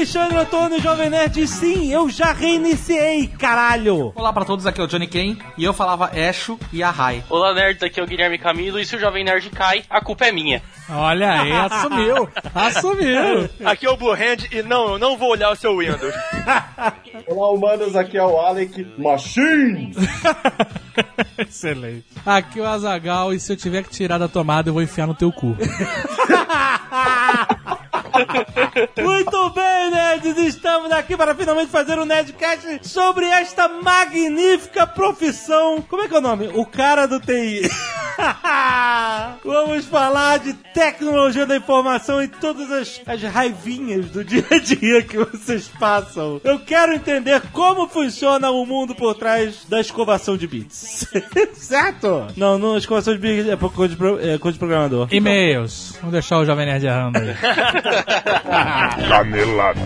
Alexandre Antônio, Jovem Nerd. Sim, eu já reiniciei, caralho! Olá pra todos, aqui é o Johnny Ken e eu falava Esho e Ahai. Olá, nerds, aqui é o Guilherme Camilo e se o Jovem Nerd cai, a culpa é minha. Olha aí, assumiu. Assumiu. Aqui é o Blue Hand e não, eu não vou olhar o seu Windows. Olá, humanos, aqui é o Alec Machine. Excelente. Aqui é o Azagal e se eu tiver que tirar da tomada, eu vou enfiar no teu cu. Muito bem, nerds! Estamos aqui para finalmente fazer um Nerdcast sobre esta magnífica profissão. Como é que é o nome? O cara do TI. Vamos falar de tecnologia da informação e todas as, as raivinhas do dia a dia que vocês passam. Eu quero entender como funciona o mundo por trás da escovação de bits. certo? Não, não, escovação de bits é coisa de, pro- é coisa de programador. E-mails. Vamos deixar o Jovem Nerd errando aí. Canelada.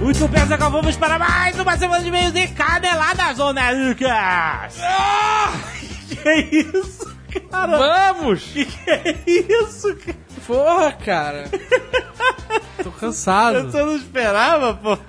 Muito bem, Zagal, vamos para mais uma semana de e-mails de Caneladas, ô Nerdcast! Ah, que é isso, cara? Vamos! Que que é isso, cara? Porra, cara. Tô cansado. Você não esperava, porra?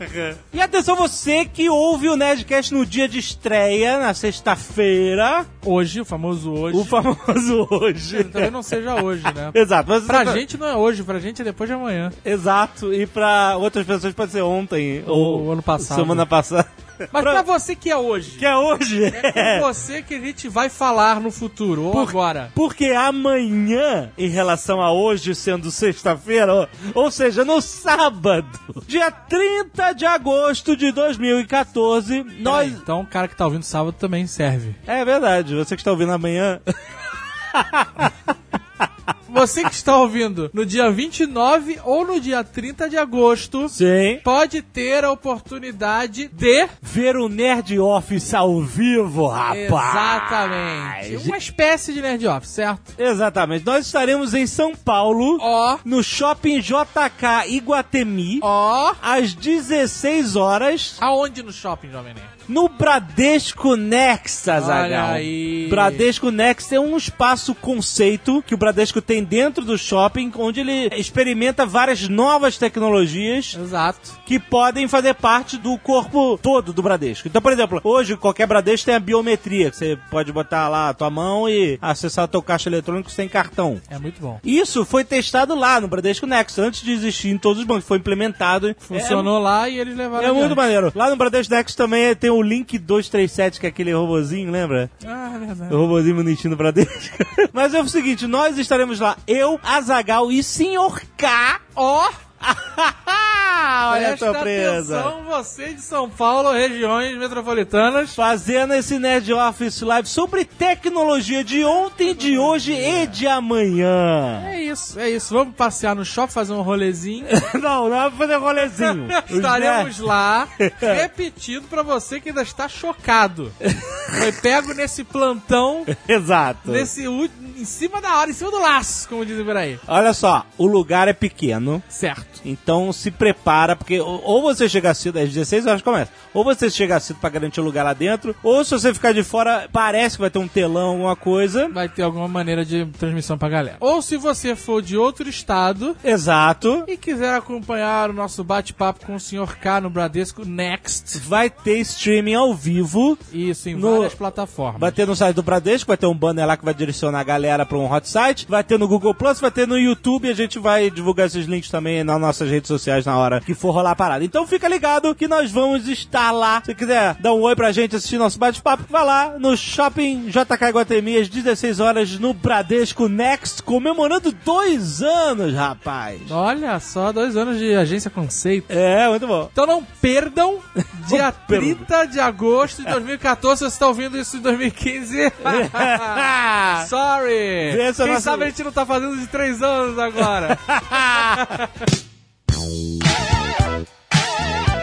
E atenção você que ouve o Nerdcast no dia de estreia, na sexta-feira, Hoje, o famoso hoje. o famoso hoje. Talvez não seja hoje, né? Exato. Mas Pra você- gente não é hoje, pra gente é depois de amanhã. Exato. E pra outras pessoas pode ser ontem ou, Ou ano passado. Semana passada. Mas pra você que é hoje. Que é hoje. É com você que a gente vai falar no futuro, ou Por- agora. Porque amanhã, em relação a hoje sendo sexta-feira, ou, seja, no sábado, dia 30 de agosto de 2014, nós. Peraí, Então o cara que tá ouvindo sábado também serve. É verdade, você que está ouvindo amanhã. Você que está ouvindo no dia 29 ou no dia 30 de agosto, Sim. pode ter a oportunidade de. Ver o Nerd Office ao vivo, rapaz. Exatamente. Uma espécie de Nerd Office, certo? Exatamente. Nós estaremos em São Paulo, Ó, no Shopping JK Iguatemi, ó. às 16 horas, Aonde no shopping, Jovem Nerd? No Bradesco Next, Azaghal. Olha aí. Bradesco Next é um espaço conceito que o Bradesco tem dentro do shopping, onde ele experimenta várias novas tecnologias Exato. que podem fazer parte do corpo todo do Bradesco. Então, por exemplo, hoje qualquer Bradesco tem a biometria, que você pode botar lá a tua mão e acessar o teu caixa eletrônico sem cartão. É muito bom. Isso foi testado lá no Bradesco Next, antes de existir em todos os bancos, foi implementado. Funcionou lá e eles levaram É, é muito maneiro. Lá no Bradesco Next também tem o Link 237, que é aquele robozinho, lembra? Ah, é verdade. O robozinho bonitinho do Bradesco. Mas é o seguinte, nós estaremos lá, eu, Azagal e Sr. K. Ó, Olha a presta surpresa. atenção, você de São Paulo, regiões metropolitanas. Fazendo esse Nerd Office Live sobre tecnologia de ontem, de hoje e de amanhã. É isso, é isso. Vamos passear no shopping, fazer um rolezinho. Não, não é pra fazer rolezinho. Os Estaremos lá repetindo pra você que ainda está chocado. Foi pego nesse plantão, Exato. nesse ú- em cima da hora, em cima do laço, como dizem por aí. Olha só, o lugar é pequeno. Certo. Então se prepara, porque ou você chega cedo, às 16 horas começa. Ou você chega cedo pra garantir o lugar lá dentro, ou se você ficar de fora, parece que vai ter um telão, alguma coisa. Vai ter alguma maneira de transmissão pra galera. Ou se você for de outro estado Exato. e quiser acompanhar o nosso bate-papo com o Sr. K no Bradesco Next. Vai ter streaming ao vivo. Isso, em No- várias plataformas. Vai ter no site do Bradesco, vai ter um banner lá que vai direcionar a galera pra um hot site. Vai ter no Google Plus, vai ter no YouTube. A gente vai divulgar esses links também nas nossas redes sociais na hora que for rolar a parada. Então fica ligado que nós vamos estar lá. Se quiser dar um oi pra gente assistir nosso bate-papo, vai lá no Shopping JK Guatemi às 16 horas no Bradesco Next, comemorando dois anos, rapaz. Olha só, dois anos de agência conceito. É, muito bom. Então não perdam, dia Não perdam. 30 de agosto de 2014, se você está ouvindo isso em 2015. Sorry! Vê se a Quem nossa- sabe a gente não tá fazendo de três anos agora.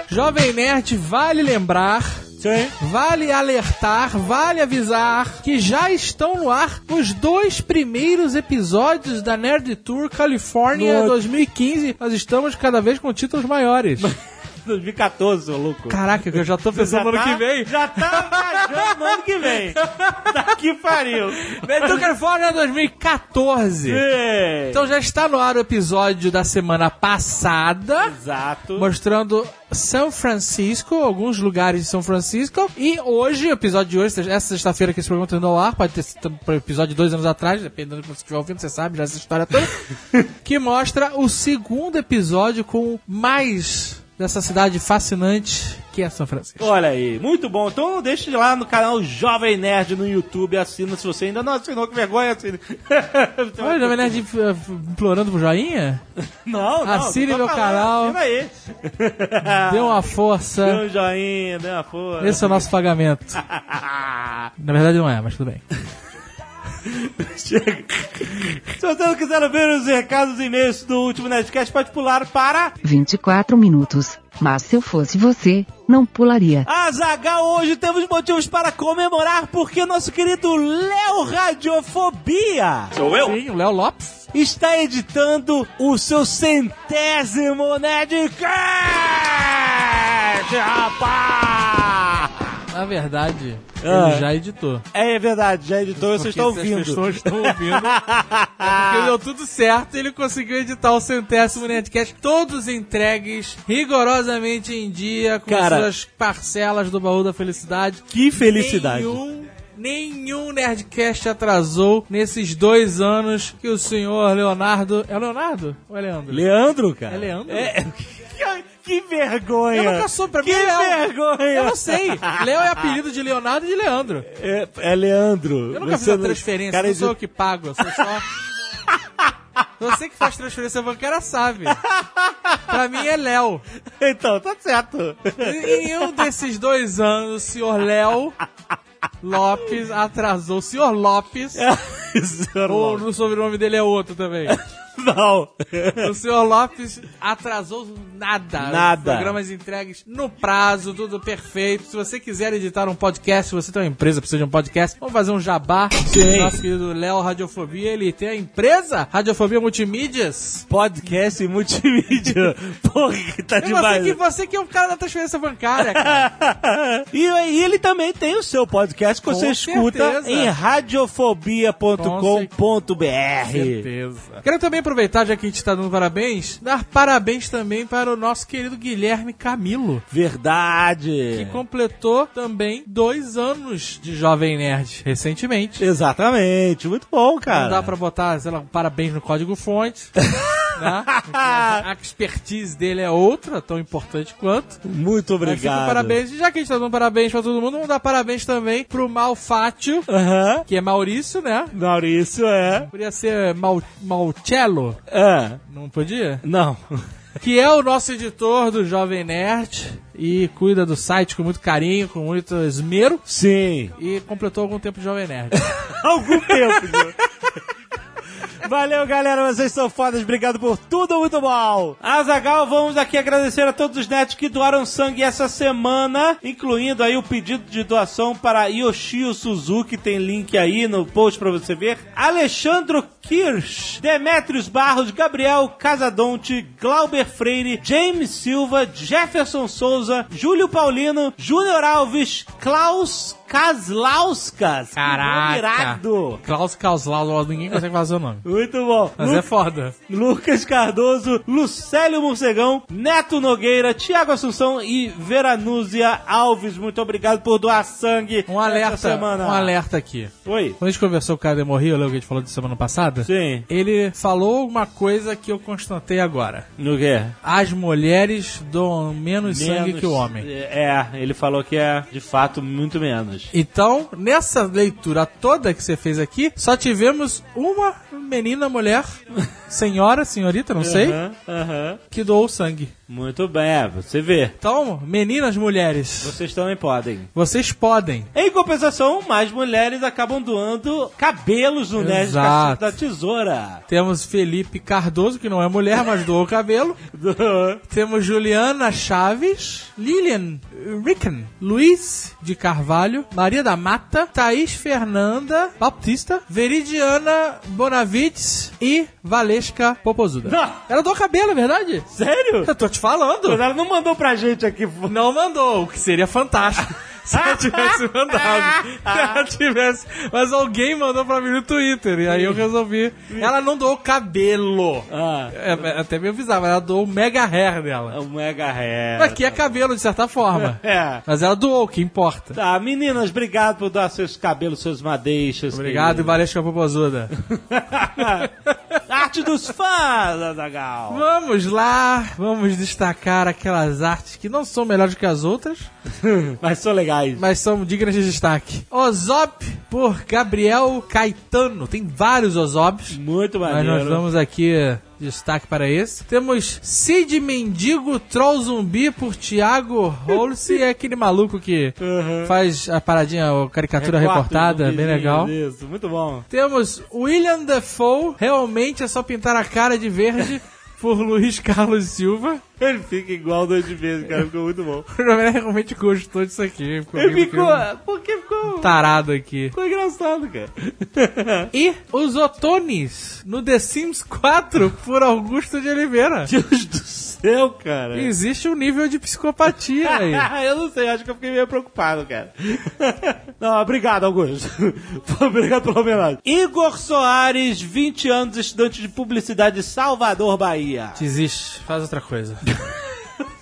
Jovem Nerd, vale lembrar Sim. Vale alertar, vale avisar que já estão no ar os dois primeiros episódios da Nerd Tour Califórnia No- 2015. Nós estamos cada vez com títulos maiores. 2014, seu louco. Caraca, eu já tô pensando no ano que vem. Já tá viajando no ano que vem. Daqui pariu. Nerd Tour Califórnia 2014. Sim. Então já está no ar o episódio da semana passada. Exato. mostrando São Francisco, alguns lugares de São Francisco. E hoje, o episódio de hoje, essa sexta-feira que esse programa está indo ao ar, pode ter sido um episódio de dois anos atrás, dependendo do que você estiver ouvindo, você sabe já essa história toda. que mostra o segundo episódio com mais dessa cidade fascinante que é São Francisco. Olha aí, muito bom. Então não deixe lá no canal Jovem Nerd no YouTube, assina se você ainda não assinou, que vergonha, assine. Olha, Jovem Nerd eh, implorando pro joinha? Não, não. Assine meu falando, canal. Assina aí. Dê uma Dê força. um joinha, dê uma força. Esse é o nosso pagamento. Na verdade não é, mas tudo bem. Chega. Se você não quiser ver os recados e e-mails do último Nerdcast, pode pular para 24 minutos. Mas se eu fosse você, não pularia. Azagal. Hoje temos motivos para comemorar porque nosso querido Léo Radiofobia Sou eu? Sim, o Léo Lopes. está editando o seu centésimo Nerdcast, rapaz! Na verdade, Ah. ele já editou. É verdade, já editou, vocês estão Porque ouvindo. As pessoas estão ouvindo. é porque deu tudo certo e ele conseguiu editar o centésimo Nerdcast, todos entregues rigorosamente em dia, com Cara. suas parcelas do baú da felicidade. Que felicidade. Nenhum, nenhum Nerdcast atrasou nesses dois anos que o senhor Leonardo. É o Leonardo? Ou é Leandro? Leandro, cara. É Leandro? É, que, vergonha. Eu nunca soube, pra mim Que é Léo. vergonha. Eu não sei. Léo é apelido de Leonardo e de Leandro. É, é Leandro. Eu nunca fiz a não- transferência, cara, não sou eu que pago, eu sou só. Você que faz transferência bancária sabe. Pra mim é Léo. Então, tá certo. Em um desses dois anos, o senhor Léo Lopes atrasou. O senhor Lopes, ou no sobrenome dele é outro também. Não. O senhor Lopes atrasou nada. Nada. Programas entregues no prazo, tudo perfeito. Se você quiser editar um podcast, se você tem uma empresa, precisa de um podcast, vamos fazer um jabá. Sim. Nosso querido Léo Radiofobia, ele tem a empresa Radiofobia Multimídias. Podcast e multimídia. Porra, que tá É você demais. que, você que é o cara da transferência bancária, cara. e, e ele também tem o seu podcast que Com você escuta certeza. em radiofobia.com.br. Certeza. Quero também aproveitar, já que a gente tá dando parabéns, dar parabéns também para o nosso querido Guilherme Camilo. Que Verdade. completou também dois anos de Jovem Nerd recentemente. Exatamente. Muito bom, cara. Não dá pra botar, sei lá, um parabéns no código fonte. né? A expertise dele é outra, tão importante quanto. Muito obrigado. parabéns. E já que a gente tá dando parabéns pra todo mundo, vamos dar parabéns também pro Malfátio, que é Maurício, né? Maurício, é. Podia ser Mal, Malcello, É. não podia? Não. Que é o nosso editor do Jovem Nerd e cuida do site com muito carinho, com muito esmero. Sim. E completou algum tempo de Jovem Nerd. Algum tempo? Valeu, galera. Vocês são fodas. Obrigado por tudo. Muito bom. Azagal, vamos aqui agradecer a todos os netos que doaram sangue essa semana, incluindo aí o pedido de doação para Yoshio Suzuki. Tem link aí no post para você ver. Alexandro Kirsch, Demetrios Barros, Gabriel Casadonte, Glauber Freire, James Silva, Jefferson Souza, Júlio Paulino, Júnior Alves, Klaus Kaslauskas. Nome irado. Klaus Kauslau, ninguém consegue fazer o nome. Muito bom. Mas Lu- é foda. Lucas Cardoso, Lucélio Morcegão, Neto Nogueira, Tiago Assunção e Veranúzia Alves. Muito obrigado por doar sangue Um alerta, semana. um alerta aqui. Oi. Quando a gente conversou com o cara Morri, eu lembro que a gente falou de semana passada. Sim. Ele falou uma coisa que eu constatei agora. No quê? As mulheres doam menos, sangue Menos- que o homem. É, ele falou que é, de fato, muito menos. Então, nessa leitura toda que você fez aqui, só tivemos uma menina mulher senhora, senhorita, não sei, Aham, aham. que doou sangue. Muito bem, é, você vê. Então, meninas, mulheres, Vocês também podem. vocês podem. Em compensação, mais mulheres acabam doando cabelos no Nerd Exato. da Tesoura. Temos Felipe Cardoso, que não é mulher, mas doou o cabelo. Temos Juliana Chaves, Lilian Ricken, Luiz de Carvalho, Maria da Mata, Thaís Fernanda Baptista, Veridiana E Valesca Popozuda. Não. Ela doou cabelo, é verdade? Sério? Eu tô te falando. Mas ela não mandou pra gente aqui. Não mandou, o que seria fantástico. Se ela tivesse mandado. Se ela tivesse. Mas alguém mandou pra mim no Twitter. E aí eu resolvi. Ela não doou cabelo. Ah, É, é, até me avisava, ela doou o mega hair dela. o Mega Hair. Mas que é cabelo, de certa forma. É. Mas ela doou, o que importa. Tá, meninas, obrigado por dar seus cabelos, seus madeixas. Obrigado, querido. Valesca Popozuda. Arte dos fãs, Azagal. Vamos lá, vamos destacar aquelas artes que não são melhores que as outras, Mas são legais. mas são dignas de destaque. Ozop por Gabriel Caetano. Tem vários Ozobs. Muito Mas maneiro. nós damos aqui destaque para esse. Temos Cid Mendigo Troll Zumbi por Thiago Holse. É aquele maluco que faz a paradinha, a caricatura reportada, bem legal. Isso, muito bom. Temos William Defoe. Realmente é só pintar a cara de verde por Luiz Carlos Silva. Ele fica igual dois de vezes, cara. Ficou muito bom. O Jovem realmente gostou disso aqui. Ficou Ele ficou... que um Porque ficou... tarado aqui. Ficou engraçado, cara. E os Otones no The Sims 4 por Augusto de Oliveira. Deus do céu, cara. Existe um nível de psicopatia aí. eu não sei, acho que eu fiquei meio preocupado, cara. não, obrigado, Augusto. obrigado pela homenagem. Igor Soares, 20 anos, estudante de publicidade de Salvador, Bahia. Desiste, faz outra coisa.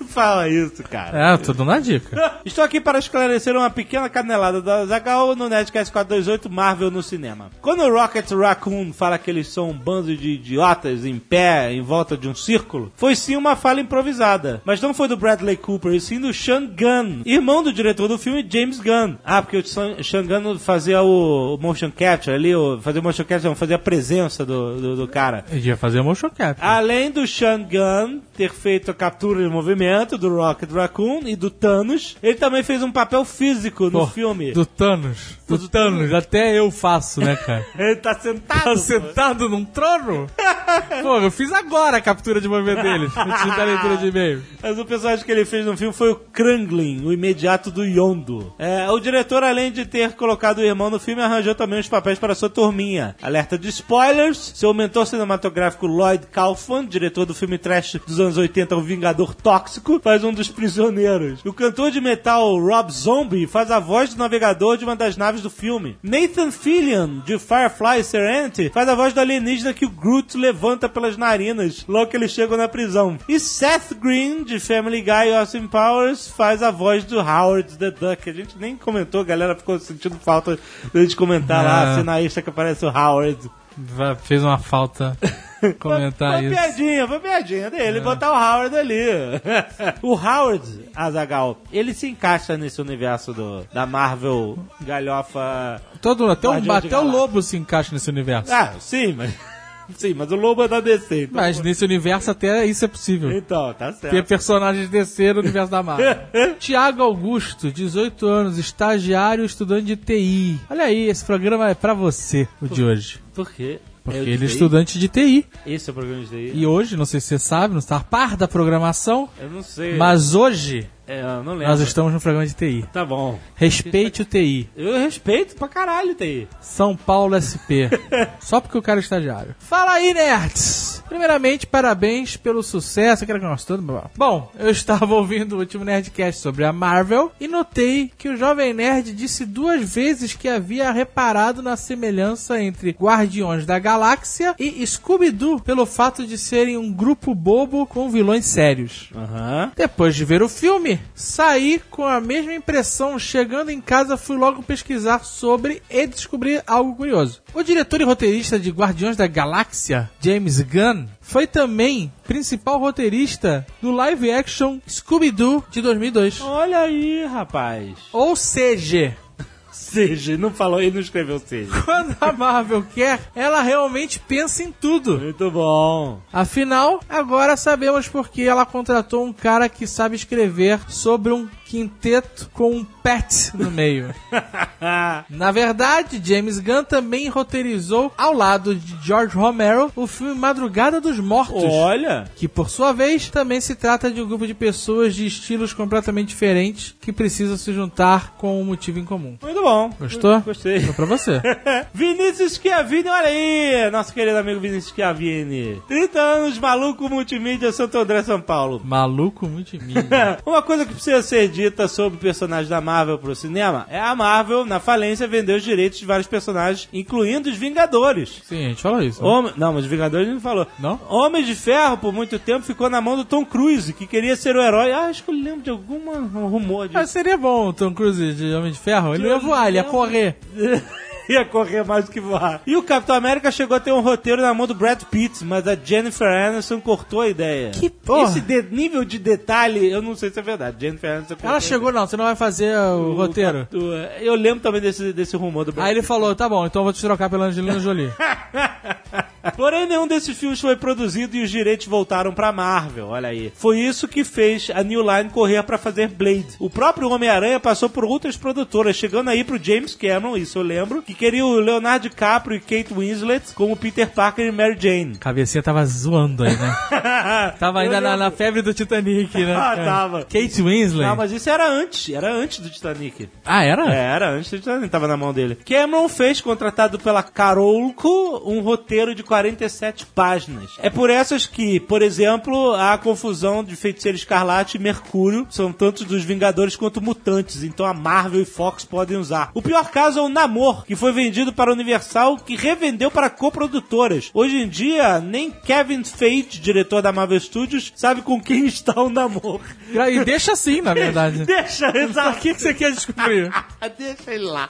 Fala isso, cara. É, dando uma dica. Estou aqui para esclarecer uma pequena canelada da Zagal no Nerdcast 428 Marvel no cinema. Quando o Rocket Raccoon fala que eles são um bando de idiotas em pé em volta de um círculo, foi sim uma fala improvisada. Mas não foi do Bradley Cooper, e sim do Sean Gunn, irmão do diretor do filme James Gunn. Ah, porque o Sean Gunn fazia o, o motion capture ali, o, fazia o motion capture, não, fazia a presença do, do, do cara. Eu ia fazer motion cap. Além do Sean Gunn ter feito a captura de movimento do Rocket Raccoon e do Thanos, ele também fez um papel físico no Pô, filme. Do Thanos. Do Thanos. Até eu faço, né, cara? Ele tá sentado. Tá pô. sentado num trono? Pô, eu fiz agora a captura de movimento dele. Antes da leitura de e-mail. Mas o personagem que ele fez no filme foi o Krangling, o imediato do Yondo. É, o diretor, além de ter colocado o irmão no filme, arranjou também os papéis para sua turminha. Alerta de spoilers, seu mentor cinematográfico Lloyd Kaufman, diretor do filme trash dos anos 80, O Vingador Tóxico, faz um dos prisioneiros. O cantor de metal Rob Zombie faz a voz do navegador de uma das naves do filme. Nathan Fillion, de Firefly Serenity, faz a voz do alienígena que o Groot levanta pelas narinas logo que eles chegam na prisão. E Seth Green, de Family Guy e Austin Powers, faz a voz do Howard the Duck. A gente nem comentou, a galera ficou sentindo falta de comentar lá, Ah. a que aparece o Howard. Fez uma falta comentar foi isso. piadinha, foi piadinha dele, botar o Howard ali. o Howard, Azagal, ele se encaixa nesse universo do, da Marvel galhofa. Todo, até, um, de até o lobo se encaixa nesse universo. Ah, sim, mas. Sim, mas o lobo é da DC. Então, Mas nesse universo até isso é possível. então tá certo. Ter personagens DC no universo da Marvel. Tiago Augusto, 18 anos, estagiário, estudante de TI. Olha aí, esse programa é pra você, o de hoje. Por quê? Porque É ele é estudante de TI. Esse é o programa de TI? E hoje, não sei se você sabe, não está a par da programação, Eu não sei. mas hoje É, eu não lembro. nós estamos no programa de TI. Tá bom. Respeite o TI. Eu respeito pra caralho TI. São Paulo SP. Só porque o cara é estagiário. Fala aí, nerds! Primeiramente, parabéns pelo sucesso. Aquela que nós todos. Bom, eu estava ouvindo o último Nerdcast sobre a Marvel e notei que o Jovem Nerd disse duas vezes que havia reparado na semelhança entre Guardiões da Galáxia e Scooby-Doo pelo fato de serem um grupo bobo com vilões sérios. Aham. Depois de ver o filme, saí com a mesma impressão. Chegando em casa, fui logo pesquisar sobre e descobri algo curioso. O diretor e roteirista de Guardiões da Galáxia, James Gunn, foi também principal roteirista do live action Scooby-Doo de 2002. Olha aí, rapaz. Ou seja, Seja, não falou, ele não escreveu seja. Quando a Marvel quer, ela realmente pensa em tudo. Muito bom. Afinal, agora sabemos por que ela contratou um cara que sabe escrever sobre um quinteto com um pet no meio. Na verdade, James Gunn também roteirizou, ao lado de George Romero, o filme Madrugada dos Mortos. Olha. Que, por sua vez, também se trata de um grupo de pessoas de estilos completamente diferentes que precisam se juntar com um motivo em comum. Muito bom. Gostou? Gostei. Foi pra você. Vinícius Schiavini, olha aí! Nosso querido amigo Vinícius Schiavini. 30 anos, maluco multimídia, Santo André, São Paulo. Maluco multimídia. Uma coisa que precisa ser dita sobre personagens da Marvel pro cinema é a Marvel, na falência, vendeu os direitos de vários personagens, incluindo os Vingadores. Sim, a gente falou isso. né? Homem... Não, mas os Vingadores não falou. Não? Homem de Ferro, por muito tempo, ficou na mão do Tom Cruise, que queria ser o herói. Ah, acho que eu lembro de algum rumor disso. Ah, seria bom o Tom Cruise de Homem de Ferro. Ele não ia voar, ele ia correr. ia correr mais do que voar. E o Capitão América chegou a ter um roteiro na mão do Brad Pitt, mas a Jennifer Aniston cortou a ideia. Que porra. Esse de- nível de detalhe, eu não sei se é verdade. Jennifer Aniston cortou Ela chegou, não, você não vai fazer o, ideia. roteiro. O- Eu lembro também desse, desse rumor do Brad Aí ele falou, tá bom, então eu vou te trocar pela Angelina Jolie. Porém, nenhum desses filmes foi produzido e os direitos voltaram pra Marvel, olha aí. Foi isso que fez a New Line correr pra fazer Blade. O próprio Homem-Aranha passou por outras produtoras, chegando aí pro James Cameron, isso eu lembro, que queria o Leonardo DiCaprio e Kate Winslet como Peter Parker e Mary Jane. Cabecinha tava zoando aí, né? Tava ainda na, na febre do Titanic, né? Ah, tava. Kate Winslet. Não, mas isso era antes, era antes do Titanic. Ah, era? É, era antes do Titanic, tava na mão dele. Cameron fez, contratado pela Carolco, um roteiro de 47 páginas. É por essas que, por exemplo, há a confusão de Feiticeiro Escarlate e Mercúrio, são tanto dos Vingadores quanto mutantes, então a Marvel e Fox podem usar. O pior caso é o Namor, que foi vendido para a Universal, que revendeu para coprodutoras. Hoje em dia, nem Kevin Feige, diretor da Marvel Studios, sabe com quem está o Namor. E deixa assim, na verdade. Deixa, exato. O que, que você quer descobrir? Deixa ele lá.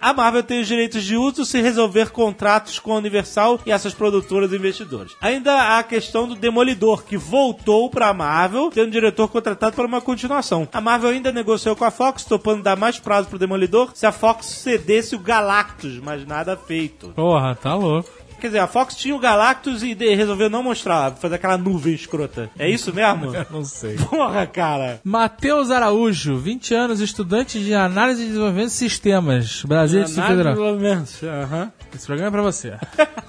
a Marvel tem os direitos de uso se resolver contratos com a Universal e essas produtoras e investidores. Ainda há a questão do Demolidor, que voltou pra Marvel, tendo um diretor contratado para uma continuação. A Marvel ainda negociou com a Fox, topando dar mais prazo pro Demolidor se a Fox cedesse o Galactus, mas nada feito. Porra, tá louco. Quer dizer, a Fox tinha o Galactus e resolveu não mostrar, fazer aquela nuvem escrota. É isso mesmo? Não sei. Porra, cara. Matheus Araújo, 20 anos, estudante de análise e desenvolvimento de sistemas. Brasil de Federal. Aham. Esse programa é pra você.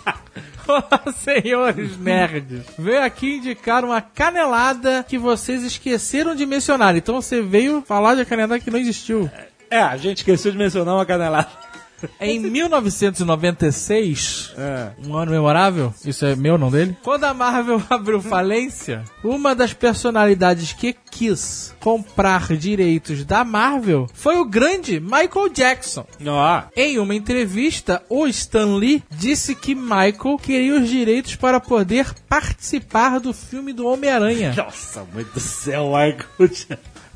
Olá, senhores nerds. Veio aqui indicar uma canelada que vocês esqueceram de mencionar. Então você veio falar de uma canelada que não existiu. É, a gente esqueceu de mencionar uma canelada. Em 1996, É. um ano memorável, isso é meu, não dele? Quando a Marvel abriu falência, uma das personalidades que quis comprar direitos da Marvel foi o grande Michael Jackson. Ó, Em uma entrevista, o Stan Lee disse que Michael queria os direitos para poder participar do filme do Homem-Aranha. Nossa, mãe do céu, Michael.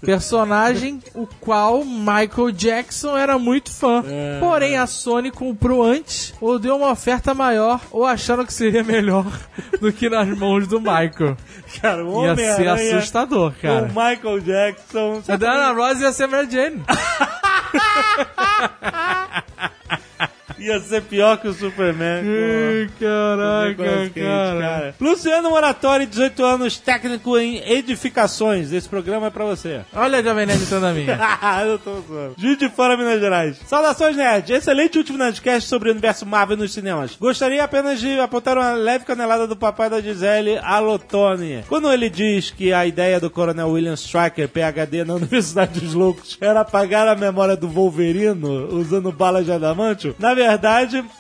Personagem o qual Michael Jackson era muito fã. Porém, a Sony comprou antes ou deu uma oferta maior ou acharam que seria melhor do que nas mãos do Michael. Cara, o Ia ser assustador, o cara. Michael Jackson. A Diana Ross ia ser a Mary Jane. Ia ser pior que o Superman. Ai, Caraca, cara. Luciano Moratori, 18 anos, técnico em edificações. Esse programa é pra você. Olha a Jovem Nerd imitando a minha. eu tô zoando. Juiz de Fora, Minas Gerais. Saudações, Nerd. Excelente último Nerdcast sobre o universo Marvel nos cinemas. Gostaria apenas de apontar uma leve canelada do papai da Gisele, Alotone. Quando ele diz que a ideia do Coronel William Stryker, PhD na Universidade dos Loucos, era apagar a memória do Wolverino usando balas de adamantio, na verdade,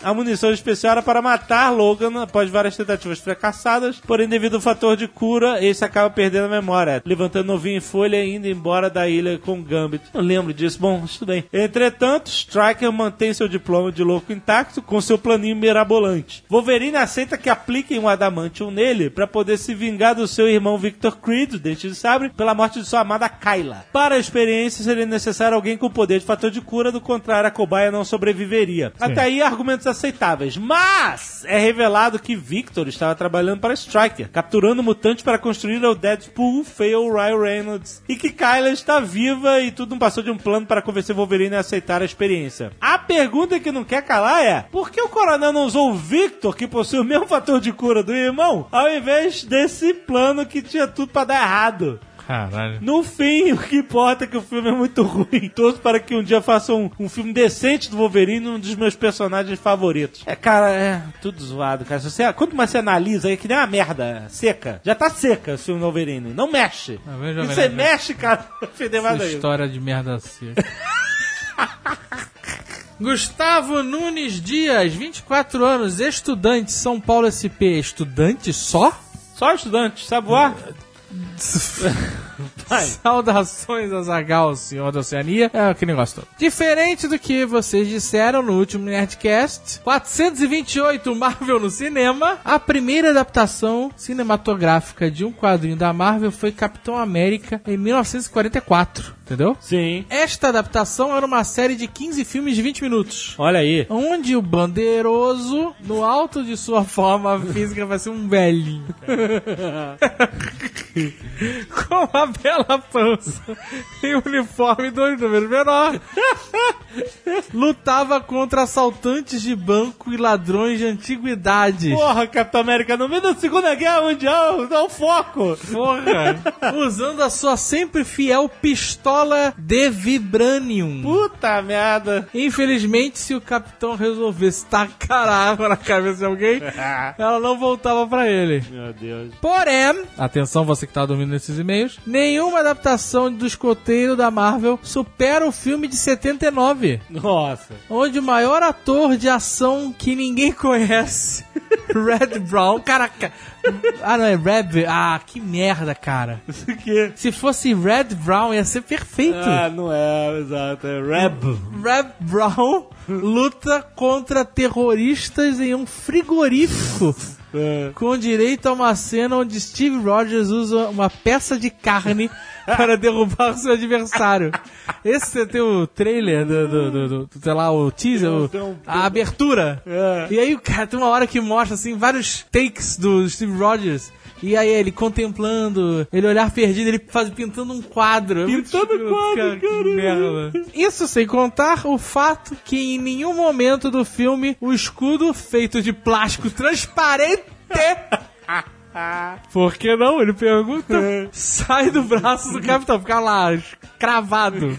a munição especial era para matar Logan após várias tentativas fracassadas, porém devido ao fator de cura, esse acaba perdendo a memória, levantando novinho em folha e indo embora da ilha com Gambit. Não lembro disso, bom, tudo bem. Entretanto, Striker mantém seu diploma de louco intacto com seu planinho mirabolante. Wolverine aceita que apliquem um adamantium nele para poder se vingar do seu irmão Victor Creed, o Dente de Sabre, pela morte de sua amada Kyla. Para a experiência, seria necessário alguém com poder de fator de cura, do contrário, a cobaia não sobreviveria. Até Até aí, argumentos aceitáveis. Mas é revelado que Victor estava trabalhando para Striker, capturando mutantes para construir o Deadpool Fail Ryan Reynolds. E que Kyla está viva e tudo não passou de um plano para convencer Wolverine a aceitar a experiência. A pergunta que não quer calar é: por que o coronel não usou o Victor, que possui o mesmo fator de cura do irmão, ao invés desse plano que tinha tudo para dar errado? Caralho. No fim, o que importa é que o filme é muito ruim. Torço para que um dia faça um, um filme decente do Wolverine, um dos meus personagens favoritos. É, cara, é tudo zoado, cara. Se você, quanto mais você analisa, é que nem uma merda seca. Já tá seca o filme do Wolverine. Não mexe. Ah, veja e bem, você né? mexe, cara, feder mais ainda. história de merda assim. Gustavo Nunes Dias, 24 anos, estudante, São Paulo SP. Estudante só? Só estudante, sabe voar? Saudações a Zagal, senhor da Oceania. É aquele negócio todo. Diferente do que vocês disseram no último Nerdcast, 428 Marvel no cinema, a primeira adaptação cinematográfica de um quadrinho da Marvel foi Capitão América em 1944, entendeu? Sim. Esta adaptação era uma série de 15 filmes de 20 minutos. Olha aí. Onde o bandeiroso, no alto de sua forma física, vai ser um velhinho. Com uma bela pança e uniforme dois números menor. Lutava contra assaltantes de banco e ladrões de antiguidade. Porra, Capitão América, no meio da Segunda Guerra Mundial, dá um foco. Porra! Usando a sua sempre fiel pistola de Vibranium. Puta merda. Infelizmente, se o capitão resolvesse tacar a água na cabeça de alguém, ela não voltava pra ele. Meu Deus. Porém, atenção você que tá dormindo nesses e-mails, nenhuma adaptação do escoteiro da Marvel supera o filme de 79, Nossa. onde o maior ator de ação que ninguém conhece, Red Brown, caraca, ah não, é Red, ah, que merda, cara. Isso aqui. Se fosse Red Brown ia ser perfeito. Ah, não é, exato. É Reb. Red Brown luta contra terroristas em um frigorífico. É. Com direito a uma cena onde Steve Rogers usa uma peça de carne para derrubar o seu adversário. Esse você tem o trailer do, do, do- do- sei lá, o teaser, o- um- a abertura. É. E aí o cara tem uma hora que mostra assim vários takes do Steve Rogers. E aí ele contemplando, ele olhar perdido, ele faz pintando um quadro. É Pintando escroto, quadro, cara. merda. Isso sem contar o fato que em nenhum momento do filme o escudo feito de plástico transparente. Por que não? Ele pergunta. Sai do braço do capitão, fica lá, cravado.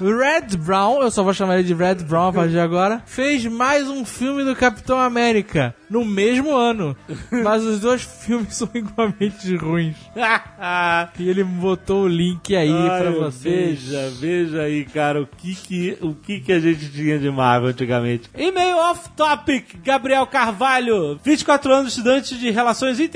Red Brown, eu só vou chamar ele de Red Brown a partir de agora, fez mais um filme do Capitão América no mesmo ano. Mas os dois filmes são igualmente ruins. E ele botou o link aí Ai, pra vocês. Veja, veja aí, cara, o que que, o que que a gente tinha de Marvel antigamente. E-mail off-topic, Gabriel Carvalho, 24 anos, estudante de Relações Internacionais,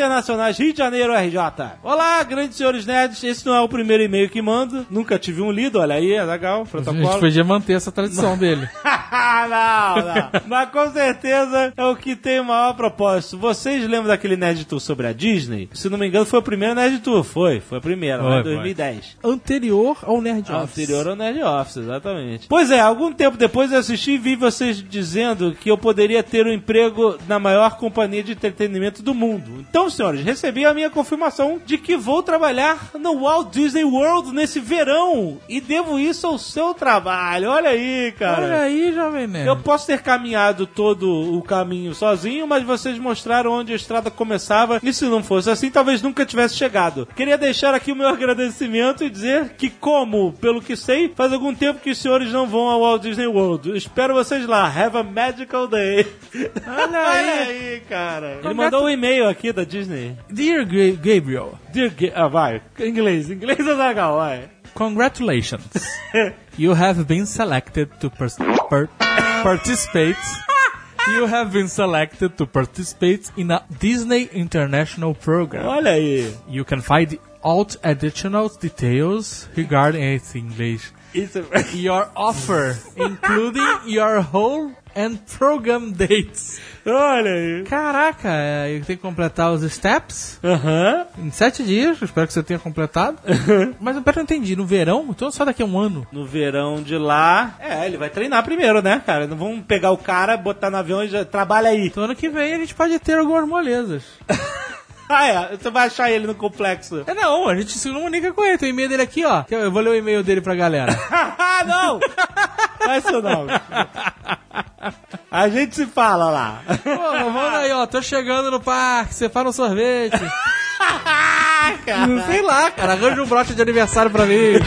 Rio de Janeiro, RJ. Olá, grandes senhores nerds, esse não é o primeiro e-mail que mando, nunca tive um lido, olha aí, é legal, A gente protocolo. podia manter essa tradição dele. não, não. Mas com certeza é o que tem o maior propósito. Vocês lembram daquele Nerd Tour sobre a Disney? Se não me engano, foi o primeiro Nerd Tour. Foi, foi a primeira, lá em Foi, foi. 2010. Anterior ao Nerd Office. Anterior ao Nerd Office, exatamente. Pois é, algum tempo depois eu assisti e vi vocês dizendo que eu poderia ter um emprego na maior companhia de entretenimento do mundo. Então, senhores, recebi a minha confirmação de que vou trabalhar no Walt Disney World nesse verão e devo isso ao seu trabalho. Olha aí, cara. Olha aí, Jovem Nerd. Eu posso ter caminhado todo o caminho sozinho, mas vocês mostraram onde a estrada começava e se não fosse assim, talvez nunca tivesse chegado. Queria deixar aqui o meu agradecimento e dizer que, como, pelo que sei, faz algum tempo que os senhores não vão ao Walt Disney World. Espero vocês lá. Have a magical day. Olha Olha aí. aí, cara. Ele mandou um e-mail aqui da Disney. Dear Ga- Gabriel, Dear Ga- ah, vai. Inglês. Inglês é legal, vai. congratulations. you have been selected to pers- per- participate. You have been selected to participate in a Disney International program. Olha aí. You can find all additional details regarding esse inglês. Your offer, including your whole and program dates. Olha aí. Caraca, é, eu tenho que completar os steps Aham. em sete dias. Espero que você tenha completado. Mas eu não entendi. No verão? Então só daqui a um ano. No verão de lá. É, ele vai treinar primeiro, né, cara? Não vamos pegar o cara, botar no avião e já trabalha aí. Então ano que vem a gente pode ter algumas molezas. Ah, é. Você vai achar ele no complexo. É não, a gente se comunica com ele. Tem o e-mail dele aqui, ó. Eu vou ler o e-mail dele pra galera. Ah, não! Faz isso não. A gente se fala lá. Pô, manda aí, ó. Tô chegando no parque, separa um sorvete. Sei lá, cara. Arranja um broche de aniversário pra mim.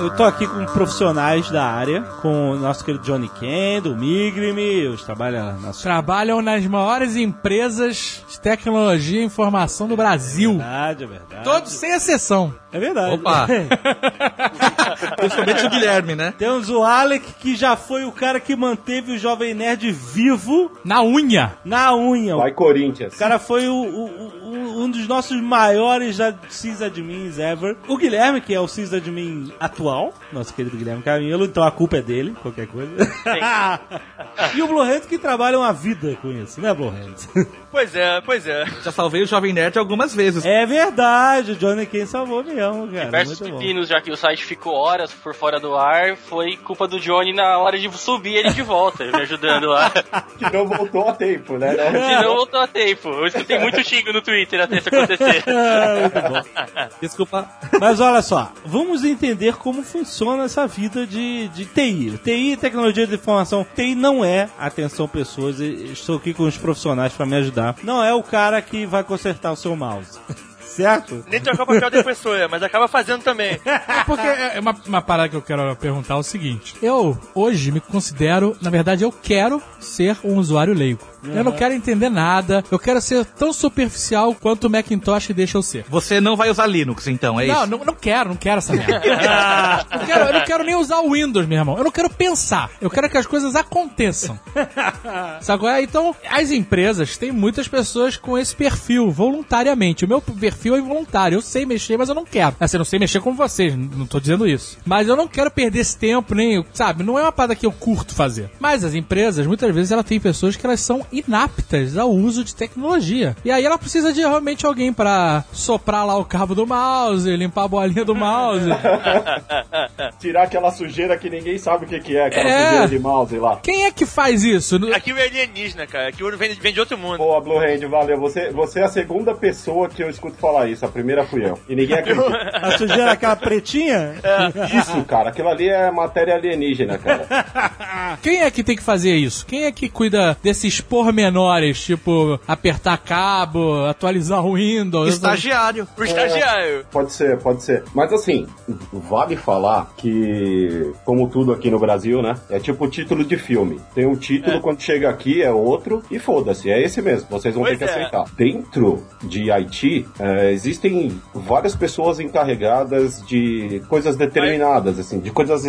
Eu tô aqui com profissionais da área, com o nosso querido Johnny Kendo, o Migrimi, os trabalha na sua Trabalham nas maiores empresas de tecnologia e informação do Brasil. verdade, é verdade. Todos sem exceção. É verdade. Opa. Principalmente o Guilherme, né? Temos o Alec, que já foi o cara que manteve o Jovem Nerd vivo Na unha. na unha. Vai, Corinthians. O cara foi o- o- o- um dos nossos maiores sysadmins ever. O Guilherme, que é o sysadmin atual, nosso querido Guilherme Camilo, então a culpa é dele, qualquer coisa. e o Bluehands que trabalha uma vida com isso, né, Bluehands? Pois é, pois é. Já salvei o Jovem Nerd algumas vezes. é verdade, o Johnny Kane salvou mesmo, cara. Diversos Muito bom. pepinos, já que o site ficou horas por fora do ar, foi culpa do Johnny na hora de subir ele de volta, me ajudando lá. Que não voltou a tempo, né? Não. E não voltou a tempo. Eu escutei muito xingo no Twitter até isso acontecer. Desculpa. Mas olha só, vamos entender como funciona essa vida de, de TI. TI, tecnologia de informação. TI não é, atenção pessoas, e estou aqui com os profissionais para me ajudar. Não é o cara que vai consertar o seu mouse. Certo? Nem trocar o papel da pessoa, mas acaba fazendo também. É porque é uma, uma parada que eu quero perguntar é o seguinte. Eu, hoje, me considero, na verdade, eu quero ser um usuário leigo. Eu não quero entender nada. Eu quero ser tão superficial quanto o Macintosh deixa eu ser. Você não vai usar Linux, então, é Não, isso? não, não quero, não quero essa merda. eu, quero- eu não quero nem usar o Windows, meu irmão. Eu não quero pensar. Eu quero que as coisas aconteçam. Sabe qual é? Então, as empresas têm muitas pessoas com esse perfil, voluntariamente. O meu perfil é involuntário. Eu sei mexer, mas eu não quero. Assim, eu não sei mexer como vocês, não tô dizendo isso. Mas eu não quero perder esse tempo, nem, sabe? Não é uma parada que eu curto fazer. Mas as empresas, muitas vezes, ela tem pessoas que elas são inaptas ao uso de tecnologia. E aí ela precisa de realmente alguém pra soprar lá o cabo do mouse, limpar a bolinha do mouse. Tirar aquela sujeira que ninguém sabe o que, que é, aquela É. sujeira de mouse lá. Quem é que faz isso? No- Aquilo é alienígena, cara. Aquilo vem, vem de outro mundo. Boa, Blue Hand, valeu. Você, você é a segunda pessoa que eu escuto falar isso. A primeira fui eu. E ninguém acredita. A sujeira aquela pretinha? Isso, cara. Aquilo ali é matéria alienígena, cara. Quem é que tem que fazer isso? Quem é que cuida desses pormenores, tipo apertar cabo, atualizar o Windows? Estagiário. O estagiário. Pode ser, pode ser. Mas assim, vale falar que, como tudo aqui no Brasil, né? É tipo título de filme. Tem um título, quando chega aqui é outro, e foda-se, é esse mesmo. Vocês vão Pois ter que é. aceitar. Dentro de Haiti, é, existem várias pessoas encarregadas de coisas determinadas, assim, de coisas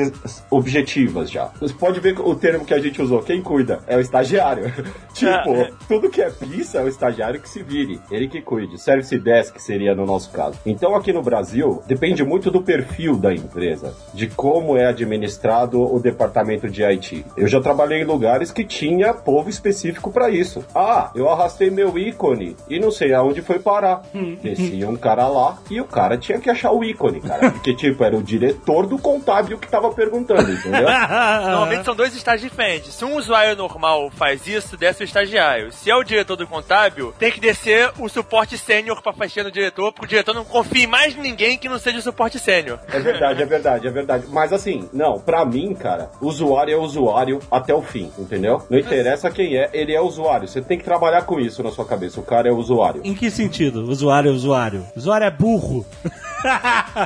objetivas já. Você pode ver o termo que a gente usou. Quem cuida? É o estagiário. tipo, É. tudo que é pizza é o estagiário que se vire. Ele que cuide. Service desk seria no nosso caso. Então aqui no Brasil, depende muito do perfil da empresa, de como é administrado o departamento de IT. Eu já trabalhei em lugares que tinha povo específico para isso. Ah, eu arrastei meu ícone e não sei aonde foi parar. Descia um cara lá e o cara tinha que achar o ícone, cara. Porque, tipo, era o diretor do contábil que tava perguntando, entendeu? Normalmente são dois estágios diferentes. Se um usuário normal faz isso, desce o estagiário. Se é o diretor do contábil, tem que descer o suporte sênior pra faxina do diretor, porque o diretor não confia em mais ninguém que não seja o suporte sênior. É verdade, é verdade, é verdade. Mas assim, não, pra mim, cara, usuário é usuário até o fim, entendeu? Não interessa quem é, ele é usuário. Você tem que trabalhar com isso na sua cabeça. O cara é usuário. Em que sentido? Usuário é usuário. Usuário é burro.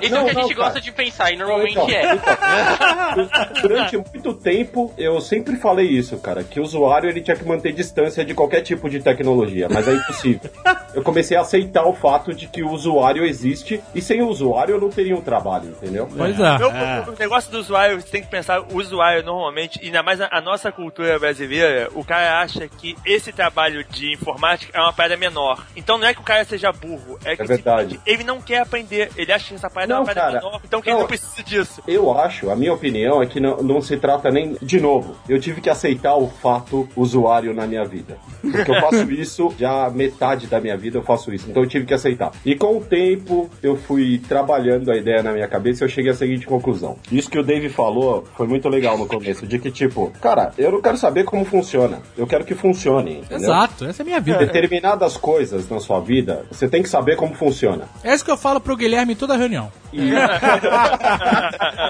Isso é Não, o que a gente não, gosta de pensar, e normalmente Então, é. então, durante muito tempo, eu sempre falei isso, cara, que o usuário ele tinha que manter distância de qualquer tipo de tecnologia, mas é impossível. Eu comecei a aceitar o fato de que o usuário existe e sem o usuário eu não teria um trabalho, entendeu? Pois é. Meu, O negócio do usuário, você tem que pensar, o usuário normalmente, e ainda mais a, a nossa cultura brasileira, o cara acha que esse trabalho de informática é uma parada menor. Então não é que o cara seja burro, é que É verdade. ele não quer aprender, ele acha que essa parada é Não, uma parada cara, menor, então que ele não. não precisa disso. Eu acho, a minha opinião é que não, não se trata nem. De novo, eu tive que aceitar o fato usuário na minha vida. Porque eu faço isso, já metade da minha vida eu faço isso. Então eu tive que aceitar. E com o tempo, eu fui trabalhando a ideia na minha cabeça e eu cheguei à seguinte conclusão. Isso que o Dave falou foi muito legal no começo, de que, tipo, cara, eu não quero saber como funciona. Eu quero que funcione. Entendeu? Exato, essa é a minha vida. Determinadas coisas na sua vida, você tem que saber como funciona. É isso que eu falo pro Guilherme em toda reunião.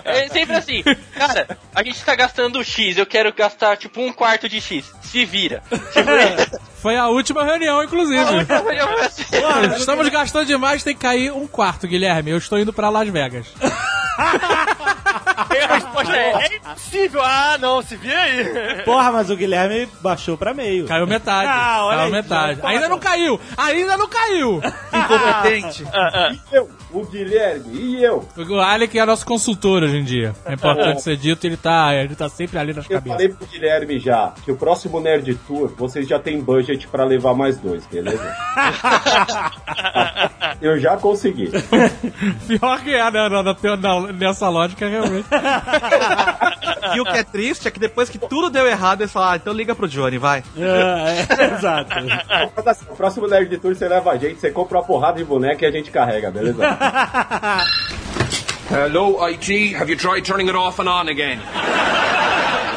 É sempre assim, cara, a gente tá gastando X, eu quero gastar tipo um quarto de X. Se vira. Foi a última reunião, inclusive. Estamos gastando demais, tem que cair um quarto, Guilherme. Eu estou indo pra Las Vegas. A resposta é, é impossível. Ah, não, se vira aí. Porra, mas o Guilherme baixou pra meio. Caiu metade. Ah, olha caiu aí, metade. já- Ainda não caiu! Ainda não caiu! Incompetente. E eu? O Guilherme, e eu? O Alec é nosso consultor hoje em dia. É importante ser dito, ele tá, ele tá sempre ali nas Eu cabeças. falei pro Guilherme já que o próximo Nerd Tour vocês já tem budget pra levar mais dois, beleza? eu já consegui. Pior que é, né? Na- na- na- nessa lógica, realmente. E o que é triste é que depois que tudo deu errado, eles falaram, ah, então liga pro Johnny, vai. É, é, exato. O próximo Nerd Tour você leva a gente, você compra uma porrada de boneca e a gente carrega, beleza? Hello, IT. Have you tried turning it off and on again?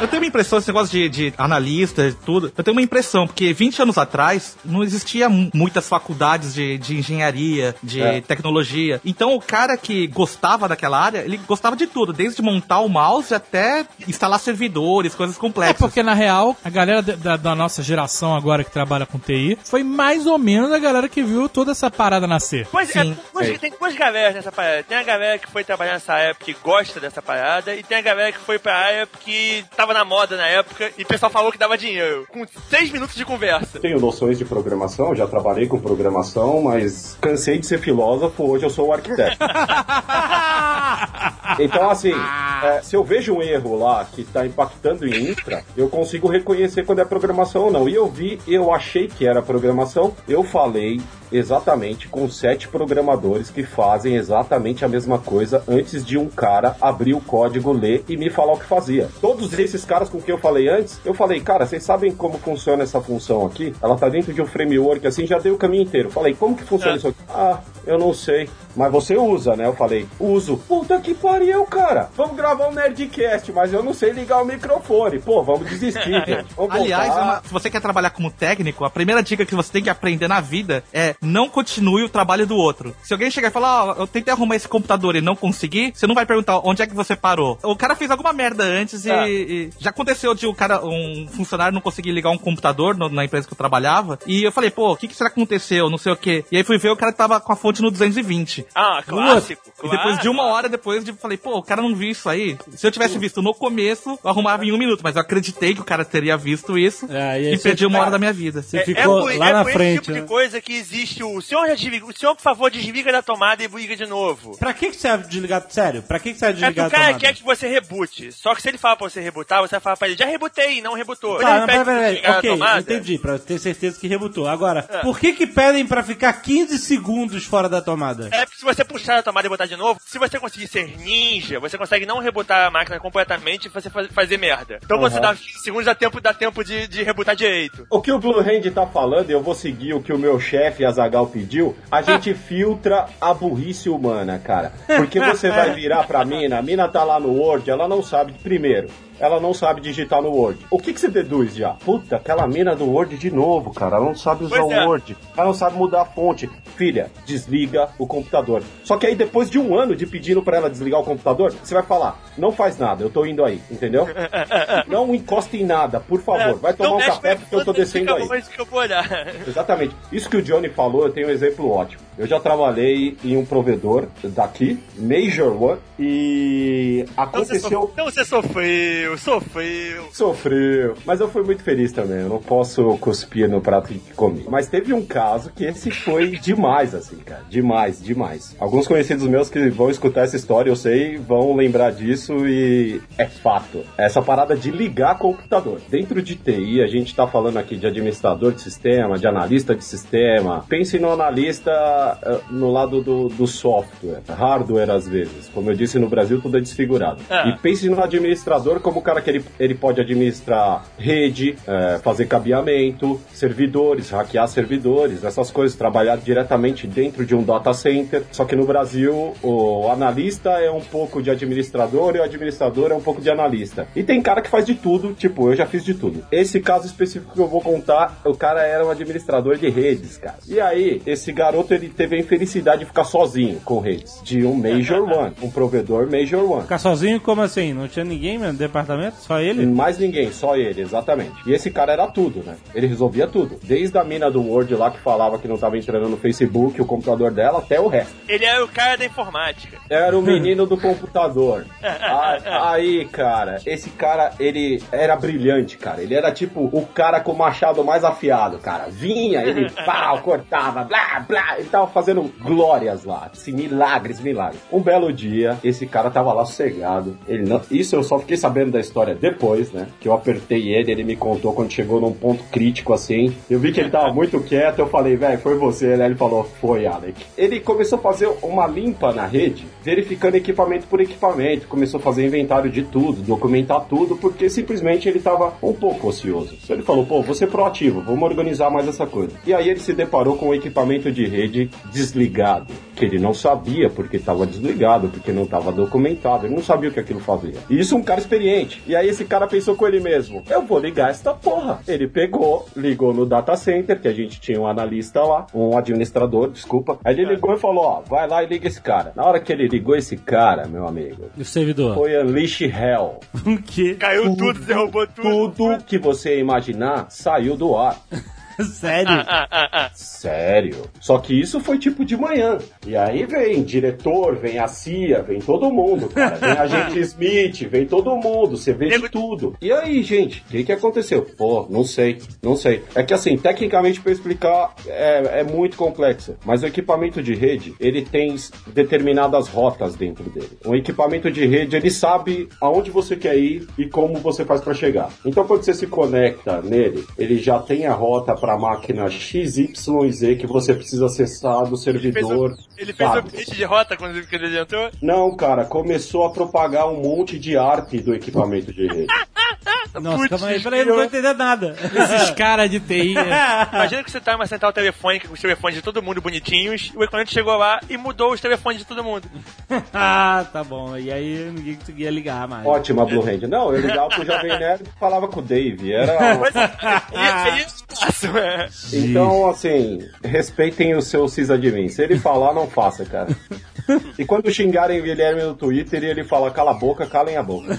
Eu tenho uma impressão, esse negócio de, de analista e tudo, eu tenho uma impressão, porque 20 anos atrás não existia mu- muitas faculdades de, de engenharia, de É. tecnologia. Então o cara que gostava daquela área, ele gostava de tudo, desde montar o mouse até instalar servidores, coisas É complexas. porque, na real, a galera da- da, da nossa geração agora que trabalha com TI foi mais ou menos a galera que viu toda essa parada nascer. Pois é, Sim. duas- tem duas galeras nessa parada. Tem a galera que foi trabalhar nessa época e gosta dessa parada, e tem a galera que foi pra área que tava na moda na época e o pessoal falou que dava dinheiro. Com seis minutos de conversa. Tenho noções de programação, já trabalhei com programação, mas cansei de ser filósofo, hoje eu sou o arquiteto. Então, assim, é, se eu vejo um erro lá que está impactando em infra, eu consigo reconhecer quando é programação ou não. E eu vi, eu achei que era programação, eu falei exatamente com sete programadores que fazem exatamente a mesma coisa antes de um cara abrir o código, ler e me falar o que fazia. Todos esses caras com quem eu falei antes, eu falei, cara, vocês sabem como funciona essa função aqui? Ela tá dentro de um framework assim, já dei o caminho inteiro. Falei, como que funciona isso aqui? Ah, eu não sei. Mas você usa, né? Eu falei, uso. Puta que pariu, cara. Vamos gravar um Nerdcast, mas eu não sei ligar o microfone. Pô, vamos desistir, gente. Vamos Aliás, é uma- se você quer trabalhar como técnico, a primeira dica que você tem que aprender na vida é não continue o trabalho do outro. Se alguém chegar e falar, ó, eu tentei arrumar esse computador e não consegui, você não vai perguntar onde é que você parou. O cara fez alguma merda antes e, É. e já aconteceu de um cara, um funcionário não conseguir ligar um computador no- na empresa que eu trabalhava. E eu falei, pô, o que, que será que aconteceu? Não sei o quê. E aí fui ver o cara tava com a fonte no 220. Ah, clássico. E depois de uma hora depois, de, falei, pô, o cara não viu isso aí. Se eu tivesse visto no começo, eu arrumava em um minuto. Mas eu acreditei que o cara teria visto isso É, e e perdi uma hora da minha vida. Você É, ficou é lá é na por frente. esse tipo né? de coisa que existe o senhor já desliga, o senhor, por favor, desliga da tomada e liga de novo. Pra que, que serve desligar? Sério, pra que, que serve É desligar o cara tomada? quer que você rebute. Só que se ele fala pra você rebutar, você vai falar pra ele, já rebutei e não rebutou. Tá, Ele não, pede peraí, pra você peraí, desligar a ok, tomada. entendi, pra ter certeza que rebutou. Agora, por que que pedem pra ficar 15 segundos fora da tomada? É porque se você puxar a tomada e botar de novo, se você conseguir ser ninja, você consegue não rebutar a máquina completamente e você faz- fazer merda. Então quando você dá 15 segundos, dá tempo, dá tempo de, de rebutar direito. O que o Blue Hand tá falando, eu vou seguir o que o meu chefe Azagal pediu. A gente filtra a burrice humana, cara. Porque você vai virar pra mina, a mina tá lá no Word, ela não sabe, primeiro, ela não sabe digitar no Word. O que, que você deduz já? Puta, aquela mina do Word de novo, cara. Ela não sabe usar Pois é. o Word. Ela não sabe mudar a fonte. Filha, desliga o computador. Só que aí, depois de um ano de pedindo pra ela desligar o computador, você vai falar: não faz nada, eu tô indo aí, entendeu? não encosta em nada, por favor. Vai tomar Então um café porque eu tô descendo aí. que eu vou olhar. Exatamente. Isso que o Johnny falou, eu tenho um exemplo ótimo. Eu já trabalhei em um provedor daqui, Major One, e Então aconteceu. então você sofreu, sofreu. Sofreu, mas eu fui muito feliz também. Eu não posso cuspir no prato que comi. Mas teve um caso que esse foi demais, assim, cara. Demais, demais. Alguns conhecidos meus que vão escutar essa história, eu sei, vão lembrar disso e é fato. Essa parada de ligar computador. Dentro de TI, a gente tá falando aqui de administrador de sistema, de analista de sistema. Pense no analista eh, no lado do, do software, hardware às vezes. Como eu disse, no Brasil tudo é desfigurado. É. E pense no administrador como o cara que ele, ele pode administrar rede, eh, fazer cabeamento, servidores, hackear servidores, essas coisas, trabalhar diretamente dentro de um data center. Só que no Brasil, o analista é um pouco de administrador e o administrador é um pouco de analista. E tem cara que faz de tudo, tipo, eu já fiz de tudo. Esse caso específico que eu vou contar, o cara era um administrador de redes, cara. E aí, esse garoto, ele teve a infelicidade de ficar sozinho com redes, de um Major One, um provedor Major One. Ficar sozinho, como assim? Não tinha ninguém no departamento? Só ele? Mais ninguém, só ele, exatamente. E esse cara era tudo, né? Ele resolvia tudo. Desde a mina do Word lá que falava que não tava entrando no Facebook, o computador dela, até o resto. Ele era o cara da informática. Era o menino do computador. A- Aí, cara, esse cara, ele era brilhante, cara. Ele era tipo o cara com o machado mais afiado, cara. Vinha, ele pau, cortava, blá, blá. Ele tava fazendo glórias lá. Assim, milagres, milagres. Um belo dia, esse cara tava lá sossegado. Ele não... Isso eu só fiquei sabendo da história depois, né? Que eu apertei ele, ele me contou quando chegou num ponto crítico assim. Eu vi que ele tava muito quieto, eu falei, velho, foi você, né? Ele falou, foi, Alec. Ele começou a fazer uma limpa na rede, verificando equipamento por equipamento, começou a fazer inventário de tudo, documentar tudo, porque simplesmente ele tava um pouco ocioso. Então ele falou, pô, vou ser proativo, vamos organizar mais essa coisa. E aí ele se deparou com o equipamento de rede desligado, que ele não sabia porque estava desligado, porque não estava documentado, ele não sabia o que aquilo fazia. E isso um cara experiente. E aí esse cara pensou com ele mesmo, eu vou ligar esta porra. Ele pegou, ligou no data center, que a gente tinha um analista lá, um administrador, desculpa. Aí ele ligou e falou, ó, vai lá e liga esse cara. Na hora que ele ligou esse cara, meu amigo, E o servidor? foi Unleash Hell. O quê? Caiu tudo, derrubou tudo. Tudo que você imaginar saiu do ar. Sério? Sério? Só que isso foi tipo de manhã. E aí vem diretor, vem a CIA, vem todo mundo, cara. Vem a gente Smith, vem todo mundo, você vê de tudo. E aí, gente, o que, que aconteceu? Pô, não sei, não sei. É que assim, tecnicamente pra explicar é, é muito complexo. Mas o equipamento de rede, ele tem determinadas rotas dentro dele. Um equipamento de rede, ele sabe aonde você quer ir e como você faz pra chegar. Então quando você se conecta nele, ele já tem a rota pra máquina XYZ que você precisa acessar do Fez servidor. Ele fez o sabe? update de rota quando ele- ele entrou. Não, cara, começou a propagar um monte de arte do equipamento de rede. Nossa, Putz, calma aí, peraí, não tô entendendo nada. Esses caras de TI. né? Imagina que você tá em uma central telefônica com os telefones de todo mundo bonitinhos, e o equipamento chegou lá e mudou os telefones de todo mundo. ah, tá bom. E aí ninguém conseguia ligar mais. Ótima Blue Hand. Não, eu ligava pro Jovem Nerd e falava com o Dave. Era. Mas é isso eu é. Então, assim, respeitem o seu sysadmin. Se ele falar, não faça, cara. E quando xingarem o Guilherme no Twitter, ele fala, cala a boca, calem a boca.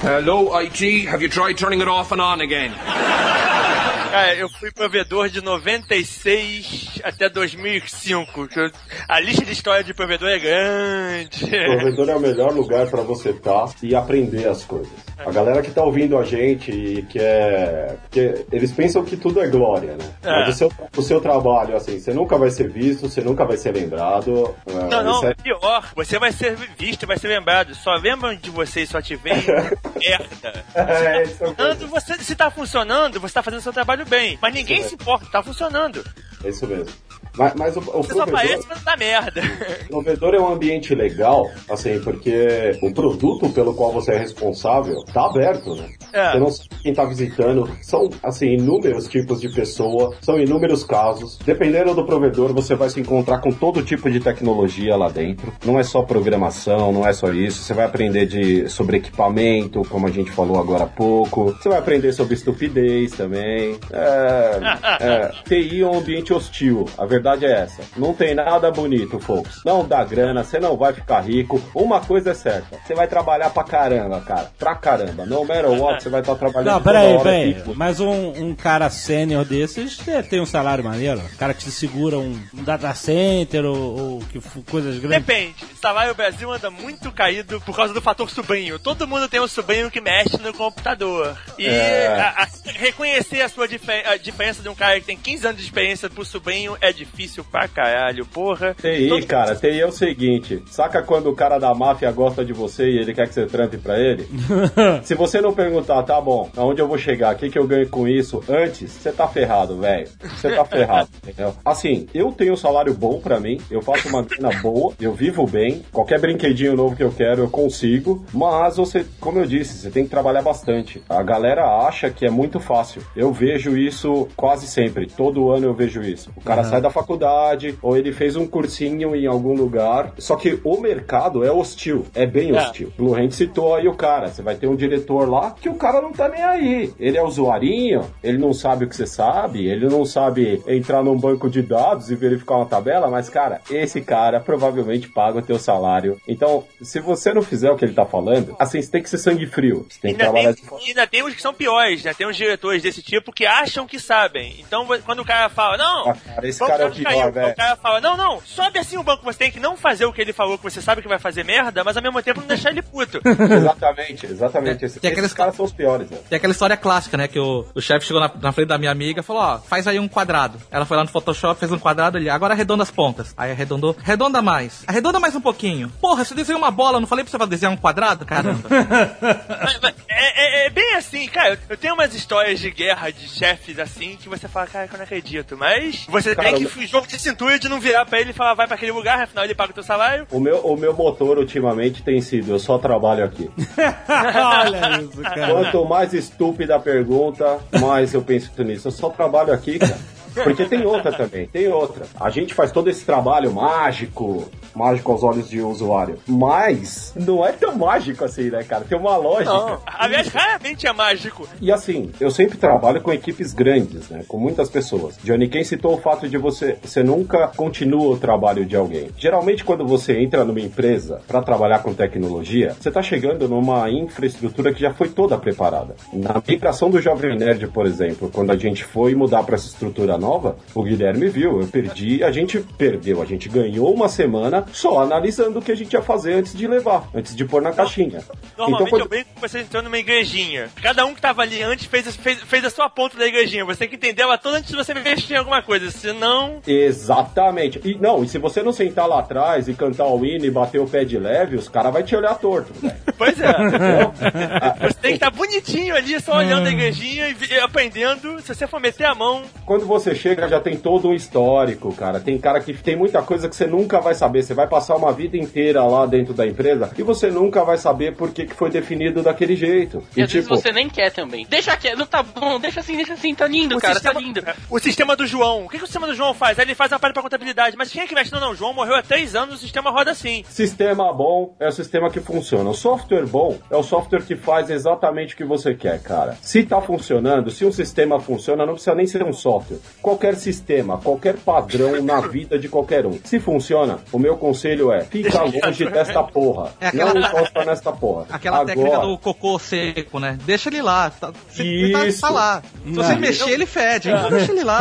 Hello, IT. Have you tried turning it off and on again? Cara, eu fui provedor de 96 até 2005. que eu- A lista de história de provedor é grande. O provedor é o melhor lugar pra você estar e aprender as coisas. A galera que tá ouvindo a gente e que é. Porque eles pensam que tudo é glória, né? Mas o seu, o seu trabalho, assim, você nunca vai ser visto, você nunca vai ser lembrado. é, Não, não, é- pior. Você vai ser visto, vai ser lembrado. Só lembram de você e só te veem merda. É, isso é você, se tá funcionando, você tá fazendo seu trabalho bem. Mas ninguém se importa, tá funcionando. É isso mesmo. Mas, mas o, o provedor, dá merda. o provedor é um ambiente legal, assim, porque o produto pelo qual você é responsável tá aberto, né? É. Você não sabe quem tá visitando. São, assim, inúmeros tipos de pessoa, são inúmeros casos. Dependendo do provedor, você vai se encontrar com todo tipo de tecnologia lá dentro. Não é só programação, não é só isso. Você vai aprender de, sobre equipamento, como a gente falou agora há pouco. Você vai aprender sobre estupidez também. É, é, TI é um ambiente hostil. A verdade é essa. Não tem nada bonito, folks. Não dá grana, você não vai ficar rico. Uma coisa é certa, você vai trabalhar pra caramba, cara. Pra caramba. No matter what, você vai estar trabalhando Não, peraí, peraí. aqui. Mas um, um cara sênior desses é, tem um salário maneiro. cara que se segura um, um data center ou, ou que coisas grandes. Depende. Salário Brasil anda muito caído por causa do fator sobrinho. Todo mundo tem um sobrinho que mexe no computador. E É. a- a- reconhecer a sua a diferença de um cara que tem 15 anos de experiência pro sobrinho é difícil pra caralho, porra. TI, Todo- cara, TI é o seguinte: saca quando o cara da máfia gosta de você e ele quer que você trampe pra ele? Se você não perguntar, tá bom, aonde eu vou chegar, o que, que eu ganho com isso antes, você tá ferrado, velho. Você tá ferrado, entendeu? Assim, eu tenho um salário bom pra mim, eu faço uma grana boa, eu vivo bem, qualquer brinquedinho novo que eu quero eu consigo, mas você, como eu disse, você tem que trabalhar bastante. A galera acha que é muito fácil. Eu vejo isso quase sempre, todo ano eu vejo isso. O cara sai da faculdade, ou ele fez um cursinho em algum lugar, só que o mercado é hostil, é bem É. hostil. O Blue citou aí o cara, você vai ter um diretor lá que o cara não tá nem aí. Ele é usuarinho, ele não sabe o que você sabe, ele não sabe entrar num banco de dados e verificar uma tabela, mas cara, esse cara provavelmente paga o teu salário. Então, se você não fizer o que ele tá falando, assim, você tem que ser sangue frio. Você tem que Ainda trabalhar tem, de ainda tem os que são piores, né? Tem uns diretores desse tipo que acham que sabem. Então, quando o cara fala, não, Ah, cara, esse vamos cara é o pior, velho. O cara fala, não, não, sobe assim o banco, você tem que não fazer o que ele falou, que você sabe que vai fazer merda, mas ao mesmo tempo não deixar ele puto. Exatamente, exatamente. Esse- Tem Esses caras são os piores, né? Tem aquela história clássica, né? Que o, o chefe chegou na, na frente da minha amiga e falou, ó, faz aí um quadrado. Ela foi lá no Photoshop, fez um quadrado ali, agora arredonda as pontas. Aí arredondou, arredonda mais, arredonda mais um pouquinho. Porra, você desenhou uma bola, não falei pra você desenhar um quadrado? Caramba. Mas- mas é, é- é bem assim, cara. Eu tenho umas histórias de guerra de chefes assim que você fala, cara, que eu não acredito. Mas você Cara, tem que jogo de cintura de não virar pra ele e falar, vai pra aquele lugar, afinal ele paga o teu salário. O meu, o meu motor ultimamente tem sido, eu só trabalho aqui. Olha isso, cara. Quanto mais estúpida a pergunta, mais eu penso nisso. Eu só trabalho aqui, cara. Porque tem outra também, tem outra. A gente faz todo esse trabalho mágico, mágico aos olhos de usuário. Mas não é tão mágico assim, né, cara? Tem uma lógica. Não. Aliás, raramente é mágico. E assim, eu sempre trabalho com equipes grandes, né? Com muitas pessoas. Johnny, quem citou o fato de você, você nunca continua o trabalho de alguém. Geralmente, quando você entra numa empresa para trabalhar com tecnologia, você tá chegando numa infraestrutura que já foi toda preparada. Na migração do Jovem Nerd, por exemplo, quando a gente foi mudar para essa estrutura nova, o Guilherme viu, eu perdi, a gente perdeu, a gente ganhou uma semana só analisando o que a gente ia fazer antes de levar, antes de pôr na caixinha. Normalmente então, quando- eu brinco com você entrando numa igrejinha. Cada um que tava ali antes fez, fez, fez a sua ponta da igrejinha. Você tem que entender ela toda antes de você mexer em alguma coisa. Senão. Exatamente. E não, e se você não sentar lá atrás e cantar o hino e bater o pé de leve, os caras vão te olhar torto, velho. Pois é. você tem que estar bonitinho ali, só olhando a igrejinha e aprendendo. Se você for meter a mão, Quando você chega, já tem todo um histórico, cara. Tem cara que tem muita coisa que você nunca vai saber. Você vai passar uma vida inteira lá dentro da empresa e você nunca vai saber por que, que foi definido daquele jeito. E E, às vezes tipo, você nem quer também. Deixa quieto, não tá bom, deixa assim, deixa assim, tá lindo, o cara, sistema, tá lindo. o sistema do João. O que, que o sistema do João faz? Aí ele faz a parte pra contabilidade. Mas quem é que mexe? Não, não. O João morreu há três anos, o sistema roda assim. Sistema bom é o sistema que funciona. O software bom é o software que faz exatamente o que você quer, cara. Se tá funcionando, se um sistema funciona, não precisa nem ser um software. Qualquer sistema, qualquer padrão na vida de qualquer um. Se funciona, o meu conselho é: fica longe desta porra. É aquela- Não encosta nesta porra. Aquela técnica Agora, do cocô seco, né? Deixa ele lá. Tá, se- tá- Isso. tá lá. Se você Não. mexer, ele fede. Então deixa ele lá.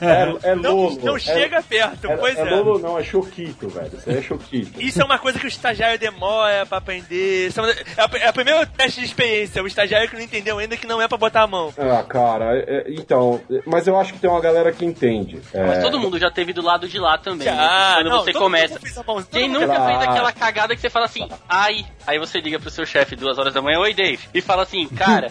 É, é Não, Lolo. não é, chega perto, é, pois é é. Lolo não, é Choquito, velho. Isso aí é Choquito. Isso é uma coisa que o estagiário demora pra aprender. É É o- é primeiro teste de experiência. O estagiário que não entendeu ainda que não é pra botar a mão. Ah, cara, é- é- então, é, mas eu acho que tem uma galera que entende. É, Mas todo mundo já teve do lado de lá também. né? Já, Quando não, você começa. mão- Quem nunca Claro. fez aquela cagada que você fala assim, ai. Aí você liga pro seu chefe duas horas da manhã, oi Dave. E fala assim, cara.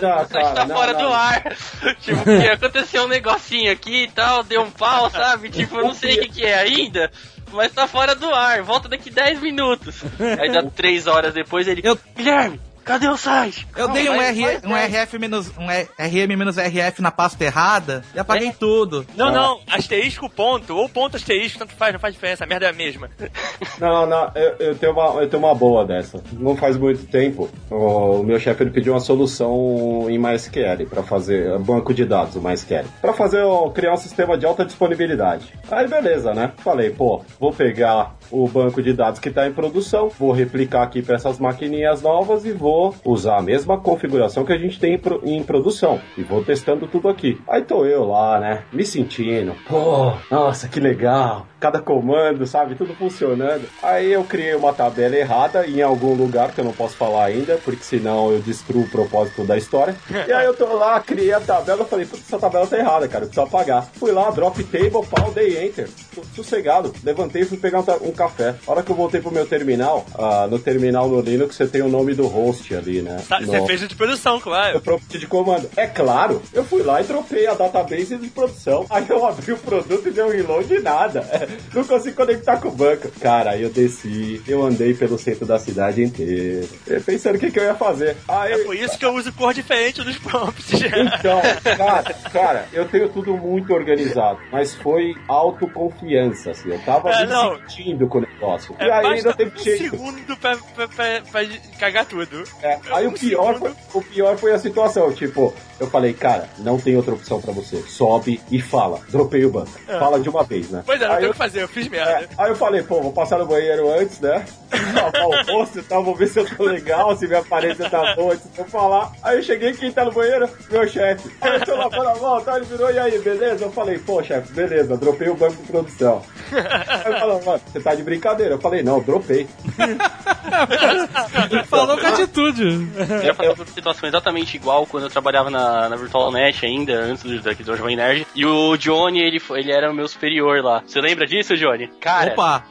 Não, você está não, fora não. do ar. tipo, porque aconteceu um negocinho aqui e tal, deu um pau, sabe? Tipo, eu não sei o que, que é ainda. Mas tá fora do ar, volta daqui 10 minutos. Aí dá 3 horas depois ele. Eu- Guilherme, Cadê o site? Eu dei um, Vai- R, vai- um. RF menos, um RM menos RF na pasta errada e apaguei É? tudo. Não, não, asterisco ponto, ou ponto asterisco, tanto faz, não faz diferença, a merda é a mesma. Não, não, eu, eu tenho uma, eu tenho uma boa dessa. Não faz muito tempo, o, o meu chefe ele pediu uma solução em MySQL para fazer banco de dados, o MySQL, para fazer ó, criar um sistema de alta disponibilidade. Aí beleza, né? Falei, pô, vou pegar o banco de dados que está em produção, vou replicar aqui para essas maquininhas novas e vou usar a mesma configuração que a gente tem em, pro- em produção e vou testando tudo aqui. Aí tô eu lá, né? Me sentindo, pô, nossa, que legal. Cada comando, sabe? Tudo funcionando. Aí eu criei uma tabela errada em algum lugar que eu não posso falar ainda, porque senão eu destruo o propósito da história. E aí eu tô lá, criei a tabela, falei, putz, essa tabela tá errada, cara, eu preciso apagar. Fui lá, drop table, pau, dei enter. Su- Sossegado. Levantei e fui pegar um, um café. A hora que eu voltei pro meu terminal, ah, no terminal no Linux você tem o nome do host ali, né? Tá, Você fez de produção, claro. prompt de comando. É claro, eu fui lá e tropei a database de produção. Aí eu abri o produto e deu um reload e nada. Não consigo conectar com o banco. Cara, aí eu desci, eu andei pelo centro da cidade inteira. Pensando o que, que eu ia fazer. Aí, É por isso que eu uso cor diferente dos prompts. então, cara, cara, eu tenho tudo muito organizado, mas foi autoconfiança, assim. Eu tava É, me sentindo com o negócio. É, e aí ainda teve um jeito. segundo pra, pra, pra, pra cagar tudo. É, aí o pior, foi, o pior foi a situação, tipo, eu falei, cara, não tem outra opção pra você. Sobe e fala. Dropei o banco. Fala de uma vez, né? Pois é, não tem o eu, que fazer, eu fiz é, merda. aí eu falei, pô, vou passar no banheiro antes, né? Lavar o rosto e tal, vou ver se eu tô legal, se minha aparência tá boa antes de eu falar. Aí eu cheguei, quem tá no banheiro? Meu chefe. Aí eu tô lavando a mão, tá? Ele virou, e aí, beleza? Eu falei, pô, chefe, beleza, dropei o banco de produção. Aí ele falou, mano, você tá de brincadeira? Eu falei, não, dropei. Falou com atitude. Já passei por uma situação exatamente igual quando eu trabalhava na, na VirtualNet ainda, antes do, daqui do Jovem Nerd. E o Johnny, ele, foi- ele era o meu superior lá. Você lembra disso, Johnny? Cara, Opa!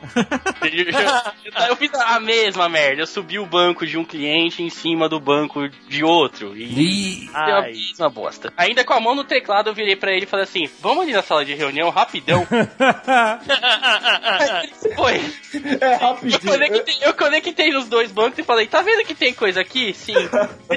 eu, eu- eu fiz a mesma merda. Eu subi o banco de um cliente em cima do banco de outro. E deu a mesma bosta. Ainda com a mão no teclado, eu virei pra ele e falei assim: Vamos ali na sala de reunião rapidão. Foi. É Eu rapidinho. conectei, eu conectei nos dois bancos e falei, tá vendo que tem coisa aqui? Sim.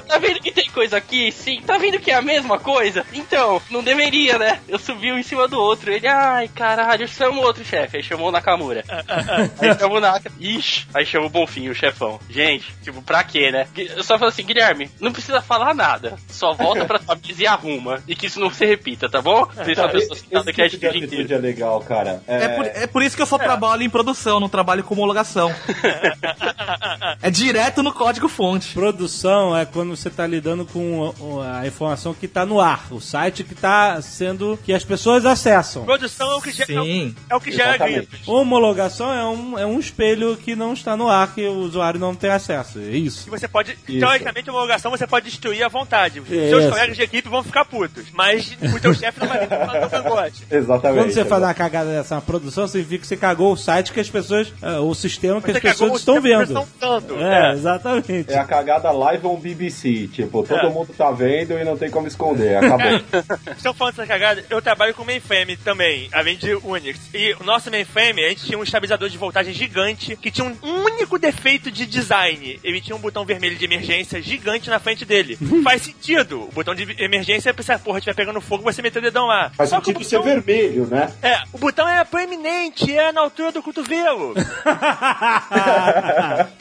Tá vendo que tem coisa aqui? Sim. Tá vendo que é a mesma coisa? Então, não deveria, né? Eu subi um em cima do outro. Ele, ai, caralho, chama o outro chefe. Aí chamou o Nakamura. Aí chamou o Naka. Ixi. Aí chamou o Bonfim, o chefão. Gente, tipo, pra quê, né? Eu só falei assim, Guilherme, não precisa falar nada. Só volta pra sua mesa e arruma. E que isso não se repita, tá bom? Deixa uma Cara, pessoa sentada que é tipo de atitude inteiro. é legal, cara. É por, é por isso que eu só trabalho em produção, não trabalho com homologação. é direto no código fonte. Produção é quando você está lidando com a informação que está no ar, o site que está sendo que as pessoas acessam. Produção é o que gera, Sim. é o que gera Exatamente. gritos. Homologação é um, é um espelho que não está no ar, que o usuário não tem acesso. É isso. E você pode, teoricamente, a homologação você pode destruir à vontade. Os Isso. seus colegas de equipe vão ficar putos, mas o teu chefe não vai falar do cangote. Exatamente. Quando você faz uma cagada dessa na produção, significa que você cagou o site que as pessoas. é, o sistema que Você as pessoas estão que vendo. dando. É, É. exatamente. É a cagada live on BBC. Tipo, todo É. mundo tá vendo e não tem como esconder. Acabou. Estão falando dessa cagada, eu trabalho com mainframe também, além de Unix. E o nosso mainframe, a gente tinha um estabilizador de voltagem gigante que tinha um único defeito de design. Ele tinha um botão vermelho de emergência gigante na frente dele. Faz sentido. O botão de emergência é pra se a porra estiver pegando fogo, você meter o dedão lá. Faz Só sentido o ser botão- vermelho, né? É, o botão é proeminente, é na altura do cotovelo.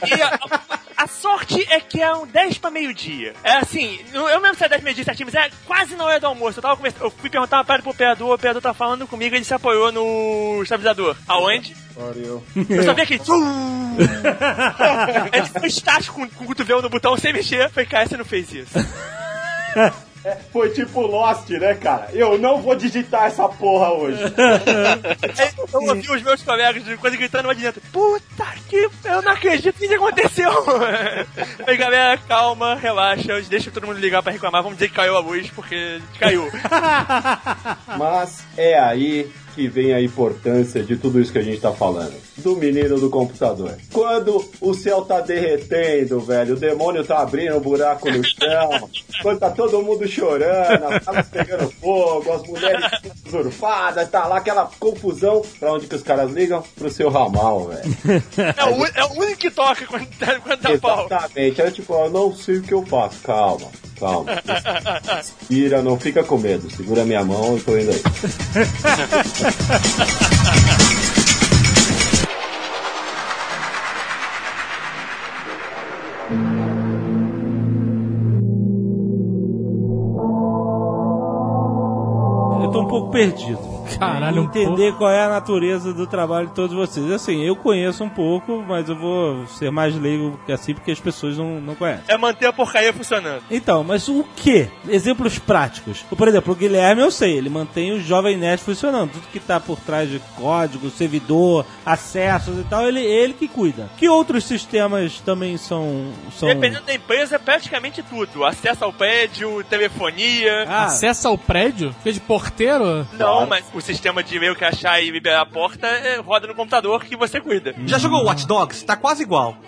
E a, a sorte é que é um 10 pra meio-dia. É assim, eu mesmo sei 10 pra meio-dia certinho, mas é quase na hora do almoço. Eu, tava conversando, eu fui perguntar uma parada pro operador, o operador tá falando comigo, ele se apoiou no estabilizador. Aonde? Eu só vi aqui. tchum. ele foi estático com, com o cotovelo no botão sem mexer. Falei, cara, você não fez isso. Foi tipo Lost, né, cara? Eu não vou digitar essa porra hoje. Aí eu ouvi os meus colegas de coisa gritando lá de dentro. Puta que. Eu não acredito que isso aconteceu. Falei, galera, calma, relaxa. Deixa todo mundo ligar pra reclamar. Vamos dizer que caiu a luz, porque caiu. Mas é aí que vem a importância de tudo isso que a gente tá falando. Do menino do computador. Quando o céu tá derretendo, velho, o demônio tá abrindo um buraco no chão, quando tá todo mundo chorando, as casas pegando fogo, as mulheres usurpadas, tá lá aquela confusão. Pra onde que os caras ligam? Pro seu ramal, velho. É o, é o único que toca quando tá, quando tá pau. Exatamente. Aí tipo, eu não sei o que eu faço. Calma, calma. Respira, não fica com medo. Segura minha mão e tô indo aí. Eu tô um pouco perdido. Caralho, um entender qual é a natureza do trabalho de todos vocês. Assim, eu conheço um pouco, mas eu vou ser mais leigo que assim porque as pessoas não, não conhecem. É manter a porcaria funcionando. Então, mas o que? Exemplos práticos. Por exemplo, o Guilherme eu sei, ele mantém o Jovem Nerd funcionando. Tudo que tá por trás de código, servidor, acessos e tal, ele, ele que cuida. Que outros sistemas também são. são... Dependendo da empresa, é praticamente tudo. Acesso ao prédio, telefonia. Ah, Acesso ao prédio? Fica de porteiro? Não, mas o sistema de e-mail que achar e liberar a porta é, roda no computador que você cuida. Já jogou Watch Dogs? Tá quase igual.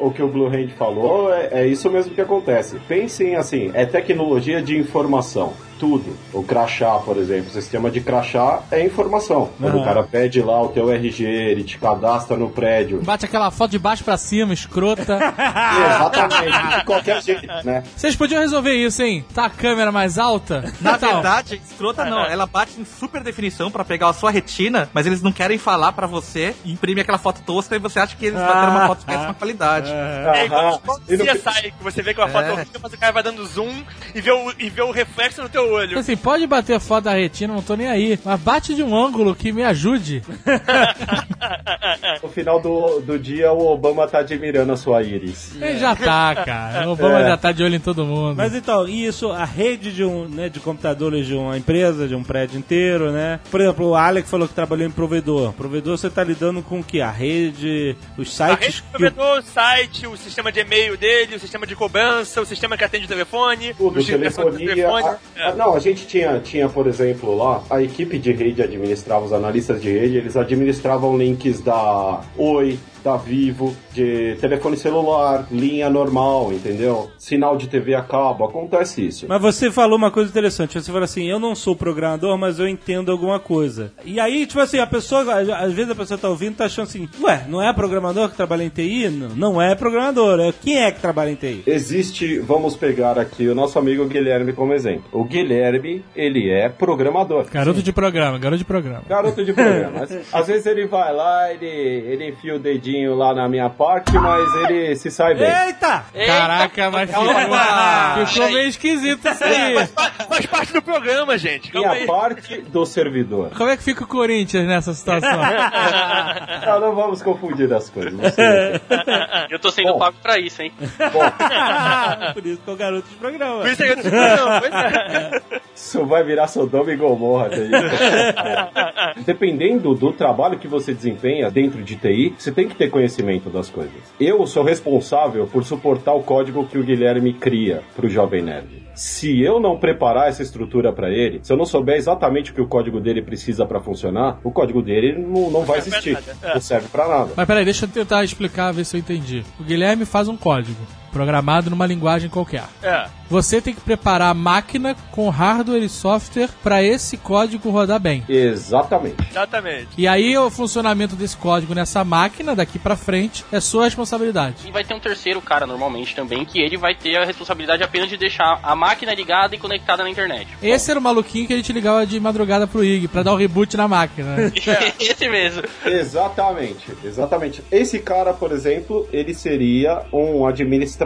O que o Blue Hand falou é, é isso mesmo que acontece. Pensem assim, é tecnologia de informação. Tudo. O crachá, por exemplo, o sistema de crachá é informação. Quando Aham. o cara pede lá o teu RG, ele te cadastra no prédio. Bate aquela foto de baixo pra cima, escrota. Exatamente, de qualquer jeito, né? Vocês podiam resolver isso, hein? Tá a câmera mais alta? Na Então, verdade, escrota não. Ela bate em super definição pra pegar a sua retina, mas eles não querem falar pra você e imprimir aquela foto tosca e você acha que eles bateram uma foto de péssima qualidade. É igual, igual E CSI, que você vê que uma foto É. horrível, mas o cara vai dando zoom e vê o, e vê o reflexo no teu olho. Assim, pode bater foto da retina, não tô nem aí. Mas bate de um ângulo que me ajude. No final do, do dia, o Obama tá admirando a sua íris. Ele já tá, cara. O Obama É. já tá de olho em todo mundo. Mas então, e isso, a rede de um, né, de computadores de uma empresa, de um prédio inteiro, né? Por exemplo, o Alec falou que trabalhou em provedor. Provedor você tá lidando com o que? A rede, os A rede sites do que provedor, o site, o sistema de e-mail dele, o sistema de cobrança, o sistema que atende o telefone, Tudo, o sistema de telefonia. telefone. a- É. a- não, a gente tinha, tinha, por exemplo, lá, a equipe de rede administrava, os analistas de rede, eles administravam links da Oi, da Vivo, de telefone celular, linha normal, entendeu? Sinal de TV a cabo, acontece isso. Mas você falou uma coisa interessante. Você falou assim: eu não sou programador, mas eu entendo alguma coisa. E aí, tipo assim, a pessoa, às vezes a pessoa tá ouvindo e tá achando assim: ué, não é programador que trabalha em TI? Não, não é programador. É quem é que trabalha em TI? Existe, vamos pegar aqui o nosso amigo Guilherme como exemplo. O Guilherme, ele é programador. Garoto de programa, garoto de programa. Garoto de programa. Às- Às vezes ele vai lá, ele, ele enfia o dedinho lá na minha parte, mas ele se sai bem. Eita! Caraca, mas ficou, ficou meio esquisito isso aí. Faz parte do programa, gente. Calma Minha aí. parte do servidor. Como é que fica o Corinthians nessa situação? Não, não vamos confundir as coisas. Eu tô sendo Bom. pago pra isso, hein? Por isso que é o garoto de programa. Por isso é que eu disse, não, pois é. Isso vai virar Sodoma e Gomorra. tá. Dependendo do trabalho que você desempenha dentro de TI, você tem que ter conhecimento das coisas. Eu sou responsável por suportar o código que o Guilherme cria para o Jovem Nerd. Se eu não preparar essa estrutura para ele, se eu não souber exatamente o que o código dele precisa para funcionar, o código dele não, não vai existir. É. Não serve para nada. Mas peraí, deixa eu tentar explicar, ver se eu entendi. O Guilherme faz um código programado numa linguagem qualquer. É. Você tem que preparar a máquina com hardware e software para esse código rodar bem. Exatamente. Exatamente. E aí o funcionamento desse código nessa máquina daqui pra frente é sua responsabilidade. E vai ter um terceiro cara, normalmente, também, que ele vai ter a responsabilidade apenas de deixar a máquina ligada e conectada na internet. Esse era o maluquinho que a gente ligava de madrugada pro IG pra dar o reboot na máquina. né? Esse mesmo. Exatamente, exatamente. Esse cara, por exemplo, ele seria um administrador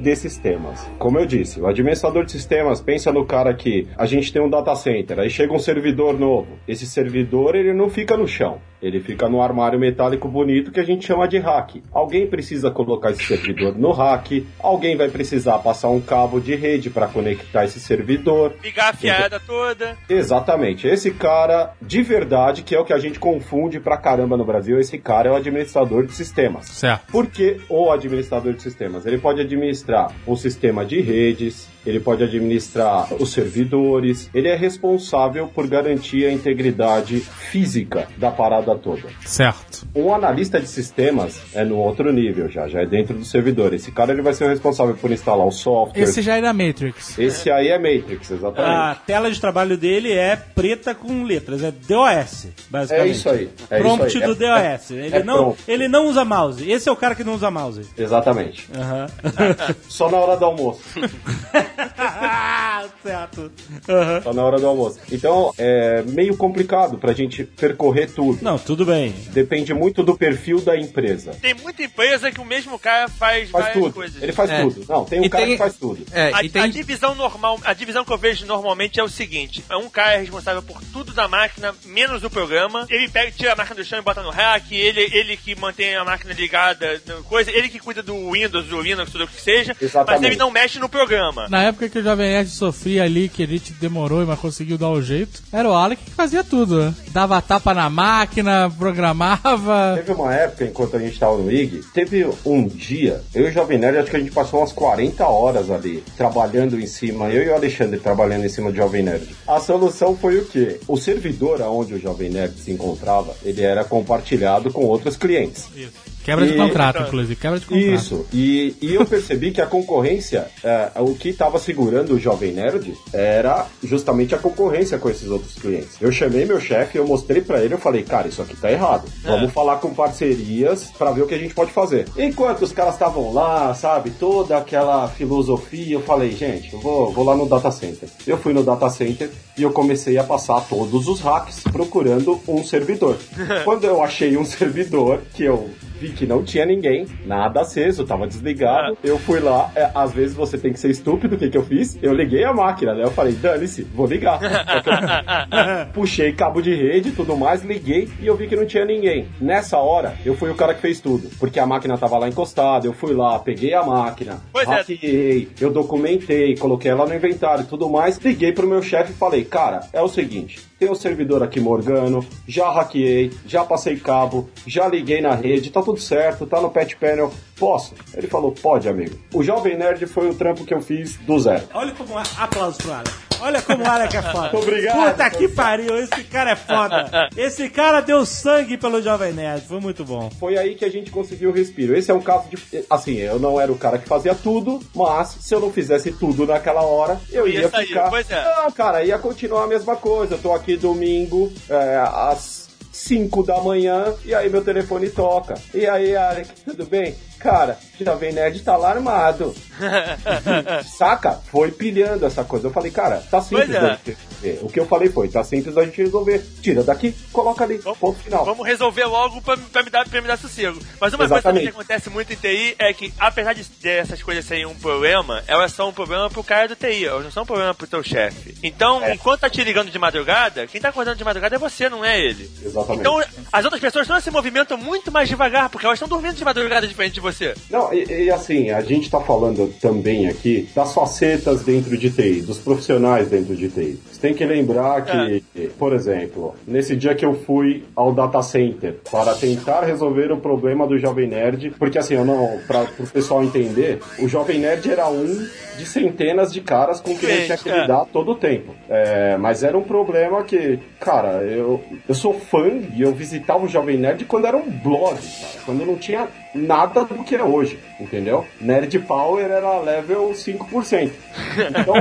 de sistemas. Como eu disse, o administrador de sistemas pensa no cara que a gente tem um data center, aí chega um servidor novo. Esse servidor, ele não fica no chão. Ele fica no armário metálico bonito que a gente chama de rack. Alguém precisa colocar esse servidor no rack, alguém vai precisar passar um cabo de rede para conectar esse servidor. Ligar a fiada toda. Exatamente. Esse cara, de verdade, que é o que a gente confunde pra caramba no Brasil, esse cara é o administrador de sistemas. Certo. Por que o administrador de sistemas? Ele pode administrar um sistema de redes, ele pode administrar os servidores, ele é responsável por garantir a integridade física da parada toda. Certo. Um analista de sistemas é no outro nível já, já é dentro do servidor. Esse cara ele vai ser o responsável por instalar o software. Esse já é da Matrix. Esse aí é Matrix, exatamente. A tela de trabalho dele é preta com letras, é DOS, basicamente. É isso aí. É Prompt isso aí. do É- DOS. Ele, é não, prompt. ele não usa mouse. Esse é o cara que não usa mouse. Exatamente. Aham. Só na hora do almoço. certo. Só na hora do almoço. Então, é meio complicado pra gente percorrer tudo. Não, tudo bem. Depende muito do perfil da empresa. Tem muita empresa que o mesmo cara faz, Faz várias tudo. coisas. Ele faz É. tudo. Não, tem um E cara tem- que faz tudo. É, A, e tem. a divisão normal, a divisão que eu vejo normalmente é o seguinte: é um cara responsável por tudo da máquina, menos o programa. Ele pega, tira a máquina do chão e bota no rack. Ele, ele que mantém a máquina ligada, coisa. Ele que cuida do Windows, do Linux, o que seja. Mas Exatamente. ele não mexe no programa. Na época que o Jovem Nerd sofria ali, que a gente demorou, mas conseguiu dar o jeito, era o Alec que fazia tudo, né? Dava tapa na máquina, programava. Teve uma época, enquanto a gente tava no IG, teve um dia, eu e o Jovem Nerd, acho que a gente passou umas 40 horas ali, trabalhando em cima, eu e o Alexandre trabalhando em cima do Jovem Nerd. A solução foi o quê? O servidor aonde o Jovem Nerd se encontrava, ele era compartilhado com outros clientes. Quebra de E- contrato, inclusive. Quebra de contrato. Isso, e, e eu percebi que a concorrência, é, o que estava segurando o Jovem Nerd era justamente a concorrência com esses outros clientes. Eu chamei meu chefe, eu mostrei pra ele, eu falei, cara, isso aqui tá errado. Vamos falar com parcerias pra ver o que a gente pode fazer. Enquanto os caras estavam lá, sabe, toda aquela filosofia, eu falei, gente, eu vou, vou lá no data center. Eu fui no data center e eu comecei a passar todos os hacks procurando um servidor. Quando eu achei um servidor que eu vi que não tinha ninguém, nada aceso, tava desligado. Eu fui lá, é, às vezes você tem que ser estúpido, o que que eu fiz? Eu liguei a máquina, né? Eu falei, dane-se, vou ligar. Puxei cabo de rede e tudo mais, liguei e eu vi que não tinha ninguém. Nessa hora, eu fui o cara que fez tudo, porque a máquina tava lá encostada, eu fui lá, peguei a máquina, Pois é. hackeei, eu documentei, coloquei ela no inventário e tudo mais, liguei pro meu chefe e falei, cara, é o seguinte, tem um servidor aqui Morgano, já hackeei, já passei cabo, já liguei na rede, tá tudo certo, tá no patch panel, posso? Ele falou, pode, amigo. O Jovem Nerd foi o trampo que eu fiz do zero. Olha como é. Aplausos pro Alec. Olha como o Alec é foda. Obrigado. Puta que pariu, esse cara é foda. Esse cara deu sangue pelo Jovem Nerd, foi muito bom. Foi aí que a gente conseguiu o respiro. Esse é um caso de. Assim, eu não era o cara que fazia tudo, mas se eu não fizesse tudo naquela hora, eu Ia ia, sair, ficar. pois é. Não, cara, ia continuar a mesma coisa. Eu tô aqui domingo, é, às 5 da manhã, e aí meu telefone toca. E aí, Alec, tudo bem? Cara, Jovem Nerd tá lá armado. Saca? Foi pilhando essa coisa. Eu falei, cara, tá simples é. Resolver. O que eu falei foi, tá simples da gente resolver. Tira daqui, coloca ali, ponto final. Vamos resolver logo pra, pra, me dar, pra me dar sossego. Mas uma coisa Exatamente. também que acontece muito em TI é que, apesar de dessas coisas serem um problema, elas são um problema pro cara do TI, elas não são um problema pro teu chefe. Então, É. enquanto tá te ligando de madrugada, quem tá acordando de madrugada é você, não é ele. Exatamente. Então, as outras pessoas todas se movimentam muito mais devagar, porque elas estão dormindo de madrugada diferente de você. Não, e, e assim, a gente tá falando também aqui das facetas dentro de TI, dos profissionais dentro de TI. Tem que lembrar que, por exemplo, nesse dia que eu fui ao data center para tentar resolver o problema do Jovem Nerd, porque assim, eu não, para o pessoal entender, o Jovem Nerd era um de centenas de caras com quem eu tinha que É. lidar todo o tempo. É, mas era um problema que, cara, eu, eu sou fã e eu visitava o Jovem Nerd quando era um blog, cara, quando não tinha nada do que é hoje, entendeu? Nerd Power era level 5%. Então,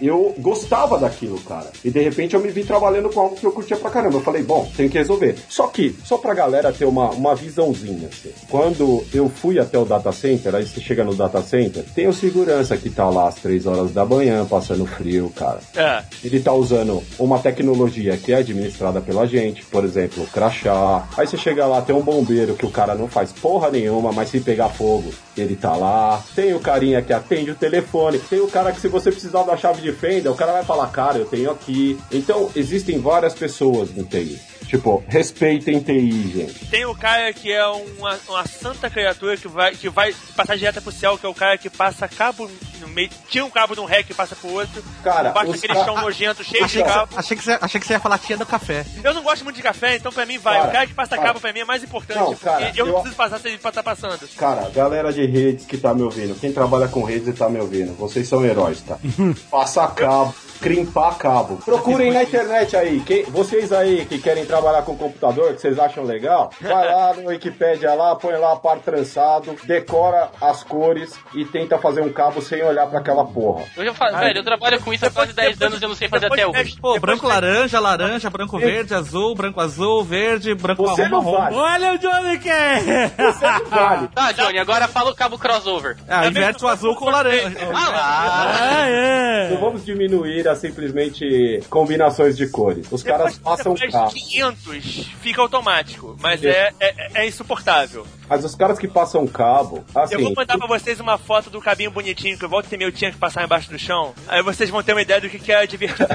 eu gostava daquilo, cara. E de repente eu me vi trabalhando com algo que eu curtia pra caramba. Eu falei, bom, tem que resolver. Só que, só pra galera ter uma, uma visãozinha, assim. Quando eu fui até o data center, aí você chega no data center, tem o segurança que tá lá às 3 horas da manhã, passando frio, cara. É. Ele tá usando uma tecnologia que é administrada pela gente, por exemplo, crachá. Aí você chega lá, tem um bombeiro que o cara não faz porra nenhuma, mas se pegar fogo, ele tá lá. Tem o carinha que atende o telefone. Tem o cara que, se você precisar da chave de fenda, o cara vai falar, cara, eu tenho aqui. Então, existem várias pessoas no TI. Tipo, respeitem TI, gente. Tem o cara que é uma, uma santa criatura que vai, que vai passar direto pro céu, que é o cara que passa cabo no meio, tira um cabo de um rec e passa pro outro. Cara, basta os aquele ca- chão nojento, cheio de Achei- cabo. Achei que, você, achei que você ia falar tia do café. Eu não gosto muito de café, então pra mim vai. Cara, o cara que passa cara. cabo pra mim é mais importante. Não, cara, porque eu, não eu- preciso passar se ele tá passando. Cara, galera de redes que tá me ouvindo, quem trabalha com redes e tá me ouvindo, vocês são heróis, tá? Passar cabo, crimpar cabo. Procurem na internet aí, quem- vocês aí que querem trabalhar com computador, que vocês acham legal, vai lá no Wikipedia lá, põe lá par trançado, decora as cores e tenta fazer um cabo sem olhar pra aquela porra. Eu já falo, velho, eu trabalho com isso há quase 10 anos e eu não sei fazer até hoje. Pô, branco laranja, laranja, branco verde, azul, branco azul, verde, branco Você marrom, não vale. Olha o Johnny Care! Você não vale. Tá, Johnny, agora fala o cabo crossover. Ah, inverte o azul com o laranja. Ah lá! Ah, é. Não vamos diminuir a simplesmente combinações de cores. Os caras Depois que passam cabo. 500, fica automático. Mas é, é, é insuportável. Mas os caras que passam cabo, assim. Eu vou mandar pra vocês uma foto do cabinho bonitinho que eu volto e meio tinha que passar embaixo do chão. Aí vocês vão ter uma ideia do que que é divertido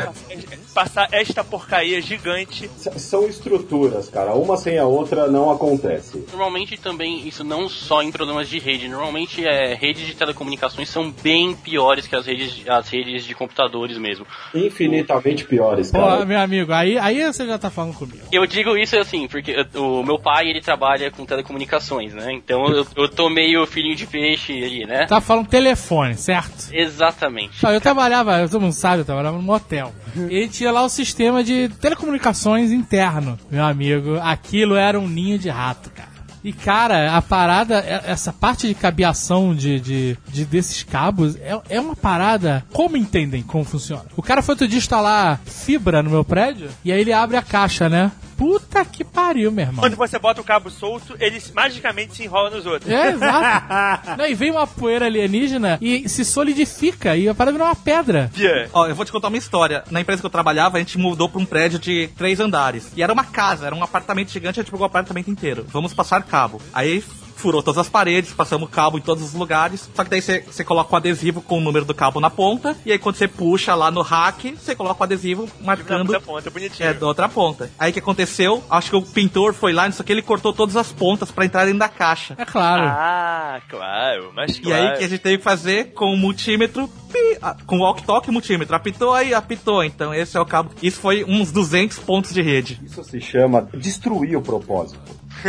passar esta porcaria gigante. São estruturas, cara. Uma sem a outra não acontece. Normalmente também, isso não só em problemas de rede, normalmente é, redes de telecomunicações são bem piores que as redes, as redes de computadores mesmo. Infinitamente piores, Pô, cara. meu amigo, aí, aí você já tá falando comigo. Eu digo isso assim, porque o meu pai, ele trabalha com telecomunicações, né? Então eu, eu tô meio filhinho de peixe ali, né? Tá falando telefone, certo? Exatamente. Não, eu trabalhava, todo mundo sabe, eu trabalhava num hotel. E tinha lá o sistema de telecomunicações interno, meu amigo. Aquilo era um ninho de rato, cara. E, cara, a parada, é- essa parte de cabeação de, de, de- desses cabos é, é uma parada. Como entendem como funciona? O cara foi outro dia instalar fibra no meu prédio e aí ele abre a caixa, né? Puta que pariu, meu irmão. Quando você bota o cabo solto, ele magicamente se enrola nos outros. É, exato. Não, e vem uma poeira alienígena e se solidifica e a parada vira uma pedra. Yeah. Ó, eu vou te contar uma história. Na empresa que eu trabalhava, a gente mudou pra um prédio de três andares. E era uma casa, era um apartamento gigante, a gente pegou o apartamento inteiro. Vamos passar cabo. Aí furou todas as paredes, passamos cabo em todos os lugares. Só que daí você coloca o adesivo com o número do cabo na ponta. E aí quando você puxa lá no rack, você coloca o adesivo marcando. Da ponta, bonitinho. É, da outra ponta. Aí o que aconteceu? Acho que o pintor foi lá, não sei o que, ele cortou todas as pontas pra entrar dentro da caixa. É claro. Ah, claro, mas E claro. aí que a gente teve que fazer com o multímetro, pi, com o walk-talk e multímetro. Apitou aí, apitou. Então esse é o cabo. Isso foi uns 200 pontos de rede. Isso se chama destruir o propósito.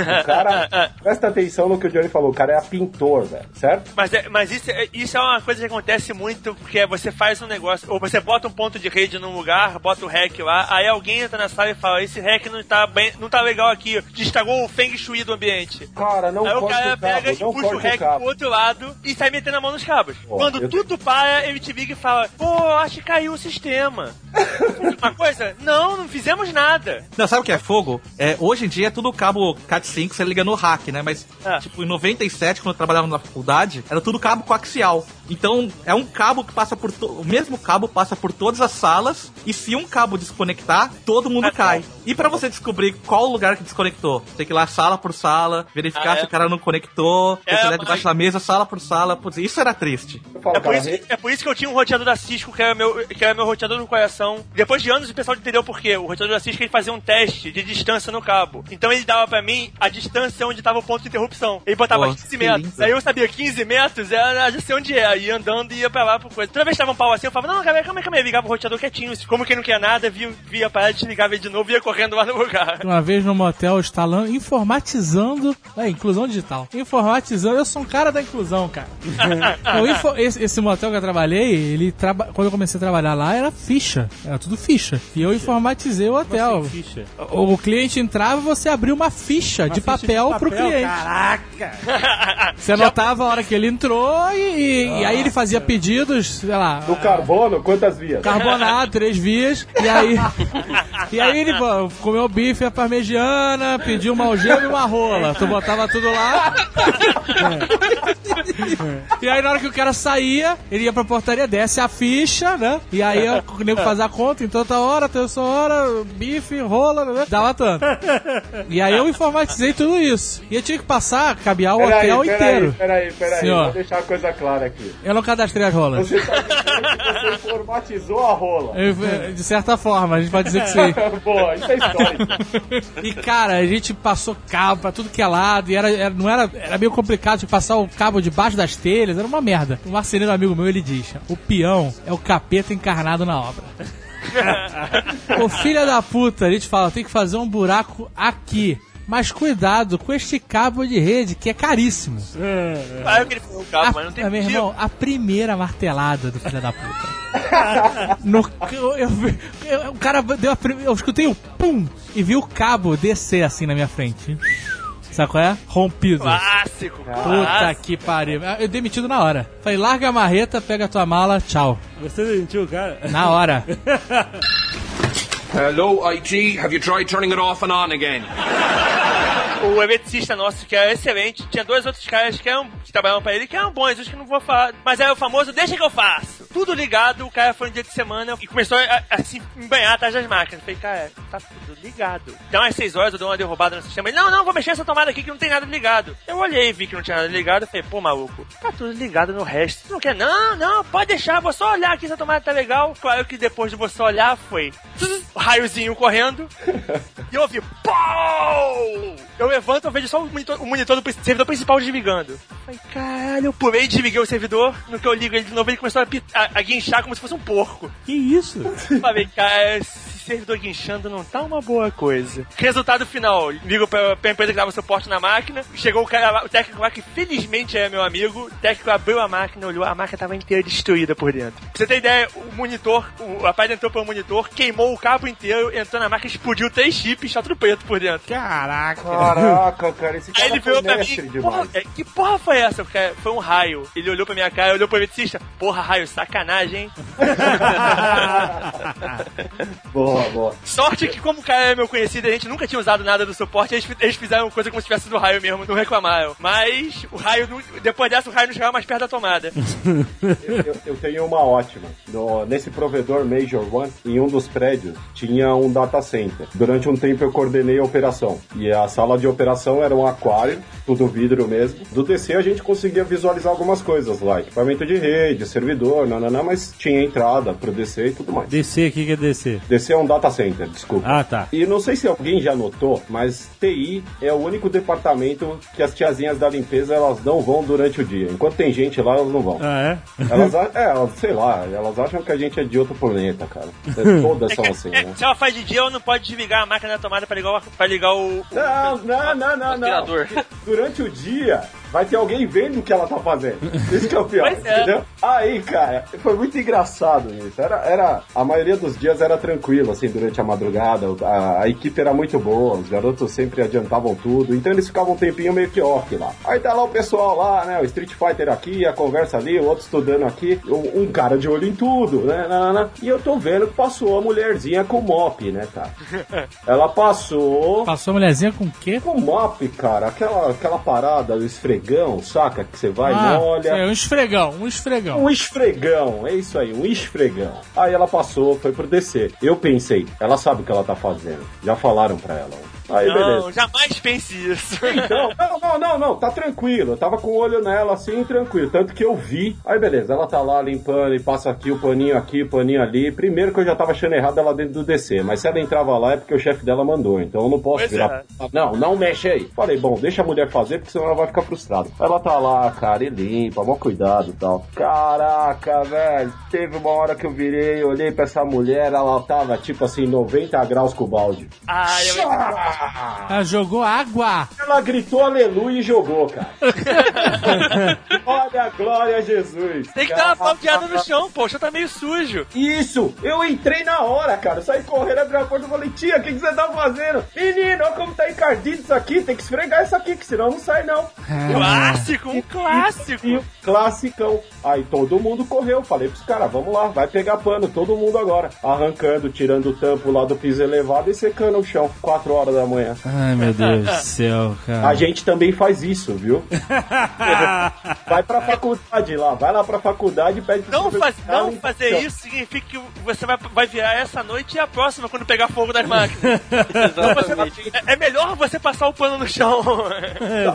O cara, presta atenção no que o Johnny falou, o cara é a pintor, velho, certo? Mas, é, mas isso, é, isso é uma coisa que acontece muito, porque você faz um negócio, ou você bota um ponto de rede num lugar, bota o REC lá, aí alguém entra na sala e fala, esse REC não tá, bem, não tá legal aqui, estragou o Feng Shui do ambiente. Cara, não aí o cara o cabo, pega e não puxa o corta o REC cabo. pro outro lado e sai metendo a mão nos cabos. Pô, Quando tudo para, ele te liga e fala, pô, acho que caiu o sistema. uma coisa? Não, não fizemos nada. Não, sabe o que é fogo? É, hoje em dia é tudo cabo Cat5, você liga no rack, né? Mas, Ah. tipo, em 97, quando eu trabalhava na faculdade, era tudo cabo coaxial. Então, é um cabo que passa por... To... O mesmo cabo passa por todas as salas, e se um cabo desconectar, todo mundo Ah, cai. tá. E pra você descobrir qual lugar que desconectou, tem que ir lá sala por sala, verificar Ah, é? se o cara não conectou, É, se ele é mas- debaixo da mesa, sala por sala. Putz, isso era triste. É por, isso, re- é por isso que eu tinha um roteador da Cisco, que era, meu, que era meu roteador no coração. Depois de anos, o pessoal entendeu por quê. O roteador da Cisco ele fazia um teste de distância no cabo. Então ele dava pra mim a distância onde tava o ponto de interrupção. Ele botava Pô, 15 que metros. lindo. Aí eu sabia 15 metros, era já sei onde é. Ia andando e ia pra lá por coisa. Toda vez que tava um pau assim, eu falava, não, galera, calma aí, calma aí. Ligava o roteador quietinho. Como quem não quer nada, via, via a parada, desligava ele de novo e ia correndo lá no lugar. Uma vez no motel instalando, informatizando. É, inclusão digital. Informatizando, eu sou um cara da inclusão, cara. Não, info- esse, esse motel que eu trabalhei, ele traba, quando eu comecei a trabalhar lá, era ficha. Era tudo ficha. E eu informatizei o hotel. Ficha. O, o cliente entrava e você abria uma ficha, de, Ficha papel pro cliente. Caraca! Você anotava a hora que ele entrou e, e- e aí ele fazia pedidos, sei lá. Do carbono, quantas vias? Carbonato, três vias, e aí. e aí ele pô, comeu bife, a parmegiana, pediu uma algema e uma rola. Tu botava tudo lá. E aí na hora que o cara saía, ele ia pra portaria, desce a ficha, né? E aí o nego faz a conta, em tanta hora, tanta hora, bife, rola, né? Dava tanto. E aí eu informatizei tudo isso. E eu tinha que passar, cabear o Peraí, hotel peraí, inteiro. Peraí, peraí, Senhor. Vou deixar a coisa clara aqui. Eu não cadastrei as rolas. Você tá dizendo que você informatizou a rola. Eu- De certa forma, a gente pode dizer que sim. Boa, isso é histórico. E cara, a gente passou cabo pra tudo que é lado, e era, era- não era, era meio complicado de passar o cabo de baixo debaixo das telhas, era uma merda. Um marceneiro amigo meu, ele diz, o peão é o capeta encarnado na obra. o filho da puta, a gente fala, tem que fazer um buraco aqui. Mas cuidado com este cabo de rede, que é caríssimo. Ah, eu queria o cabo, mas não tem Ah, meu motivo. irmão, a primeira martelada do filho da puta. No- eu, eu- eu- o cara deu a prim- Eu escutei o pum e vi o cabo descer assim na minha frente. Sabe qual é? Rompido. Clássico, Puta clássico. que pariu. Eu demitido na hora. Falei, larga a marreta, pega a tua mala, tchau. Você demitiu o cara? Na hora. Hello, IT. Have you tried turning it off and on again? O eletricista nosso, que era excelente, tinha dois outros caras que, eram, que trabalhavam pra ele que eram bons, os que não vou falar. Mas era o famoso, deixa que eu faço. Tudo ligado, o cara foi um dia de semana e começou a, a se embanhar atrás das máquinas. Eu falei, cara, tá tudo ligado. Então às seis horas eu dou uma derrubada no sistema. Ele, não, não, vou mexer essa tomada aqui que não tem nada ligado. Eu olhei, vi que não tinha nada ligado, falei, pô, maluco, tá tudo ligado no resto. Não quer? Não, não, pode deixar, vou só olhar aqui se a tomada tá legal. Claro que depois de você olhar, foi o raiozinho correndo. E eu ouvi, pau! Eu levanto, eu vejo só o monitor, o monitor do servidor principal desligando. Falei, caralho, eu pulei, desliguei o servidor. No que eu ligo ele de novo, ele começou a, a, a guinchar como se fosse um porco. Que isso? Falei, cara, esse servidor guinchando não tá uma boa coisa. Resultado final, ligo pra, pra empresa que dava suporte na máquina. Chegou o cara lá, o técnico lá, que felizmente é meu amigo. O técnico abriu a máquina, olhou, a máquina tava inteira destruída por dentro. Pra você ter ideia, o monitor, o rapaz entrou pelo monitor, queimou o cabo inteiro, entrou na máquina, explodiu três chips, tá tudo preto por dentro. Caraca. Caraca, cara, esse Aí cara ele foi virou pra mim, porra, que porra foi essa? Foi um raio. Ele olhou pra minha cara, olhou pro eletricista, porra, raio, sacanagem, hein? Boa, boa. Sorte que, como o cara é meu conhecido, a gente nunca tinha usado nada do suporte, eles, eles fizeram coisa como se tivesse sido raio mesmo, não reclamaram. Mas o raio, depois dessa, o raio não chegava mais perto da tomada. Eu, eu- eu tenho uma ótima. No- nesse provedor Major One, em um dos prédios, tinha um data center. Durante um tempo eu coordenei a operação. E a sala de operação era um aquário, tudo vidro mesmo. Do DC a gente conseguia visualizar algumas coisas lá. Equipamento de rede, servidor, nananã, mas tinha entrada pro DC e tudo mais. DC, o que, que é DC? DC é um data center, desculpa. Ah, tá. E não sei se alguém já notou, mas TI é o único departamento que as tiazinhas da limpeza elas não vão durante o dia. Enquanto tem gente lá, elas não vão. Ah, é? Elas, é, elas- sei lá, elas acham que a gente é de outro planeta, cara. É, Todas são assim, É, né? se ela faz de dia, ela não pode desligar a máquina da tomada pra ligar o, pra ligar o, o- Não, não, não, não, não. Durante o dia, vai ter alguém vendo o que ela tá fazendo. Isso que é o pior, Pois é. entendeu? Aí, cara, foi muito engraçado isso. Era, era, a maioria dos dias era tranquilo, assim, durante a madrugada. A, a equipe era muito boa, os garotos sempre adiantavam tudo. Então eles ficavam um tempinho meio que off lá. Aí tá lá o pessoal lá, né? O Street Fighter aqui, a conversa ali, o outro estudando aqui. Um, um cara de olho em tudo, né? E eu tô vendo que passou a mulherzinha com mop, né, cara? Ela passou. Passou a mulherzinha com o quê? Com mop, cara, aquela, aquela parada do esfregão, saca? Que você vai, ah, molha. é um esfregão, um esfregão. Um esfregão, é isso aí, um esfregão. Aí ela passou, foi pro descer. Eu pensei, ela sabe o que ela tá fazendo. Já falaram pra ela. Aí, Não, beleza. jamais pense isso. Então, não, não, não, não, tá tranquilo. Eu tava com o olho nela assim, tranquilo. Tanto que eu vi. Aí, beleza, ela tá lá limpando e passa aqui o paninho aqui, o paninho ali. Primeiro que eu já tava achando errado ela dentro do DC, mas se ela entrava lá é porque o chefe dela mandou. Então eu não posso Pois virar. é. Não, não mexe aí. Falei, bom, deixa a mulher fazer, porque senão ela vai ficar frustrada. Ela tá lá, cara, e limpa, mó cuidado e tal. Caraca, velho. Teve uma hora que eu virei, olhei pra essa mulher, ela tava tipo assim, 90 graus com o balde. Ai, eu... Ah! Ela jogou água. Ela gritou aleluia e jogou, cara. Olha a glória a Jesus. Tem que dar uma Cara, palpeada no chão, pô, o chão tá meio sujo. Isso! Eu entrei na hora, cara. Eu saí correndo, abri a porta e falei, tia, o que, que você tá fazendo? Menino, olha como tá encardido isso aqui. Tem que esfregar isso aqui, que senão não sai, não. Clássico, um clássico. E classicão. Aí todo mundo correu. Falei pros caras, vamos lá, vai pegar pano, todo mundo agora. Arrancando, tirando o tampo lá do piso elevado e secando o chão. 4 horas da manhã. Ai, meu Deus do céu, cara. A gente também faz isso, viu? vai pra faculdade lá, vai lá pra faculdade e pede pro Não, faz, não fazer chão. isso significa que você vai, vai virar essa noite e a próxima quando pegar fogo das máquinas. Então vai- é, é melhor você passar o pano no chão.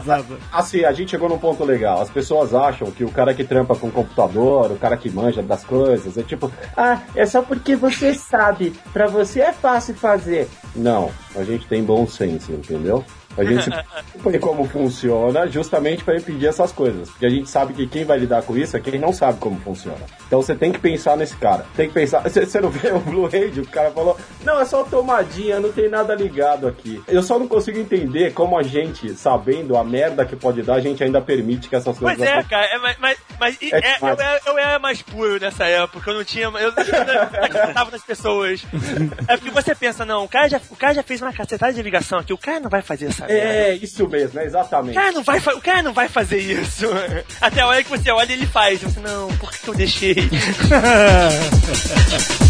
Exato. Assim, a gente chegou num ponto legal. As pessoas acham que o cara que trampa com computador, o cara que manja das coisas, é tipo, ah, é só porque você sabe. Pra você é fácil fazer. Não, a gente tem bom senso, entendeu? A gente põe como funciona justamente para impedir essas coisas. Porque a gente sabe que quem vai lidar com isso é quem não sabe como funciona. Então você tem que pensar nesse cara. Tem que pensar. Você não vê o Blu-ray? O cara falou: Não, é só tomadinha, não tem nada ligado aqui. Eu só não consigo entender como a gente, sabendo a merda que pode dar, a gente ainda permite que essas coisas Pois é, aconteçam. cara, é, mas, mas, mas e- É é, eu, era- eu era mais puro nessa época, eu não tinha. Eu não acreditava nas pessoas. É porque você pensa, não, o cara já, o cara já fez uma cacetada de ligação aqui, o cara não vai fazer essa merda. É, isso mesmo, é O exatamente. cara, não vai, o cara não vai fazer isso. Até a hora que você olha e ele faz. Você, não, por que, que eu deixei?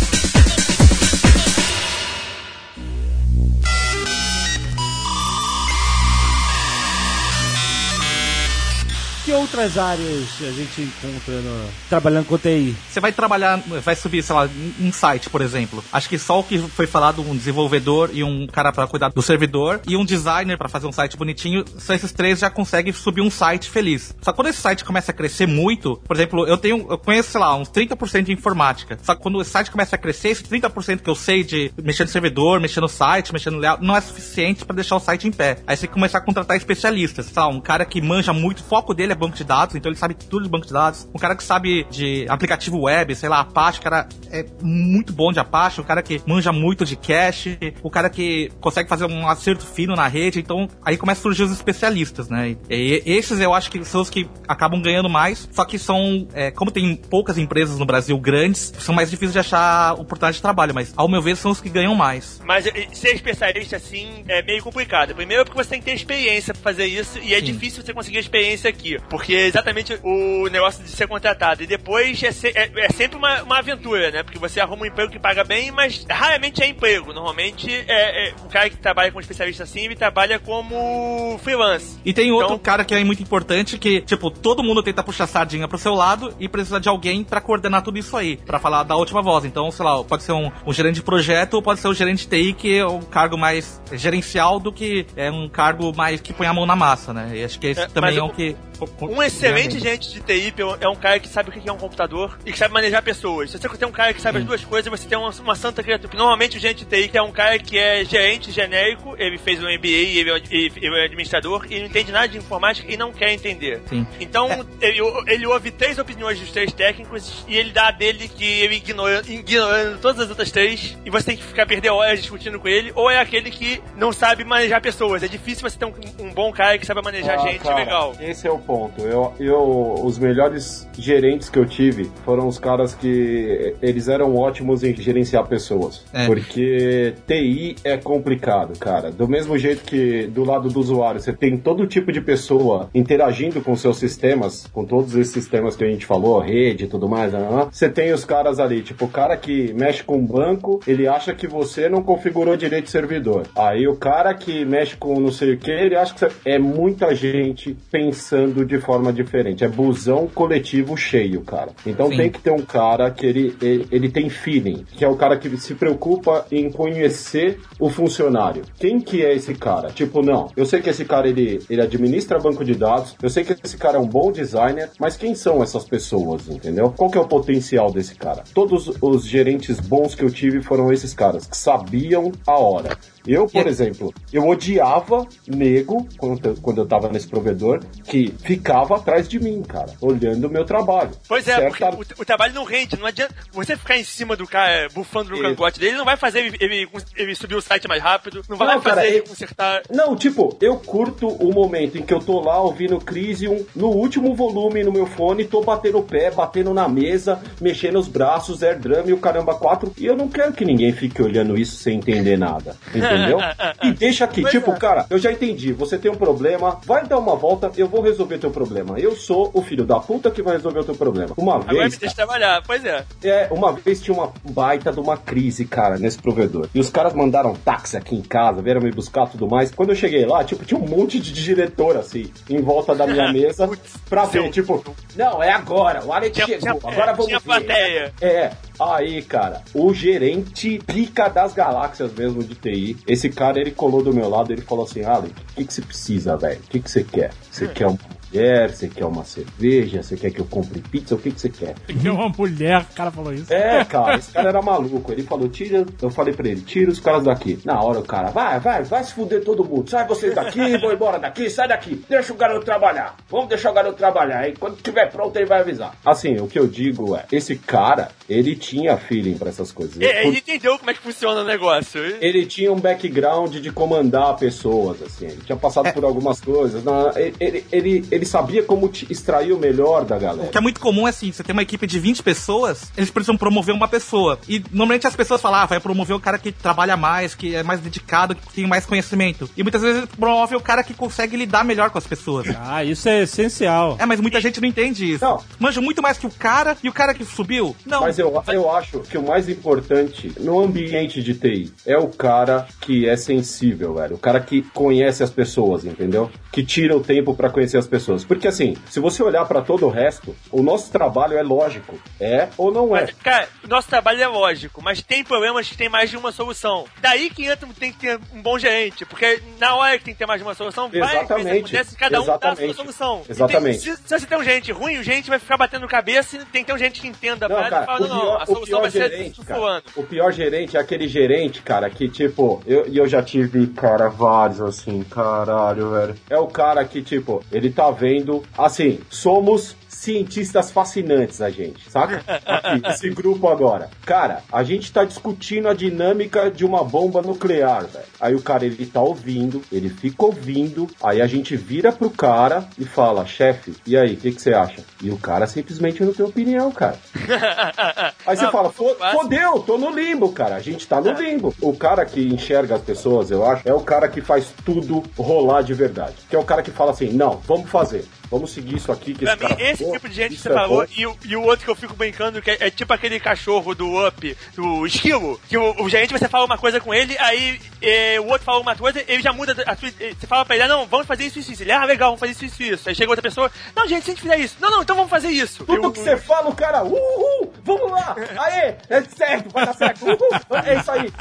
Que outras áreas a gente encontra no- trabalhando com TI? Você vai trabalhar, vai subir, sei lá, um site, por exemplo. Acho que só o que foi falado, um desenvolvedor e um cara pra cuidar do servidor e um designer pra fazer um site bonitinho, só esses três já conseguem subir um site feliz. Só que quando esse site começa a crescer muito, por exemplo, eu tenho, eu conheço, sei lá, uns 30% de informática. Só que quando esse site começa a crescer, esse 30% que eu sei de mexer no servidor, mexer no site, mexer no layout, não é suficiente pra deixar o site em pé. Aí você começar a contratar especialistas. Sei lá, um cara que manja muito, o foco dele é banco de dados, então ele sabe tudo de banco de dados. Um cara que sabe de aplicativo web, sei lá, Apache, o cara é muito bom de Apache, o cara que manja muito de cache, o cara que consegue fazer um acerto fino na rede, então aí começa a surgir os especialistas, né? E, esses eu acho que são os que acabam ganhando mais, só que são, é, como tem poucas empresas no Brasil grandes, são mais difíceis de achar oportunidade de trabalho, mas ao meu ver são os que ganham mais. Mas ser especialista assim é meio complicado. Primeiro porque você tem que ter experiência pra fazer isso e é difícil você conseguir experiência aqui. Porque é exatamente o negócio de ser contratado. E depois é, se- é- é sempre uma, uma aventura, né? Porque você arruma um emprego que paga bem, mas raramente é emprego. Normalmente é, é o cara que trabalha como especialista assim, ele trabalha como freelance. E tem outro Então- cara que é muito importante que, tipo, todo mundo tenta puxar sardinha pro seu lado e precisa de alguém pra coordenar tudo isso aí, pra falar da última voz. Então, sei lá, pode ser um, um gerente de projeto ou pode ser um gerente de TI que é um cargo mais gerencial do que é um cargo mais que põe a mão na massa, né? E acho que esse É, também é o o- que... Um excelente gerente de TI é um cara que sabe o que é um computador e que sabe manejar pessoas. Se você tem um cara que sabe as duas coisas, você tem uma, uma santa criatura. Normalmente o gerente de TI é um cara que é gerente genérico, ele fez um MBA, ele, é- ele, ele é administrador, e não entende nada de informática e não quer entender. Sim. Então, ele, ele ouve três opiniões dos três técnicos e ele dá a dele que ele ignora, ignorando todas as outras três e você tem que ficar perder horas discutindo com ele, ou é aquele que não sabe manejar pessoas. É difícil você ter um, um bom cara que sabe manejar Ah, gente cara, legal. Esse é o ponto. Eu, eu, os melhores gerentes que eu tive foram os caras que eles eram ótimos em gerenciar pessoas. É. Porque TI é complicado, cara. Do mesmo jeito que do lado do usuário você tem todo tipo de pessoa interagindo com seus sistemas, com todos esses sistemas que a gente falou, rede e tudo mais, né, né, você tem os caras ali, tipo, o cara que mexe com o banco, ele acha que você não configurou direito o servidor. Aí o cara que mexe com não sei o que, ele acha que você... é muita gente pensando de forma diferente. É busão coletivo cheio, cara. Então Sim. tem que ter um cara que ele, ele, ele tem feeling, que é o cara que se preocupa em conhecer o funcionário. Quem que é esse cara? Tipo, não, eu sei que esse cara ele, ele administra banco de dados, eu sei que esse cara é um bom designer, mas quem são essas pessoas, entendeu? Qual que é o potencial desse cara? Todos os gerentes bons que eu tive foram esses caras, que sabiam a hora. Eu, por exemplo, eu odiava nego, quando eu, tava nesse provedor, que ficava atrás de mim, cara, olhando o meu trabalho. Pois é, porque o, o trabalho não rende, não adianta você ficar em cima do cara bufando no Isso. cangote dele, não vai fazer ele, ele, ele subir o site mais rápido, não vai Não, fazer cara, ele eu- consertar. Não, tipo, eu curto o momento em que eu tô lá ouvindo Crisium no último volume no meu fone, tô batendo o pé, batendo na mesa, mexendo os braços, air drum e o caramba 4, e eu não quero que ninguém fique olhando isso sem entender nada, entendeu? e deixa aqui, Pois tipo, é. cara, eu já entendi, você tem um problema, vai dar uma volta, eu vou resolver teu problema. Eu sou o filho da puta que vai resolver o teu problema. Uma Agora me vez, deixa trabalhar, pois é. é, uma vez tinha uma baita de uma crise, cara, nesse provedor. E os caras mandaram táxi aqui em casa, vieram me buscar tudo mais. Quando eu cheguei lá, tipo, tinha um monte de diretor, assim, em volta da minha mesa, pra ver, tipo, não, é agora, o Alex Tinha, chegou, agora é, vamos tinha ver. plateia. É, aí, cara, o gerente pica das galáxias mesmo de TI, esse cara, ele colou do meu lado, ele falou assim, Alex, o que que você precisa, velho? O que que você quer? Você quer um mulher, você quer uma cerveja, você quer que eu compre pizza, o que, que você quer? Que é uma mulher, o cara falou isso. É, cara, esse cara era maluco. Ele falou, tira, eu falei pra ele, tira os caras daqui. Na hora o cara, vai, vai, vai se fuder todo mundo. Sai vocês daqui, vou embora daqui, sai daqui. Deixa o garoto trabalhar. Vamos deixar o garoto trabalhar. Aí quando tiver pronto ele vai avisar. Assim, o que eu digo é, esse cara, ele tinha feeling pra essas coisas. É, Por- ele entendeu como é que funciona o negócio. ele tinha um background de comandar pessoas, assim. Ele tinha passado por algumas coisas. na- ele, ele, ele, ele sabia como te extrair o melhor da O galera. que é muito comum é assim, você tem uma equipe de 20 pessoas, eles precisam promover uma pessoa. E normalmente as pessoas falam, ah, vai promover o cara que trabalha mais, que é mais dedicado, que tem mais conhecimento. E muitas vezes promove o cara que consegue lidar melhor com as pessoas. Ah, isso é essencial. É, mas muita gente não entende isso. Não. Manja muito mais que o cara e o cara que subiu. Não. Mas eu, eu acho que o mais importante no ambiente de TI é o cara que é sensível, velho. O cara que conhece as pessoas, entendeu? Que tira o tempo pra conhecer as pessoas. Porque assim, se você olhar pra todo o resto, o nosso trabalho é lógico. É ou não é? Mas, cara, o nosso trabalho é lógico, mas tem problemas que tem mais de uma solução. Daí que entra, tem que ter um bom gerente, porque na hora que tem que ter mais de uma solução, vai Exatamente. acontece cada um dá a sua Exatamente. solução. Exatamente. Tem- se, se você tem um gerente ruim, o gerente vai ficar batendo cabeça e tem que ter um gerente que entenda a Não, e cara, fala, o pior, o pior gerente, cara, o pior gerente é aquele gerente, cara, que tipo, eu, e eu já tive, cara, vários assim, caralho, velho. É o cara que, tipo, ele tá vendo, assim, somos cientistas fascinantes, a gente, saca? Aqui, esse grupo agora. Cara, a gente tá discutindo a dinâmica de uma bomba nuclear, velho. Aí o cara, ele tá ouvindo, ele fica ouvindo, aí a gente vira pro cara e fala, chefe, e aí, o que que você acha? E o cara simplesmente não tem opinião, cara. Aí você Ah, fala, "Fo- fácil. fodeu, tô no limbo, cara. A gente tá no limbo. O cara que enxerga as pessoas, eu acho, é o cara que faz tudo rolar de verdade. Que é o cara que fala assim, não, vamos fazer. Vamos seguir isso aqui. Que Pra esse mim, cara esse tipo de gente que você é falou bom." e, o- e o outro que eu fico brincando, que é, é tipo aquele cachorro do Up, do esquilo, que o, o gerente, você fala uma coisa com ele, aí é, o outro fala uma coisa, ele já muda a sua, Você fala pra ele, ah, não, vamos fazer isso, isso, isso. Ele, ah, legal, vamos fazer isso, isso, isso. Aí chega outra pessoa, não, gente, se a gente fizer isso. Não, não, então vamos fazer isso. Tudo Eu- que você fala, o cara, uhul, vamos lá, aê, é certo, vai dar certo, uhul, é isso aí.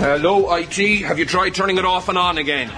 Hello, IT. Have you tried turning it off and on again?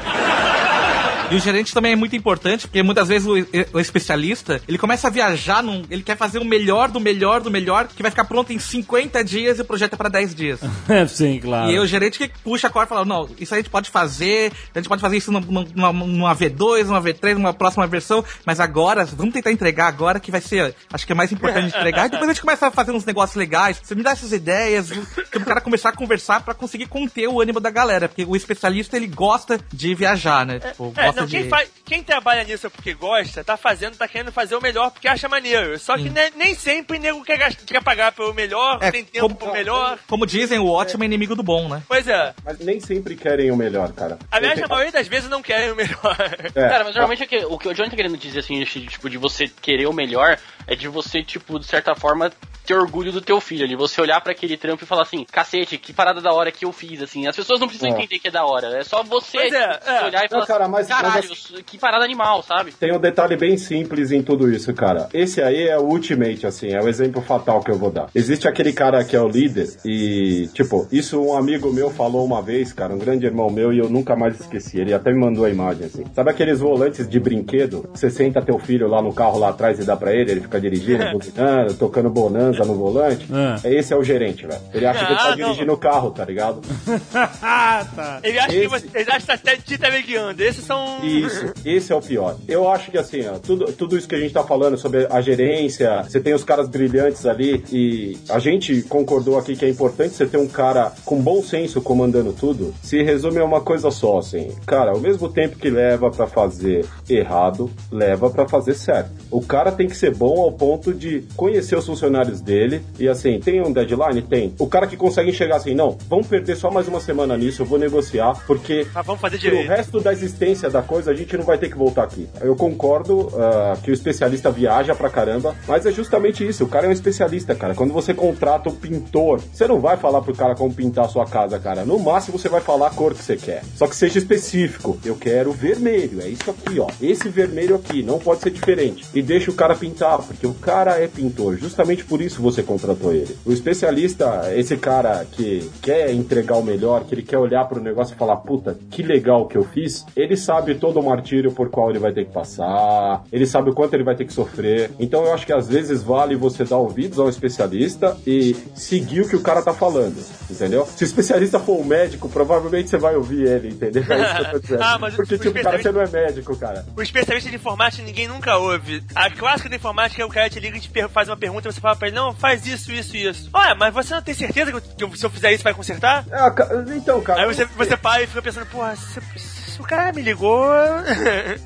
E o gerente também é muito importante, porque muitas vezes o, o especialista, ele começa a viajar, num, ele quer fazer o melhor do melhor do melhor, que vai ficar pronto em 50 dias e o projeto é pra 10 dias. Sim, claro. E aí o gerente que puxa a corda e fala, não, isso a gente pode fazer, a gente pode fazer isso numa, numa, numa V2, numa V3, numa próxima versão, mas agora, vamos tentar entregar agora que vai ser, acho que é mais importante entregar, e depois a gente começa a fazer uns negócios legais, você me dá essas ideias, que o cara começar a conversar pra conseguir conter o ânimo da galera, porque o especialista, ele gosta de viajar, né? Tipo, É, gosta não, de... quem, faz- quem trabalha nisso é porque gosta, tá fazendo, tá querendo fazer o melhor porque acha maneiro. Só que né, nem sempre o nego quer, gast- quer pagar pelo melhor, É, tem tempo como- pro melhor. Como dizem, o ótimo é inimigo do bom, né? Pois é. Mas nem sempre querem o melhor, cara. Aliás, a maioria das vezes não querem o melhor. É. Cara, mas normalmente o que, o que o Johnny tá querendo dizer, assim, de, tipo, de você querer o melhor, é de você, tipo, de certa forma, ter orgulho do teu filho ali. Você olhar pra aquele trampo e falar assim, cacete, que parada da hora que eu fiz, assim. As pessoas não precisam É. entender que é da hora. É só você é, tipo, é. olhar e falar Não, cara, mas- assim, caralho, mas que parada animal, sabe? Tem um detalhe bem simples em tudo isso, cara. Esse aí é o ultimate, assim, é o exemplo fatal que eu vou dar. Existe aquele cara que é o líder e, tipo, isso um amigo meu falou uma vez, cara, um grande irmão meu, e eu nunca mais esqueci. Ele até me mandou a imagem, assim. Sabe aqueles volantes de brinquedo? Você senta teu filho lá no carro lá atrás e dá pra ele, ele fica dirigindo, buzinando, tocando bonanza no volante. Ah. Esse é o gerente, velho. Ele acha que ele Ah, tá não. dirigindo o carro, tá ligado? ah, tá. Ele acha que Esse- você, ele acha que tá te teleguiando. Esses são. Isso, esse é o pior. Eu acho que assim, ó, tudo, tudo isso que a gente tá falando sobre a gerência, você tem os caras brilhantes ali e a gente concordou aqui que é importante você ter um cara com bom senso comandando tudo. Se resume a uma coisa só, assim. Cara, ao mesmo tempo que leva pra fazer errado, leva pra fazer certo. O cara tem que ser bom ao ponto de conhecer os funcionários dele e assim, tem um deadline? Tem. O cara que consegue enxergar assim, não, vamos perder só mais uma semana nisso, eu vou negociar, porque Mas vamos fazer direito. resto da existência da coisa, a gente não vai ter que voltar aqui. Eu concordo ah, que o especialista viaja pra caramba, mas é justamente isso. O cara é um especialista, cara. Quando você contrata um pintor, você não vai falar pro cara como pintar a sua casa, cara. No máximo, você vai falar a cor que você quer. Só que seja específico. Eu quero vermelho. É isso aqui, ó. Esse vermelho aqui. Não pode ser diferente. E deixa o cara pintar, porque o cara é pintor. Justamente por isso você contratou ele. O especialista, esse cara que quer entregar o melhor, que ele quer olhar pro negócio e falar, puta, que legal que eu fiz, ele sabe sabe todo o martírio por qual ele vai ter que passar, ele sabe o quanto ele vai ter que sofrer. Então eu acho que às vezes vale você dar ouvidos ao especialista e seguir o que o cara tá falando, entendeu? Se o especialista for um médico, provavelmente você vai ouvir ele, entendeu? É isso que eu tô dizendo. Ah, mas o- Porque, o tipo, cara, especialista- você não é médico, cara. O especialista de informática ninguém nunca ouve. A clássica da informática é o cara te liga e te faz uma pergunta e você fala pra ele, não, faz isso, isso e isso. Olha, mas você não tem certeza que, eu- que eu- se eu fizer isso vai consertar? É, então, cara. Aí você, você para e fica pensando, porra, se, se o cara me ligou.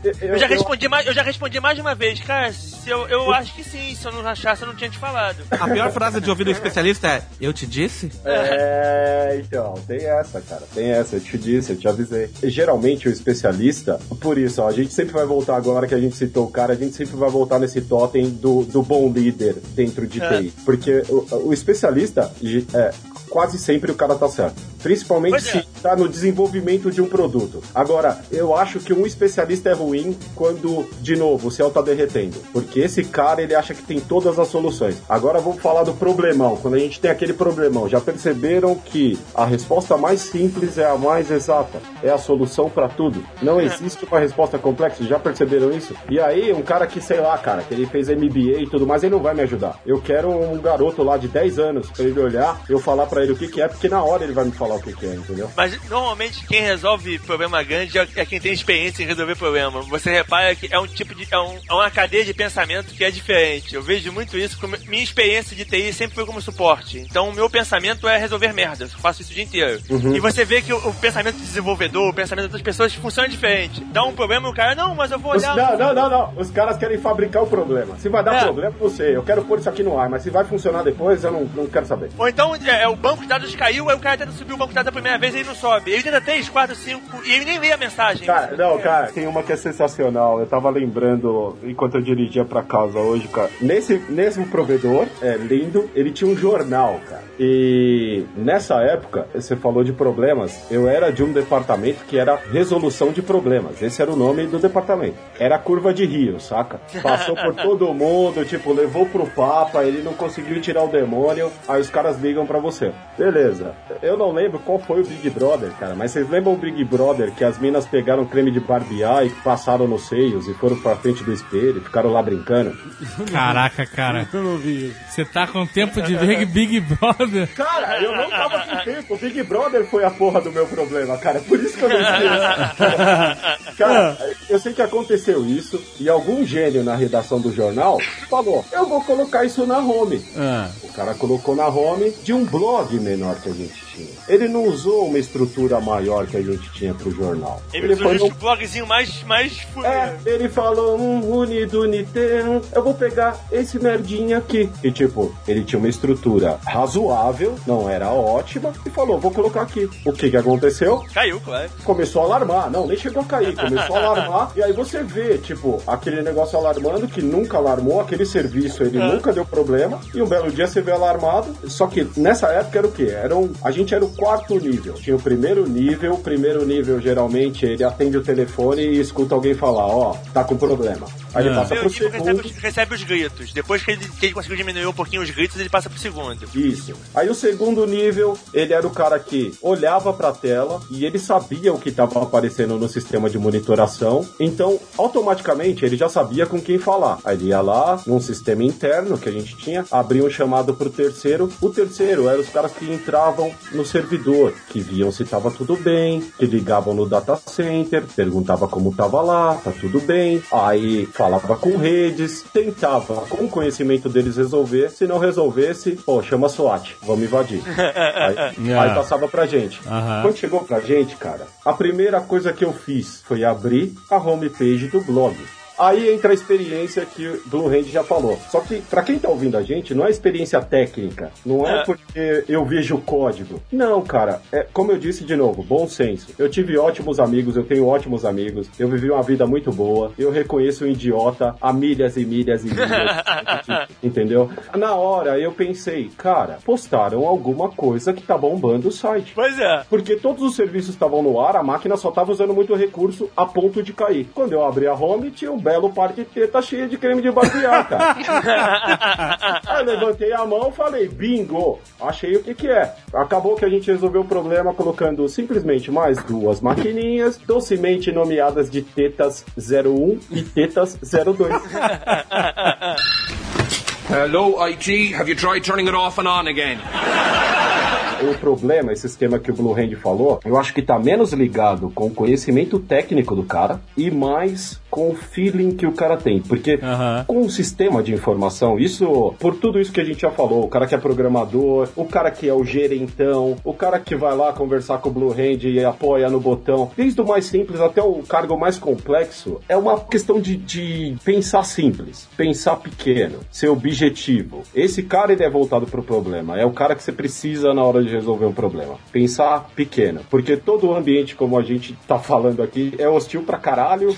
Eu, Eu já eu- respondi mais, eu já respondi mais de uma vez, cara, se eu, eu acho que sim, se eu não achasse, eu não tinha te falado. A pior frase de ouvir do especialista é: Eu te disse? É, então, tem essa, cara. Tem essa, eu te disse, eu te avisei. E, geralmente o especialista, por isso, ó, a gente sempre vai voltar agora que a gente citou o cara, a gente sempre vai voltar nesse totem do, do bom líder dentro de É. TI. Porque o, o especialista, é, quase sempre o cara tá certo. Principalmente Pois é. se tá no desenvolvimento de um produto. Agora, eu acho que um especialista é ruim quando, de novo, o céu tá derretendo. Porque esse cara, ele acha que tem todas as soluções. Agora vamos falar do problemão. Quando a gente tem aquele problemão, já perceberam que a resposta mais simples é a mais exata? É a solução para tudo. Não existe uma resposta complexa. Já perceberam isso? E aí, um cara que, sei lá, cara, que ele fez MBA e tudo mais, ele não vai me ajudar. Eu quero um garoto lá de 10 anos pra ele olhar, eu falar pra ele o que, que é, porque na hora ele vai me falar o que, que é, entendeu? Mas normalmente quem resolve problema grande é é quem tem experiência em resolver problema. Você repara que é um tipo de. É, um- é uma cadeia de pensamento que é diferente. Eu vejo muito isso. Com minha experiência de TI sempre foi como suporte. Então o meu pensamento é resolver merdas. Eu faço isso o dia inteiro. E você vê que o, o pensamento do desenvolvedor, o pensamento das pessoas funciona diferente. Dá um problema o cara, não, mas eu vou Os- olhar. não, não, não, não. Os caras querem fabricar o problema. Se vai dar É. problema, não sei. Eu quero pôr isso aqui no ar, mas se vai funcionar depois, eu não, não quero saber. Ou então é, é, o banco de dados caiu, aí o cara tenta subir o banco de dados a primeira vez e ele não sobe. Ele tenta 3, 4, 5 e ele nem lê a mensagem. Cara, não, cara, tem uma que é sensacional. Eu tava lembrando enquanto eu dirigia pra casa hoje, cara. Nesse mesmo provedor, é lindo, ele tinha um jornal, cara. E nessa época, você falou de problemas, eu era de um departamento que era resolução de problemas. Esse era o nome do departamento. Era a curva de rio, saca? Passou por todo mundo, tipo, levou pro Papa, ele não conseguiu tirar o demônio, aí os caras ligam pra você. Beleza. Eu não lembro qual foi o Big Brother, cara, mas vocês lembram o Big Brother que as minas pegaram creme de barbear e passaram nos seios e foram pra frente do espelho e ficaram lá brincando? Caraca, cara. Eu não vi isso. Você tá com tempo de ver Big Brother? Cara, eu não tava com tempo. O Big Brother foi a porra do meu problema, cara. Por isso que eu não esqueço. Cara, eu sei que aconteceu isso e algum gênio na redação do jornal falou: eu vou colocar isso na home. Ah. O cara colocou na home de um blog menor que a gente tinha. Ele não usou uma estrutura maior que a gente tinha pro jornal. Ele foi usou no o blogzinho mais, mais é, ele falou, um unidunité, eu vou pegar esse merdinha aqui. E tipo, ele tinha uma estrutura razoável, não era ótima, e falou, vou colocar aqui. O que que aconteceu? Caiu, claro. Começou a alarmar. Não, nem chegou a cair, começou a alarmar. E aí você vê, tipo, aquele negócio alarmando que nunca alarmou, aquele serviço ele nunca deu problema. E um belo dia você vê alarmado. Só que nessa época era o quê? Era um, a gente era o quarto nível. Tinha o primeiro nível, o primeiro nível geralmente ele atende o telefone e escuta alguém falar, ó, tá com problema. Aí ele É. passa pro recebe segundo. os, recebe os gritos. Depois que ele, que ele conseguiu diminuir um pouquinho os gritos, ele passa pro segundo. Isso. Aí o segundo nível, ele era o cara que olhava pra tela e ele sabia o que estava aparecendo no sistema de monitoração. Então, automaticamente, ele já sabia com quem falar. Aí ele ia lá, num sistema interno que a gente tinha, abria um chamado pro terceiro. O terceiro eram os caras que entravam no servidor, que viam se tava tudo bem, que ligavam no data center, perguntava como tava lá, tá tudo bem. Aí falava com redes, tentava, com o conhecimento deles, resolver. Se não resolvesse, pô, chama SWAT, vamos invadir. aí, Yeah. aí passava pra gente. Quando chegou pra gente, cara, a primeira coisa que eu fiz foi abrir a homepage do blog. Aí entra a experiência que o Blue Hand já falou. Só que, pra quem tá ouvindo a gente, não é experiência técnica. Não é É. porque eu vejo o código. Não, cara. É, como eu disse de novo, bom senso. Eu tive ótimos amigos, eu tenho ótimos amigos. Eu vivi uma vida muito boa. Eu reconheço o idiota a milhas e milhas e milhas. entendeu? Na hora eu pensei, cara, postaram alguma coisa que tá bombando o site. Pois é. Porque todos os serviços estavam no ar, a máquina só estava usando muito recurso a ponto de cair. Quando eu abri a home, tinha um belo par de teta cheia de creme de barbear, cara. Aí levantei a mão falei, bingo, achei o que que é. Acabou que a gente resolveu o problema colocando simplesmente mais duas maquininhas, docemente nomeadas de tetas 01 e tetas 02. Hello, IT. Have you tried turning it off and on again? O problema, esse esquema que o Blue Hand falou, eu acho que tá menos ligado com o conhecimento técnico do cara e mais com o feeling que o cara tem. Porque com o sistema de informação, isso, por tudo isso que a gente já falou, o cara que é programador, o cara que é o gerentão, o cara que vai lá conversar com o Blue Hand e apoia no botão, desde o mais simples até o cargo mais complexo, é uma questão de, de pensar simples, pensar pequeno, ser objetivo. Esse cara ele é voltado pro problema, é o cara que você precisa na hora de resolver um problema. Pensar pequeno, porque todo o ambiente, como a gente tá falando aqui, é hostil pra caralho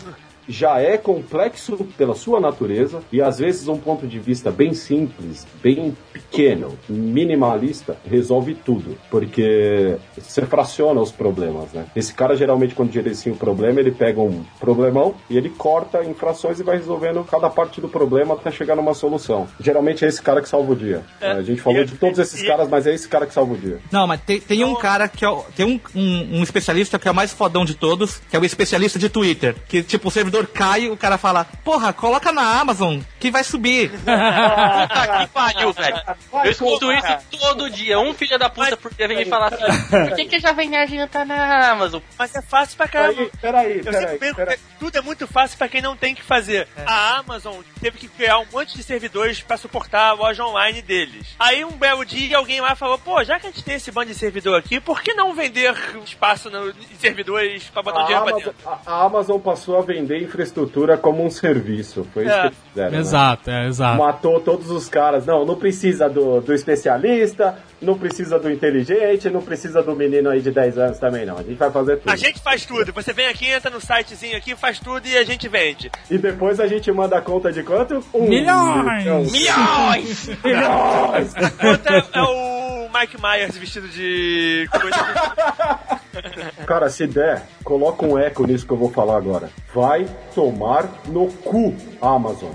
já é complexo pela sua natureza e às vezes um ponto de vista bem simples, bem pequeno, minimalista, resolve tudo, porque você fraciona os problemas, né? Esse cara geralmente quando gerencia um problema, ele pega um problemão e ele corta em frações e vai resolvendo cada parte do problema até chegar numa solução. Geralmente é esse cara que salva o dia. a gente falou e- de todos esses e- caras, mas é esse cara que salva o dia. Não, mas tem, tem um cara que é o- tem um, um, um especialista que é o mais fodão de todos, que é o especialista de Twitter. Que tipo, o servidor cai, o cara fala, porra, coloca na Amazon que vai subir. Puta que pariu, velho. Eu escuto isso todo dia. Um filho da puta por dia vem me falar assim: por que, que a Jovem Nerd não tá na Amazon? Mas é fácil pra caramba. Peraí, peraí, Eu peraí. sempre penso peraí. que tudo é muito fácil pra quem não tem que fazer. A Amazon teve que criar um monte de servidores pra suportar a loja online deles. Aí um belo dia alguém lá falou: pô, já que a gente tem esse bando de servidor aqui, por que não vender espaço no, em servidores pra botar um A dinheiro pra Amazon, dentro? a- a Amazon passou a vender infraestrutura como um serviço. Foi isso É. que eles fizeram. né? Exato, é, exato. Matou todos os caras. Não, não precisa do, do especialista, não precisa do inteligente, não precisa do menino aí de 10 anos também, não. A gente vai fazer tudo. A gente faz tudo. Você vem aqui, entra no sitezinho aqui, faz tudo e a gente vende. E depois a gente manda a conta de quanto? Um Milhões! milhão. Milhões! Milhões! Outra é o Mike Myers vestido de coisa. Cara, se der, coloca um eco nisso que eu vou falar agora. Vai tomar no cu, Amazon.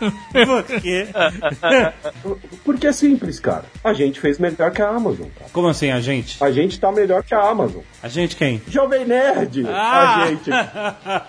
Por quê? Porque é simples, cara. A gente fez melhor que a Amazon, cara. Como assim, a gente? A gente tá melhor que a Amazon. A gente quem? Jovem Nerd! Ah! A gente.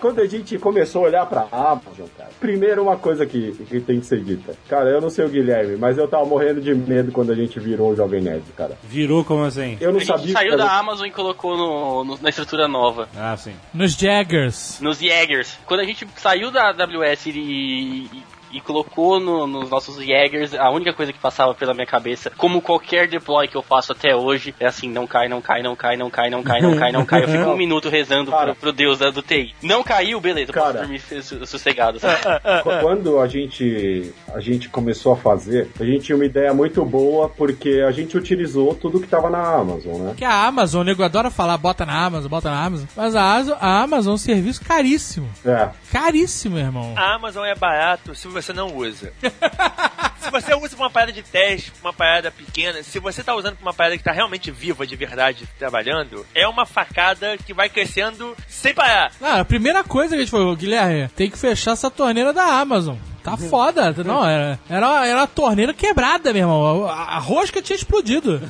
Quando a gente começou a olhar pra Amazon, cara, primeiro uma coisa que, que tem que ser dita. Cara, eu não sei o Guilherme, mas eu tava morrendo de medo quando a gente virou o Jovem Nerd, cara. Virou como assim? Eu não A gente sabia saiu que da Amazon e colocou no, no- na estrutura nova. Ah, sim. Nos Jaggers. Nos Jaegers. Quando a gente saiu da AWS e, e, e colocou no- nos nossos Jaegers, a única coisa que passava pela minha cabeça, como qualquer deploy que eu faço até hoje, é assim, não cai, não cai, não cai, não cai, não cai, não cai, não cai. Eu fico um minuto rezando Cara. pro, pro Deus da, do TI. Não caiu, beleza, posso Cara. dormir su- sossegado. Quando a gente, a gente começou a fazer, a gente tinha uma ideia muito boa porque a gente utilizou tudo que tava na Amazon, né? Que a Amazon, o nego adora falar, bota na Amazon, bota na Amazon. Mas a Amazon é um serviço caríssimo. É. Caríssimo, irmão. A Amazon é barato se você não usa. se você usa pra uma parada de teste, pra uma parada pequena, se você tá usando pra uma parada que tá realmente viva, de verdade, trabalhando, é uma facada que vai crescendo sem parar. Não, a primeira coisa que a gente falou, Guilherme, tem que fechar essa torneira da Amazon. Tá foda. Não, era, era, era uma torneira quebrada, meu irmão. A, a rosca tinha explodido.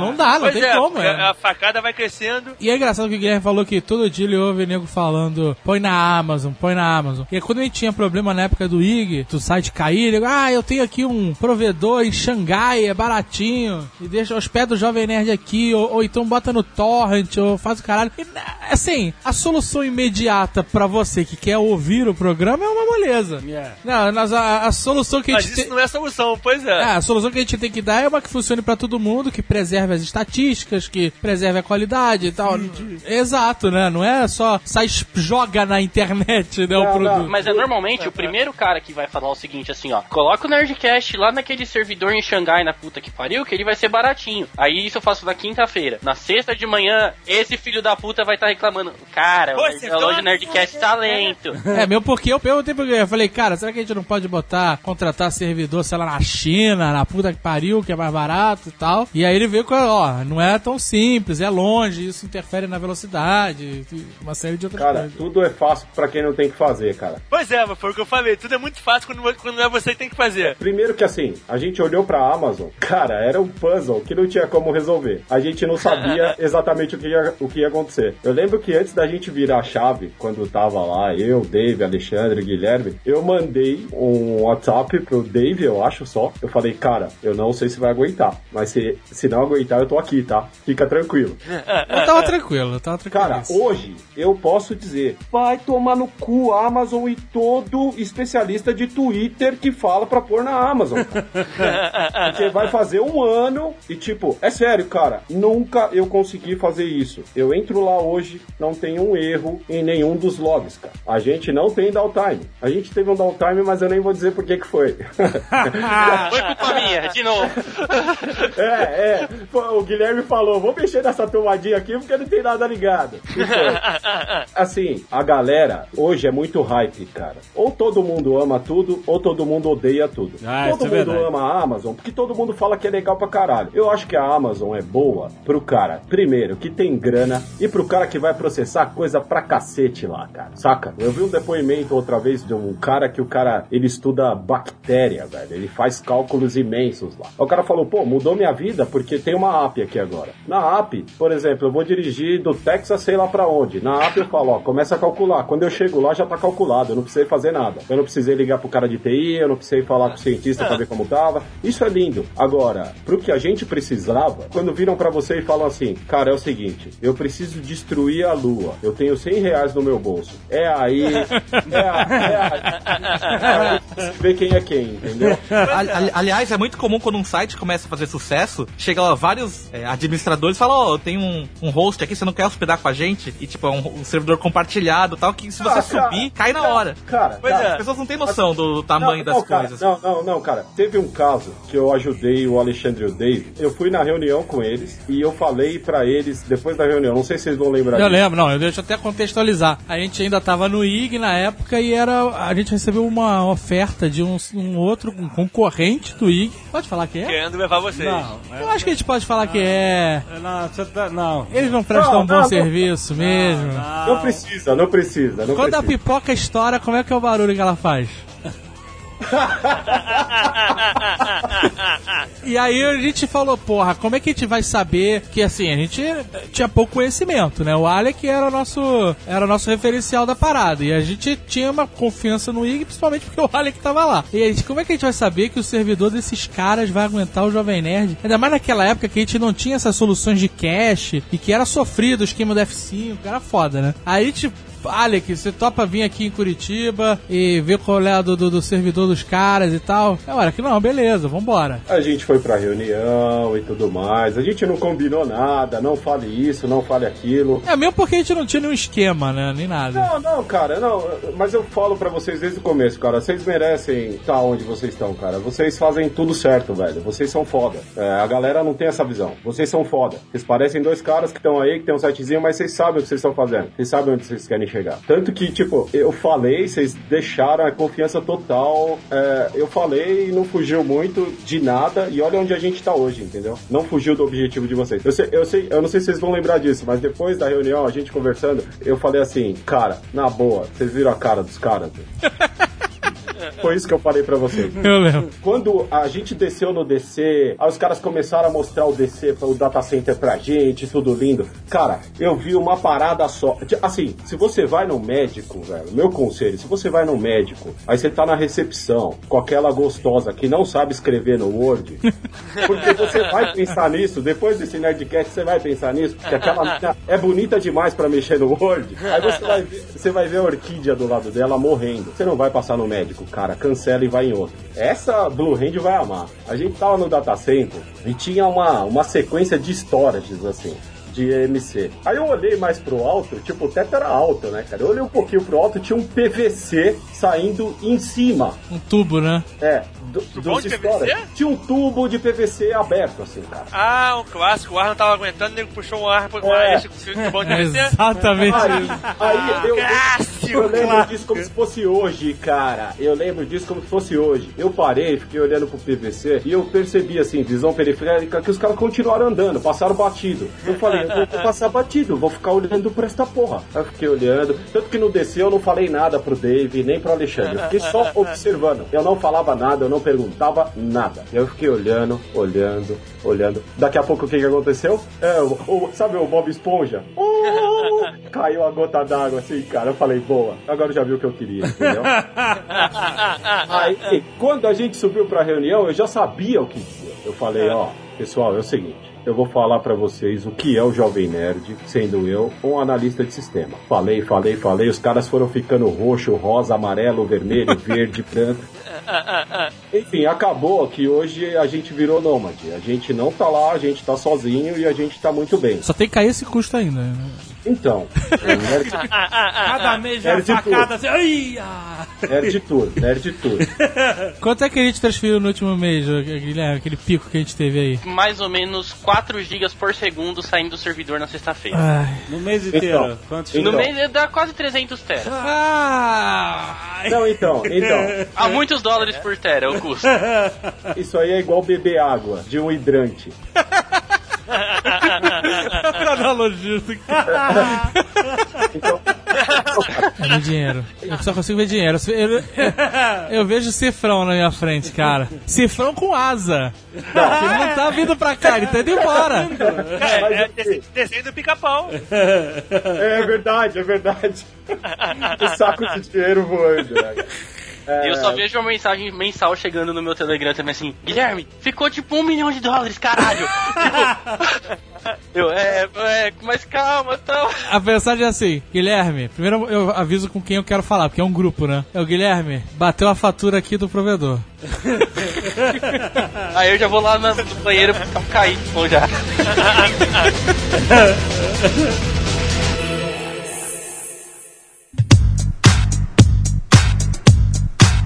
Não dá, não pois tem é, como. porque é. a facada vai crescendo. E é engraçado que o Guilherme falou que todo dia ele ouve nego falando põe na Amazon, põe na Amazon. E aí, quando a gente tinha problema na época do IG, do site cair, ele, ah, eu tenho aqui um provedor em Xangai, é baratinho, e deixa hospeda o Jovem Nerd aqui, ou, ou então bota no torrent, ou faz o caralho. E, assim, a solução imediata pra você que quer ouvir o programa é uma moleza. Yeah. Não, mas a, a solução que a Mas gente isso tem... não é solução, pois é. Ah, a solução que a gente tem que dar é uma que funcione pra todo mundo, que preserve as estatísticas, que preserve a qualidade e tal. Exato, né? Não é só sai joga na internet, né, o Não, produto. não. Mas é normalmente o primeiro cara que vai falar o seguinte, assim, ó, coloca o Nerdcast lá naquele servidor em Xangai, na puta que pariu, que ele vai ser baratinho. Aí isso eu faço na quinta-feira. Na sexta de manhã, esse filho da puta vai estar reclamando. Cara, Pô, mas a loja tá- Nerdcast tá lento. É, meu, porque eu perguntei Guilherme, eu falei, cara, será que a gente não pode botar, contratar servidor, sei lá, na China, na puta que pariu, que é mais barato e tal? E aí ele veio com, ó, não é tão simples, é longe, isso interfere na velocidade, uma série de outras Cara, coisas. tudo é fácil pra quem não tem que fazer, cara. Pois é, mas foi o que eu falei. Tudo é muito fácil quando, quando não é você que tem que fazer. Primeiro que assim, a gente olhou pra Amazon, cara, era um puzzle que não tinha como resolver. A gente não sabia exatamente o que ia, o que ia acontecer. Eu lembro que antes da gente virar a chave, quando tava lá, eu, Dave, Alexandre, Guilherme, eu mandei um WhatsApp pro Dave, eu acho só. Eu falei, cara, eu não sei se vai aguentar, mas se, se não aguentar, eu tô aqui, tá? Fica tranquilo. Eu tava tranquilo, eu tava tranquilo. Cara, hoje eu posso dizer, vai tomar no cu a Amazon e todo especialista de Twitter que fala pra pôr na Amazon. Porque vai fazer um ano e tipo, é sério, cara, nunca eu consegui fazer isso. Eu entro lá hoje, não tem um erro em nenhum dos logs, cara. A gente não tem downtime. A gente teve um downtime, mas eu nem vou dizer por que que foi. Foi culpa minha, de novo. É, é. O Guilherme falou, vou mexer nessa tomadinha aqui porque não tem nada ligado. Assim, a galera hoje é muito hype, cara. Ou todo mundo ama tudo, ou todo mundo odeia tudo. Ah, todo é mundo verdade. ama a Amazon, porque todo mundo fala que é legal pra caralho. Eu acho que a Amazon é boa pro cara, primeiro, que tem grana, e pro cara que vai processar coisa pra cacete lá, cara. Saca? Eu vi um depoimento outra vez de um cara que o cara, ele estuda bactéria, velho. Ele faz cálculos imensos lá. O cara falou, pô, mudou minha vida porque tem uma app aqui agora. Na app, por exemplo, eu vou dirigir do Texas sei lá pra onde. Na app eu falo, ó, começa a calcular. Quando eu chego lá já tá calculado, eu não precisei fazer nada. Eu não precisei ligar pro cara de TI, eu não precisei falar com o cientista pra ver como tava. Isso é lindo. Agora, pro que a gente precisava, quando viram pra você e falam assim, cara, é o seguinte, eu preciso destruir a lua. Eu tenho 100 reais no meu bolso. É aí, é, é aí, vê quem é quem, entendeu? Ali- ali- aliás, é muito comum quando um site começa a fazer sucesso, chega lá vários é, administradores e falam, ó, eu tenho um, um host aqui, você não quer hospedar com a gente? E tipo, é um, um servidor compartilhado e tal, que se você Ah, cara, subir, cai na hora. Cara, Pois cara, As pessoas não têm noção do tamanho Não, das não, cara, coisas. Não, não, não, cara. Teve um caso que eu ajudei o Alexandre e o Dave. Eu fui na reunião com eles e eu falei pra eles, depois da reunião, não sei se vocês vão lembrar Eu disso. lembro, não, eu deixo até contextualizar. A gente ainda tava no IG na época e era. A gente recebeu uma oferta de um, um outro um concorrente do IG. Pode falar que é? Querendo levar vocês. Não, Eu acho que a gente pode falar que é. não, você tá, não. Eles não prestam Não, um bom não, não. serviço mesmo. Não precisa, não precisa, não Quando a precisa. pipoca estoura, como é que é o barulho que ela faz? E aí a gente falou, porra, como é que a gente vai saber que assim, a gente tinha pouco conhecimento, né? O Alec era o nosso, era nosso referencial da parada. E a gente tinha uma confiança no IG, principalmente porque o Alec tava lá. E a gente, como é que a gente vai saber que o servidor desses caras vai aguentar o Jovem Nerd? Ainda mais naquela época que a gente não tinha essas soluções de cache e que era sofrido o esquema do F5, que era foda, né? Aí gente Alec, você topa vir aqui em Curitiba e ver qual é a do, do, do servidor dos caras e tal? É hora que não, beleza, vambora. A gente foi pra reunião e tudo mais. A gente não combinou nada, não fale isso, não fale aquilo. É mesmo porque a gente não tinha nenhum esquema, né? Nem nada. Não, não, cara, não. Mas eu falo pra vocês desde o começo, cara. Vocês merecem estar onde vocês estão, cara. Vocês fazem tudo certo, velho. Vocês são foda. É, a galera não tem essa visão. Vocês são foda. Vocês parecem dois caras que estão aí, que tem um sitezinho, mas vocês sabem o que vocês estão fazendo. Vocês sabem onde vocês querem chegar. Tanto que, tipo, eu falei, vocês deixaram a confiança total. É, eu falei e não fugiu muito de nada. E olha onde a gente tá hoje, entendeu? Não fugiu do objetivo de vocês. Eu sei, eu sei, eu não sei se vocês vão lembrar disso, mas depois da reunião, a gente conversando, eu falei assim, cara, na boa, vocês viram a cara dos caras? Foi isso que eu falei pra vocês. Eu lembro. Quando a gente desceu no DC, aí os caras começaram a mostrar o DC, o data center pra gente, tudo lindo. Cara, eu vi uma parada só. Assim, se você vai no médico, velho, meu conselho, se você vai no médico, aí você tá na recepção com aquela gostosa que não sabe escrever no Word, porque você vai pensar nisso, depois desse Nerdcast você vai pensar nisso, porque aquela é bonita demais pra mexer no Word. Aí você vai ver, você vai ver a orquídea do lado dela morrendo. Você não vai passar no médico, cara, cancela e vai em outro. Essa Blue Hand vai amar. A gente tava no data center e tinha uma, uma sequência de storages assim. De EMC. Aí eu olhei mais pro alto, tipo, o teto era alto, né, cara? Eu olhei um pouquinho pro alto, tinha um PVC saindo em cima. Um tubo, né? É, do, dos de histórias. PVC? Tinha um tubo de PVC aberto, assim, cara. Ah, um clássico. O ar não tava aguentando, o nego puxou um ar pra É. esse de É PVC. exatamente Aí, isso. aí eu, Clássico, eu lembro clássico. disso como se fosse hoje, cara. Eu lembro disso como se fosse hoje. Eu parei, fiquei olhando pro PVC e eu percebi, assim, visão periférica, que os caras continuaram andando, passaram batido. Eu falei, eu vou passar batido, vou ficar olhando pra esta porra. Aí eu fiquei olhando, tanto que no descer eu não falei nada pro Dave, nem pro Alexandre. Eu fiquei só observando. Eu não falava nada, eu não perguntava nada. Eu fiquei olhando, olhando, olhando. Daqui a pouco o que, que aconteceu? É, o, o- sabe o Bob Esponja? Oh, caiu a gota d'água assim, cara. Eu falei, boa, agora já viu o que eu queria, entendeu? Aí, quando a gente subiu pra reunião, eu já sabia o que dizer. Eu falei, ó, pessoal, é o seguinte. Eu vou falar pra vocês o que é o Jovem Nerd, sendo eu um analista de sistema. Falei, falei, falei, os caras foram ficando roxo, rosa, amarelo, vermelho, verde, branco. Enfim, acabou que hoje a gente virou nômade. A gente não tá lá, a gente tá sozinho e a gente tá muito bem. Só tem que cair esse custo ainda. né? Então, é nerd, Cada mês vem a Nerd de facada assim. Ai, ah. nerd tour, nerd tour. Quanto é que a gente transferiu no último mês, Guilherme? Aquele pico que a gente teve aí. Mais ou menos 4 GB por segundo saindo do servidor na sexta-feira. No mês inteiro. Então. Quantos Então. No mês dá quase 300 teras. Ah! Não, então, então, Há muitos dólares por tera o custo. isso aí é igual beber água de um hidrante. Analogia. Então, É meu dinheiro. Eu só consigo ver dinheiro. Eu, eu- eu vejo cifrão na minha frente, cara. Cifrão com asa. Ele não tá vindo pra cá, ele tá indo embora. É, Mas é assim- desenho- desenho do pica-pau. é verdade, é verdade. o saco de dinheiro voando. Né? É, E eu só vejo uma mensagem mensal chegando no meu Telegram também assim: Guilherme, ficou tipo um milhão de dólares, caralho! tipo, eu, é, é, mas calma, tal. A mensagem é assim, Guilherme, primeiro eu aviso com quem eu quero falar, porque é um grupo, né? É o Guilherme, bateu a fatura aqui do provedor. Aí eu já vou lá no banheiro pra cair, bom já.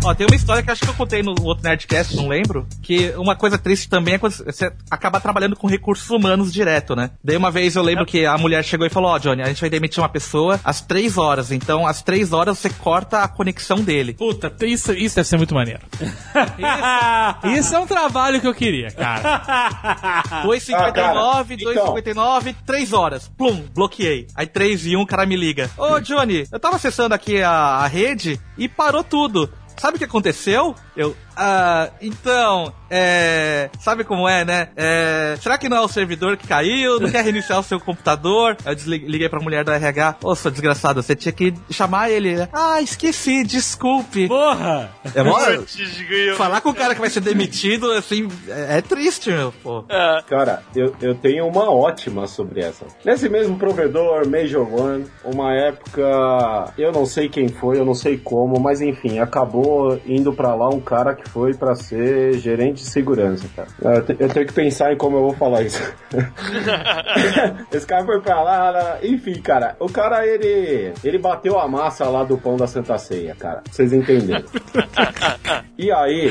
Ó, tem uma história que acho que eu contei no outro Nerdcast, não lembro. Que uma coisa triste também é quando você acaba trabalhando com recursos humanos direto, né? Daí uma vez eu lembro que a mulher chegou e falou: Ó, Johnny, a gente vai demitir uma pessoa às três horas. Então, às três horas você corta a conexão dele. Puta, isso, isso deve ser muito maneiro. Isso, isso é um trabalho que eu queria, cara. 2,59, Ah, cara, então. 2,59, 3 horas. Plum, bloqueei. Aí 3 e 1, o cara me liga. Ô, Johnny, eu tava acessando aqui a, a rede e parou tudo. Sabe o que aconteceu? Eu, ah, então, é. Sabe como é, né? É. Será que não é o servidor que caiu? Não quer reiniciar o seu computador? Aí eu desliguei, liguei pra mulher do RH. Ô, seu desgraçado, você tinha que chamar ele. né? Ah, esqueci, desculpe. Porra! É mó... Falar com o cara que vai ser demitido, assim, é, é triste, meu, pô. Cara, eu, eu tenho uma ótima sobre essa. Nesse mesmo provedor, Major One, uma época, eu não sei quem foi, eu não sei como, mas enfim, acabou indo pra lá um cara que foi pra ser gerente de segurança, cara. Eu, te- eu tenho que pensar em como eu vou falar isso. Esse cara foi pra lá, enfim, cara, o cara ele ele bateu a massa lá do pão da Santa Ceia, cara. Vocês entenderam? E aí,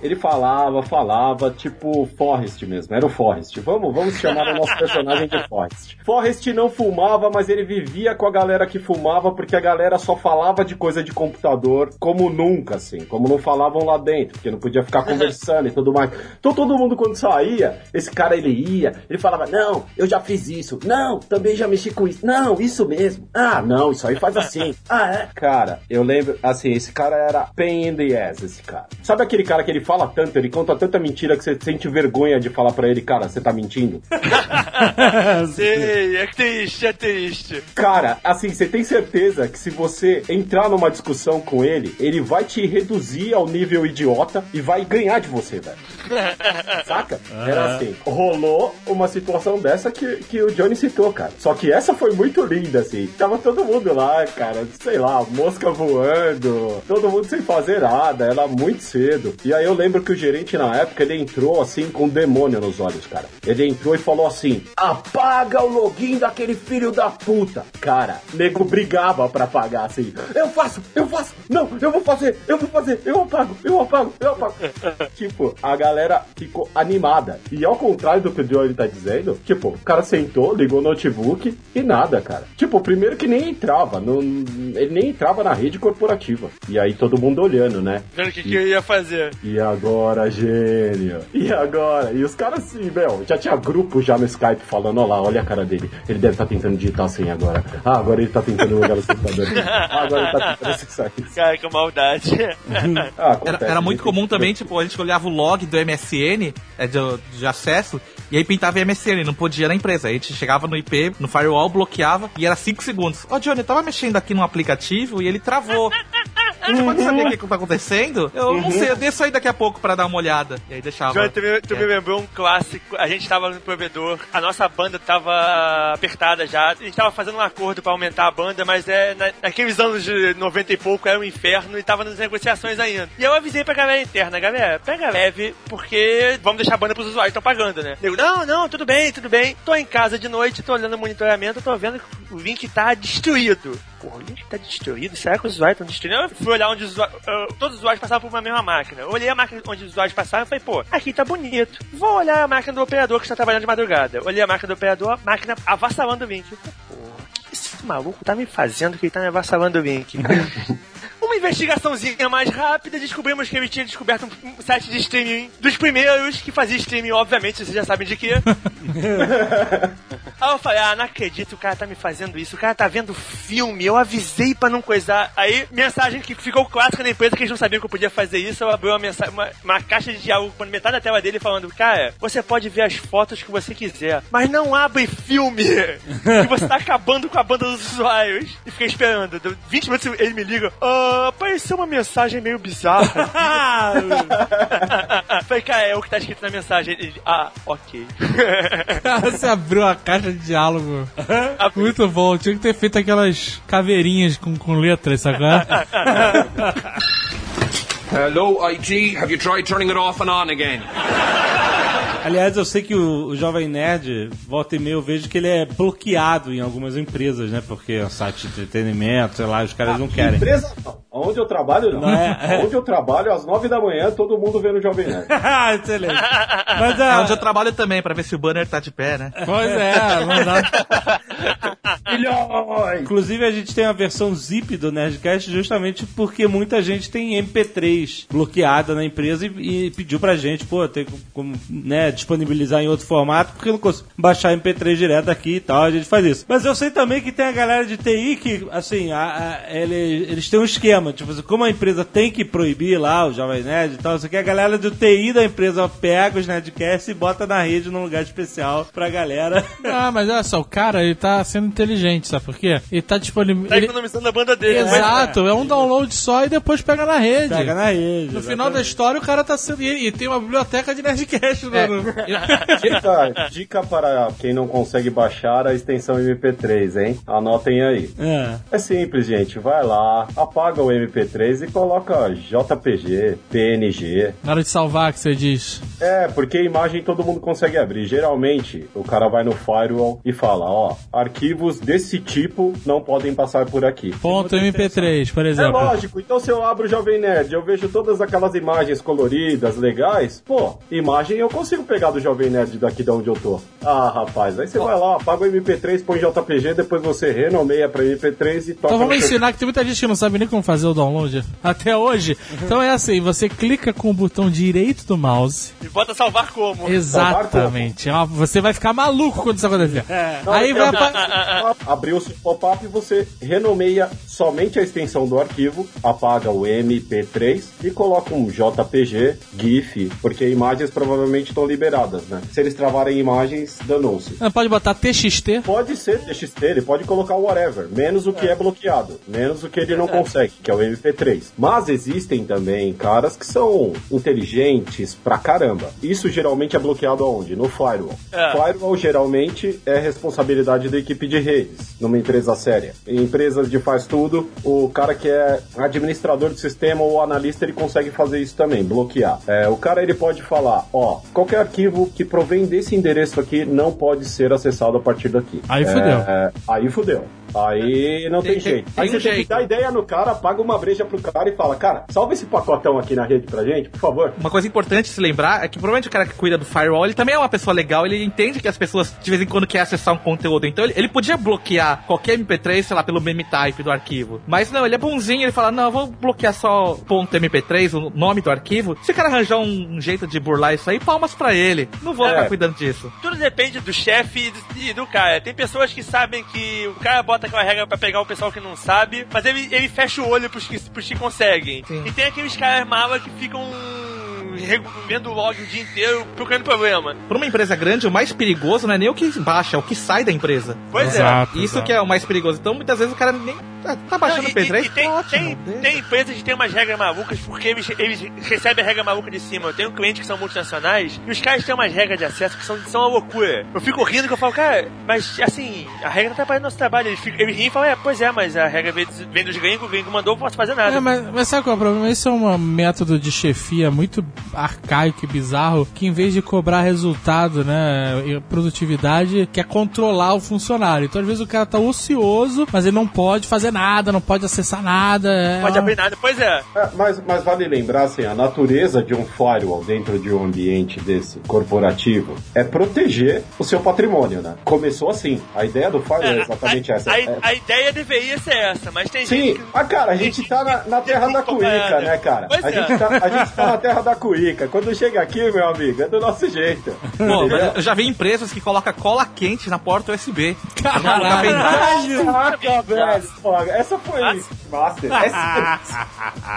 ele falava, falava, tipo Forrest mesmo, era o Forrest. Vamos, vamos chamar o nosso personagem de Forrest. Forrest não fumava, mas ele vivia com a galera que fumava, porque a galera só falava de coisa de computador como nunca, assim, como não falavam lá dentro, porque não podia ficar conversando e tudo mais. Então todo mundo quando saía, esse cara ele ia, ele falava, não, eu já fiz isso, não, também já mexi com isso, não, isso mesmo, ah, não, isso aí faz assim, ah, é? Cara, eu lembro, assim, esse cara era pain in the ass, esse cara. Sabe aquele cara que ele fala tanto, ele conta tanta mentira que você sente vergonha de falar pra ele, cara, você tá mentindo? Sei, é triste, é triste. Cara, assim, você tem certeza que se você entrar numa discussão com ele, ele vai te reduzir ao nível idiota e vai ganhar de você, velho. Saca? Era assim. Rolou uma situação dessa que, que o Johnny citou, cara. Só que essa foi muito linda, assim. Tava todo mundo lá, cara. Sei lá, mosca voando. Todo mundo sem fazer nada. Era muito cedo. E aí eu lembro que o gerente, na época, ele entrou assim com um demônio nos olhos, cara. Ele entrou e falou assim: apaga o login daquele filho da puta. Cara, nego brigava pra apagar assim. Eu faço, eu faço. Não, eu vou fazer, eu vou fazer. Eu apago, eu apago, eu apago. tipo, a galera ficou animada. E ao contrário do que o Johnny tá dizendo, tipo, o cara sentou, ligou o notebook e nada, cara. Tipo, primeiro que nem entrava, não, ele nem entrava na rede corporativa. E aí todo mundo olhando, né? Vendo o que, que eu ia fazer. E agora, gênio? E agora? E os caras assim, meu, já tinha grupo já no Skype falando, ó lá, olha a cara dele. Ele deve estar tentando digitar assim agora. Ah, agora ele tá tentando jogar no computador. Ah, agora ele tá tentando acessar isso. Cara, que maldade. Ah, acontece, era muito gente. comum também, tipo, a gente olhava o log do MSN, é, de, de acesso, e aí pintava MSN, não podia na empresa. Aí a gente chegava no IP, no firewall, bloqueava, e era 5 segundos. Ó, Johnny, eu tava mexendo aqui no aplicativo e ele travou. Você pode saber o que, que tá acontecendo? Eu não sei, eu desço aí daqui a pouco pra dar uma olhada. E aí deixava. Johnny, tu, me, tu É. me lembrou um clássico. A gente tava no provedor, a nossa banda tava apertada já. A gente tava fazendo um acordo pra aumentar a banda, mas é na- naqueles anos de 90 e pouco era um inferno e tava nas negociações ainda. E eu avisei pra galera interna, galera, pega leve, porque vamos deixar a banda pros usuários que estão pagando, né? Eu, não, não, tudo bem, tudo bem. Tô em casa de noite, tô olhando o monitoramento, tô vendo que o link tá destruído. Porra, o link tá destruído? Será que os usuários estão destruindo? Eu fui olhar onde os usuários, ah, todos os usuários passavam por uma mesma máquina. Eu olhei a máquina onde os usuários passavam e falei, pô, aqui tá bonito. Vou olhar a máquina do operador que está trabalhando de madrugada. Olhei a máquina do operador, máquina avassalando o link. O que esse maluco tá me fazendo que ele tá me avassalando o link? Investigaçãozinha mais rápida, descobrimos que ele tinha descoberto um site de streaming dos primeiros que fazia streaming, obviamente, vocês já sabem de quê. Aí eu falei, ah, não acredito, o cara tá me fazendo isso, o cara tá vendo filme, eu avisei pra não coisar. Aí, mensagem que ficou clássica na empresa, que eles não sabiam que eu podia fazer isso, eu abri uma, mensagem, uma, uma caixa de diálogo com metade da tela dele falando, cara, você pode ver as fotos que você quiser, mas não abre filme, que você tá acabando com a banda dos usuários. E fiquei esperando, deu 20 minutos ele me liga, ah, apareceu uma mensagem meio bizarra. Falei, cara, é o que tá escrito na mensagem. Ele, ah, ok. Você abriu a caixa de diálogo. Muito bom. Tinha que ter feito aquelas caveirinhas com, com letras, sacou? Hello, IT. Have you tried turning it off and on again? Aliás, eu sei que o, o Jovem Nerd, volta e meia, eu vejo que ele é bloqueado em algumas empresas, né? Porque é um site de entretenimento, sei lá, os caras não querem. Empresa não. Onde eu trabalho, não. Não é? Onde eu trabalho, às nove da manhã, todo mundo vendo o Jovem Nerd. Ah, Excelente. Mas É a... onde eu trabalho também, pra ver se o banner tá de pé, né? Pois é, dá. Milhões! Inclusive, a gente tem a versão zip do Nerdcast justamente porque muita gente tem MP3 bloqueada na empresa e, e pediu pra gente, pô, tem como né, disponibilizar em outro formato, porque eu não consigo baixar MP3 direto aqui e tal, a gente faz isso. Mas eu sei também que tem a galera de TI que, assim, a- a- ele- eles têm um esquema, tipo assim, como a empresa tem que proibir lá o Jovem Nerd e tal, isso aqui, a galera do TI da empresa pega os Nerdcasts e bota na rede num lugar especial pra galera. Ah, mas olha só, o cara, ele tá sendo inteligente, sabe por quê? Ele tá disponível. Tá Ele... economizando a banda dele. mas- Exato, é um download só e depois pega na rede. Pega na rede. No final da história, o cara tá sendo. E, tem uma biblioteca de Nerdcast, É. mano. Dica, dica para quem não consegue baixar a extensão MP3, hein? Anotem aí. É. É simples, gente. Vai lá, apaga o MP3 e coloca JPG, PNG. Na hora de salvar, que você diz. É, porque imagem todo mundo consegue abrir. Geralmente, o cara vai no firewall e fala, ó, arquivos desse tipo não podem passar por aqui. Ponto MP3, por É exemplo. lógico, então se eu abro o Jovem Nerd, eu vejo todas aquelas imagens coloridas, legais, pô, imagem eu consigo pegar do Jovem Nerd daqui de onde eu tô. Ah, rapaz, aí você vai lá, apaga o MP3, põe JPG, depois você renomeia pra MP3 e toca Então vamos seu- ensinar que tem muita gente que não sabe nem como fazer o download até hoje. Então é assim, você clica com o botão direito do mouse. E bota salvar como? Exatamente. É uma- Você vai ficar maluco quando isso acontecer. Aí vai, apa- Abriu-se o pop-up e você renomeia somente a extensão do arquivo, apaga o MP3 e coloca um JPG, GIF, porque imagens provavelmente estão liberadas, né? Se eles travarem imagens, danou-se. Não, Pode botar TXT. Pode ser TXT, ele pode colocar whatever, menos o que é bloqueado, menos o que ele não consegue, que é o MP3. Mas existem também caras que são inteligentes pra caramba. Isso geralmente é bloqueado aonde? No firewall. É. Firewall geralmente é responsabilidade da equipe de redes, numa empresa séria. Em empresas de faz tudo, o cara que é administrador do sistema ou analista, ele consegue fazer isso também, bloquear. É, o cara ele pode falar, ó, qualquer arquivo que provém desse endereço aqui não pode ser acessado a partir daqui. Aí É, fudeu. é, aí fudeu. Aí não tem, Tem- tem- jeito. tem aí um você tem que jeito. dar ideia no cara, paga uma breja pro cara e fala, cara, salva esse pacotão aqui na rede pra gente, por favor. Uma coisa importante se lembrar é que provavelmente o cara que cuida do firewall, ele também é uma pessoa legal, ele entende que as pessoas de vez em quando querem acessar um conteúdo. Então ele, ele podia bloquear qualquer MP3, sei lá, pelo meme type do arquivo. Mas não, ele é bonzinho, ele fala, não, eu vou bloquear só ponto .mp3, o nome do arquivo. Se o cara arranjar um, jeito de burlar isso aí, palmas pra ele. Não vou É. ficar cuidando disso. Tudo depende do chefe e do, cara. Tem pessoas que sabem que o cara bota aquela regra pra pegar o pessoal que não sabe, mas ele, ele fecha o olho pros que, pros que conseguem. Sim. E tem aqueles caras malas que ficam vendo o log o dia inteiro procurando problema. Pra uma empresa grande, o mais perigoso não é nem o que baixa, é o que sai da empresa. Pois é. Exato, Isso exato. que é o mais perigoso. Então, muitas vezes o cara nem tá, tá baixando Não, o P3. e, e tem, ótimo, tem, tem empresas que tem umas regras malucas porque eles, eles recebem a regra maluca de cima. Eu tenho clientes que são multinacionais e os caras têm umas regras de acesso que são, são uma loucura. Eu fico rindo que eu falo, cara, mas assim, a regra não tá atrapalhando nosso trabalho. Eles, ficam, eles riem e falam, é, pois é, mas a regra vem, dos- vem dos gringos, o gringo mandou, eu não posso fazer nada. É, mas, mas sabe qual é o problema? Isso é um método de chefia muito arcaico e bizarro, que em vez de cobrar resultado, né, e produtividade, quer controlar o funcionário. Então, às vezes, o cara tá ocioso, mas ele não pode fazer nada, não pode acessar nada. é Pode abrir nada, pois é. É, mas, mas vale lembrar, assim, a natureza de um firewall dentro de um ambiente desse corporativo é proteger o seu patrimônio, né? Começou assim. A ideia do firewall é, exatamente a, essa. A, É- a ideia deveria ser essa, mas tem Sim, gente que... ah, cara, a gente tá na, na terra da cuíca, né, cara? Pois A é. gente, tá, a gente tá na terra da cuíca. Quando chega aqui, meu amigo, é do nosso jeito. Pô, mas eu já vi empresas que colocam cola quente na porta USB. Caralho! Caraca, velho. Essa foi master. Essa...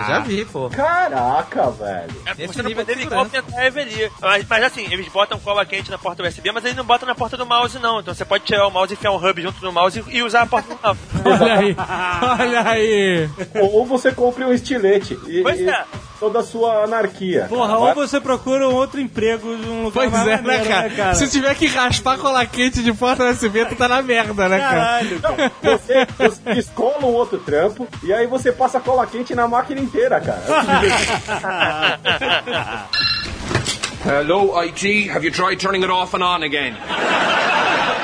Já vi, pô. Caraca, velho. É Nesse você não nível de poder ligar ou segurança. tentar revelia. Mas, mas assim, eles botam cola quente na porta USB, mas eles não botam na porta do mouse, não. Então você pode tirar o mouse e enfiar um hub junto no mouse e, e usar a porta do mouse. Olha aí, olha aí. Ou você compre um estilete e, Pois e é. Toda a sua anarquia. Porra, ou você procura um outro emprego num lugar Pois mais é, maneiro, né, cara? Se tiver que raspar cola quente de porta USB, tu tá na merda, né, cara? Caralho, cara. Você, você descola um outro trampo e aí você passa cola quente na máquina inteira, cara. Hello, IT. Have you tried turning it off and on again?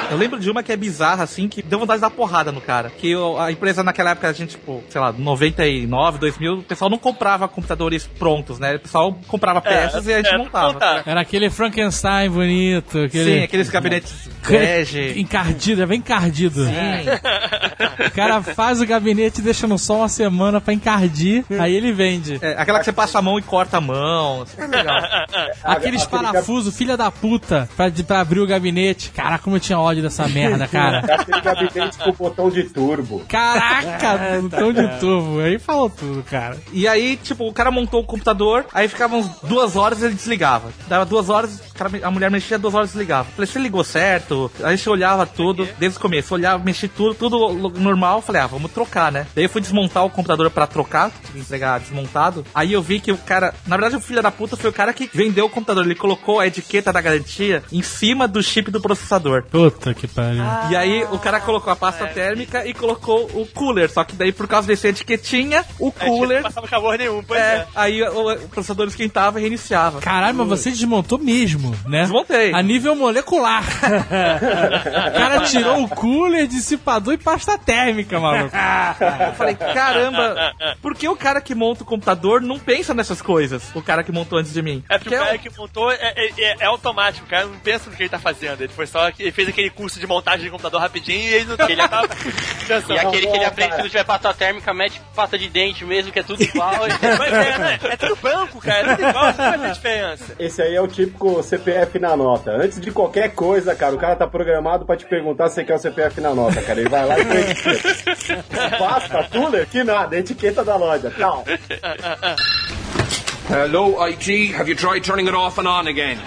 Eu lembro de uma que é bizarra, assim, que deu vontade de dar porrada no cara. Que o- a empresa naquela época, a gente, tipo, sei lá, 99, 2000, o pessoal não comprava computadores prontos, né? O pessoal comprava peças e a gente é, montava. montar. Era aquele Frankenstein bonito, aquele... Sim, aqueles gabinetes bege. Encardido, é bem encardido. O cara faz o gabinete e deixa no sol uma semana pra encardir, aí ele vende. É, aquela que você passa a mão e corta a mão. Super legal. Aqueles aquele parafusos, filha da puta, pra, pra abrir o gabinete. Caraca, como eu tinha ódio dessa merda, cara. É aquele gabinete com botão de turbo. Caraca, botão de turbo. Aí falou tudo, cara. E aí, tipo, o cara montou o computador, aí ficava uns duas horas e ele desligava. Dava duas horas, cara- a mulher mexia duas horas e desligava. Falei, você ligou certo? Aí a gente olhava tudo, desde o começo, olhava, mexia tudo, tudo normal. Falei, ah, vamos trocar, né? Daí eu fui desmontar o computador pra trocar, tive que entregar desmontado. Aí eu vi que o cara, na verdade, o filho da puta foi o cara que vendeu o computador. Ele colocou a etiqueta da garantia em cima do chip do processador. Puta que pariu. E aí o cara colocou a pasta térmica e colocou o cooler. Só que daí, por causa desse etiquetinha, o gente não cooler. passava calor nenhum, pois É, é. aí o, o processador esquentava e reiniciava. Caralho, mas você desmontou mesmo, né? Desmontei. A nível molecular. o cara tirou o cooler, dissipador e pasta térmica, maluco. Eu falei, caramba, por que o cara que monta o computador não pensa nessas coisas? O cara que montou antes de mim. É porque o Porque cara que montou é, é- é- é automático, o cara não pensa no que ele tá fazendo. Ele foi só que ele fez aquele curso de montagem de computador rapidinho e ele não que ele tava pensando. E aquele que ele Não, aprende que não tiver pasta térmica, mete pasta de dente mesmo, que é tudo igual. É, né? É tudo branco, cara. É tudo igual, não faz a diferença. Esse aí é o típico, você CPF na nota. Antes de qualquer coisa, cara, o cara tá programado pra te perguntar se você quer o CPF na nota, cara. Ele vai lá e preenche. Basta, Tuller? Que nada, etiqueta da loja. Tchau. Hello, IT. Have you tried turning it off and on again?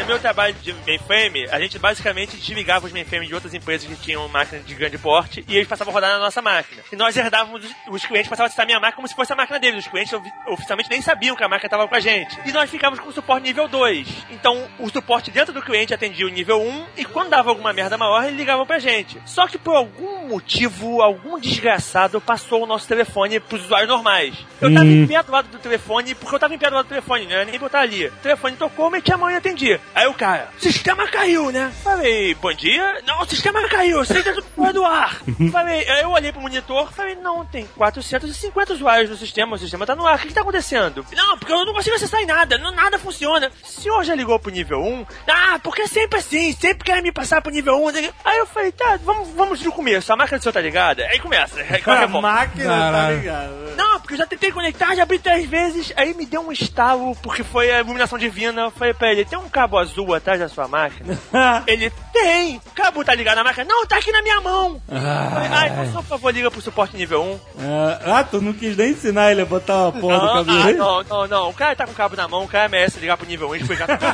No meu trabalho de mainframe, a gente basicamente desligava os mainframes de outras empresas que tinham máquinas de grande porte e eles passavam a rodar na nossa máquina. E nós herdávamos, os, clientes passavam a testar a minha máquina como se fosse a máquina deles. Os clientes ofi- oficialmente nem sabiam que a máquina estava com a gente. E nós ficávamos com o suporte nível 2. Então, o suporte dentro do cliente atendia o nível 1 e quando dava alguma merda maior, eles ligavam pra gente. Só que por algum motivo, algum desgraçado passou o nosso telefone pros usuários normais. Eu tava em pé do lado do telefone, porque eu tava em pé do do telefone, era nem botar ali. O telefone tocou, meti a mão e atendi. Aí o cara, sistema caiu, né? Falei, bom dia. Não, o sistema caiu, você tá fora do ar. falei, aí eu olhei pro monitor, falei, não, tem 450 usuários no sistema, o sistema tá no ar, o que, que tá acontecendo? Não, porque eu não consigo acessar em nada, não, nada funciona. O senhor já ligou pro nível 1? Ah, porque é sempre assim, sempre quer me passar pro nível 1. Aí eu falei, tá, vamos, vamos do começo, a máquina do senhor tá ligada? Aí começa, aí qualquer A forma. máquina tá ligada. Não, porque eu já tentei conectar, já abri três vezes. Aí me deu um estalo, porque foi a iluminação divina. Eu falei pra ele: tem um cabo azul atrás da sua máquina? ele tem. O cabo tá ligado na máquina? Não, tá aqui na minha mão. Ah, então só por favor, liga pro suporte nível 1. Ah, ah, tu não quis nem ensinar ele a botar uma porra do Não, cabelo ah, aí? não, não, não. O cara tá com o cabo na mão, o cara merece ligar pro nível 1 e explicar tudo.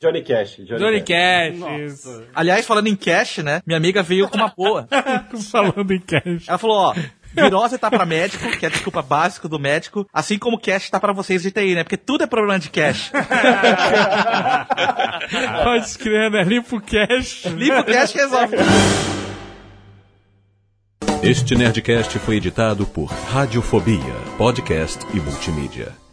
Johnny Cash. Johnny, Johnny Cash. Cash. Aliás, falando em cash, né? Minha amiga veio com uma boa. Falando em cash. Ela falou, ó. Virose tá pra médico, que é a desculpa básica do médico, assim como cash tá pra vocês de TI, né? Porque tudo é problema de cash. Pode escrever, né? Limpa o cash. Limpa o cash e resolve. Este Nerdcast foi editado por Radiofobia, podcast e multimídia.